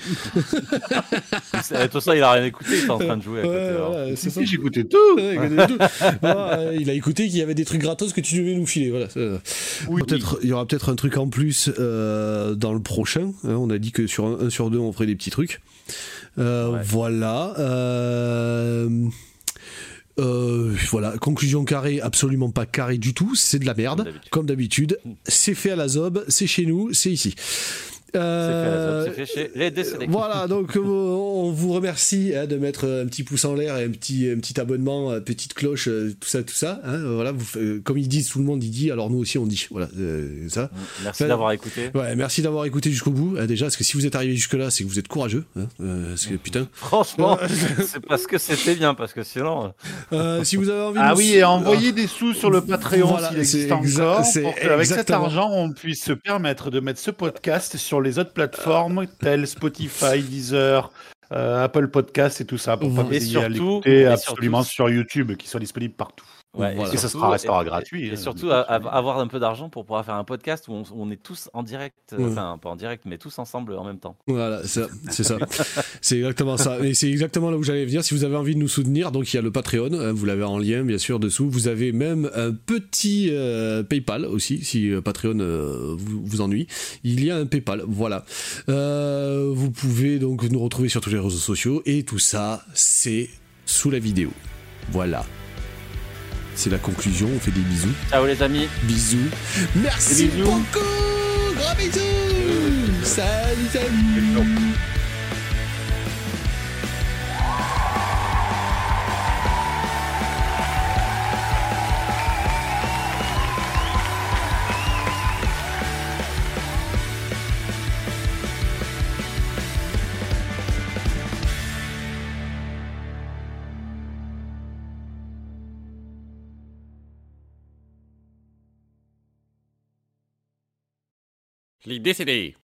tout ça, il a rien écouté, il est en train de jouer. Ouais, c'est ça. J'ai écouté tout. il a écouté qu'il y avait des trucs gratos que tu devais nous filer. Voilà. peut-être, il y aura peut-être un truc en plus euh, dans le prochain. Hein. on a dit que sur un, sur deux, on ferait des petits trucs. Euh, voilà. Euh, voilà, conclusion carrée, absolument pas carrée du tout, c'est de la merde, comme d'habitude. C'est fait à la zob, c'est chez nous, c'est ici. Euh, fait chez les décédés. Voilà, donc euh, on vous remercie hein, de mettre un petit pouce en l'air et un petit, un petit abonnement, une petite cloche, euh, tout ça, tout ça. Hein, voilà, vous, comme ils disent, tout le monde il dit, alors nous aussi on dit. Voilà, ça. Merci d'avoir écouté. Ouais, merci d'avoir écouté jusqu'au bout. Hein, déjà, parce que si vous êtes arrivé jusque là, c'est que vous êtes courageux. parce que putain. Franchement, c'est parce que c'était bien, parce que sinon. si vous avez envie. Ah oui, et envoyer des sous sur le Patreon voilà, s'il existe encore, pour qu'avec cet argent on puisse se permettre de mettre ce podcast sur les autres plateformes telles Spotify, Deezer, euh, Apple Podcast et tout ça pour pas et surtout, absolument sur YouTube qui soit disponible partout. Ouais, et, ça sera, restera gratuit. Et, hein, surtout avoir un peu d'argent pour pouvoir faire un podcast où on, est tous en direct, euh, enfin pas en direct, mais tous ensemble en même temps. Voilà, c'est ça. c'est exactement ça. Et c'est exactement là où j'allais venir. Si vous avez envie de nous soutenir, donc il y a le Patreon, hein, vous l'avez en lien bien sûr dessous. Vous avez même un petit euh, PayPal aussi, si euh, Patreon vous, vous, ennuie. Il y a un PayPal, voilà. vous pouvez donc nous retrouver sur tous les réseaux sociaux et tout ça, c'est sous la vidéo. Voilà. C'est la conclusion. On fait des bisous. Ciao les amis. Bisous. Merci beaucoup. Gros bisous. Salut, salut. Les décédés.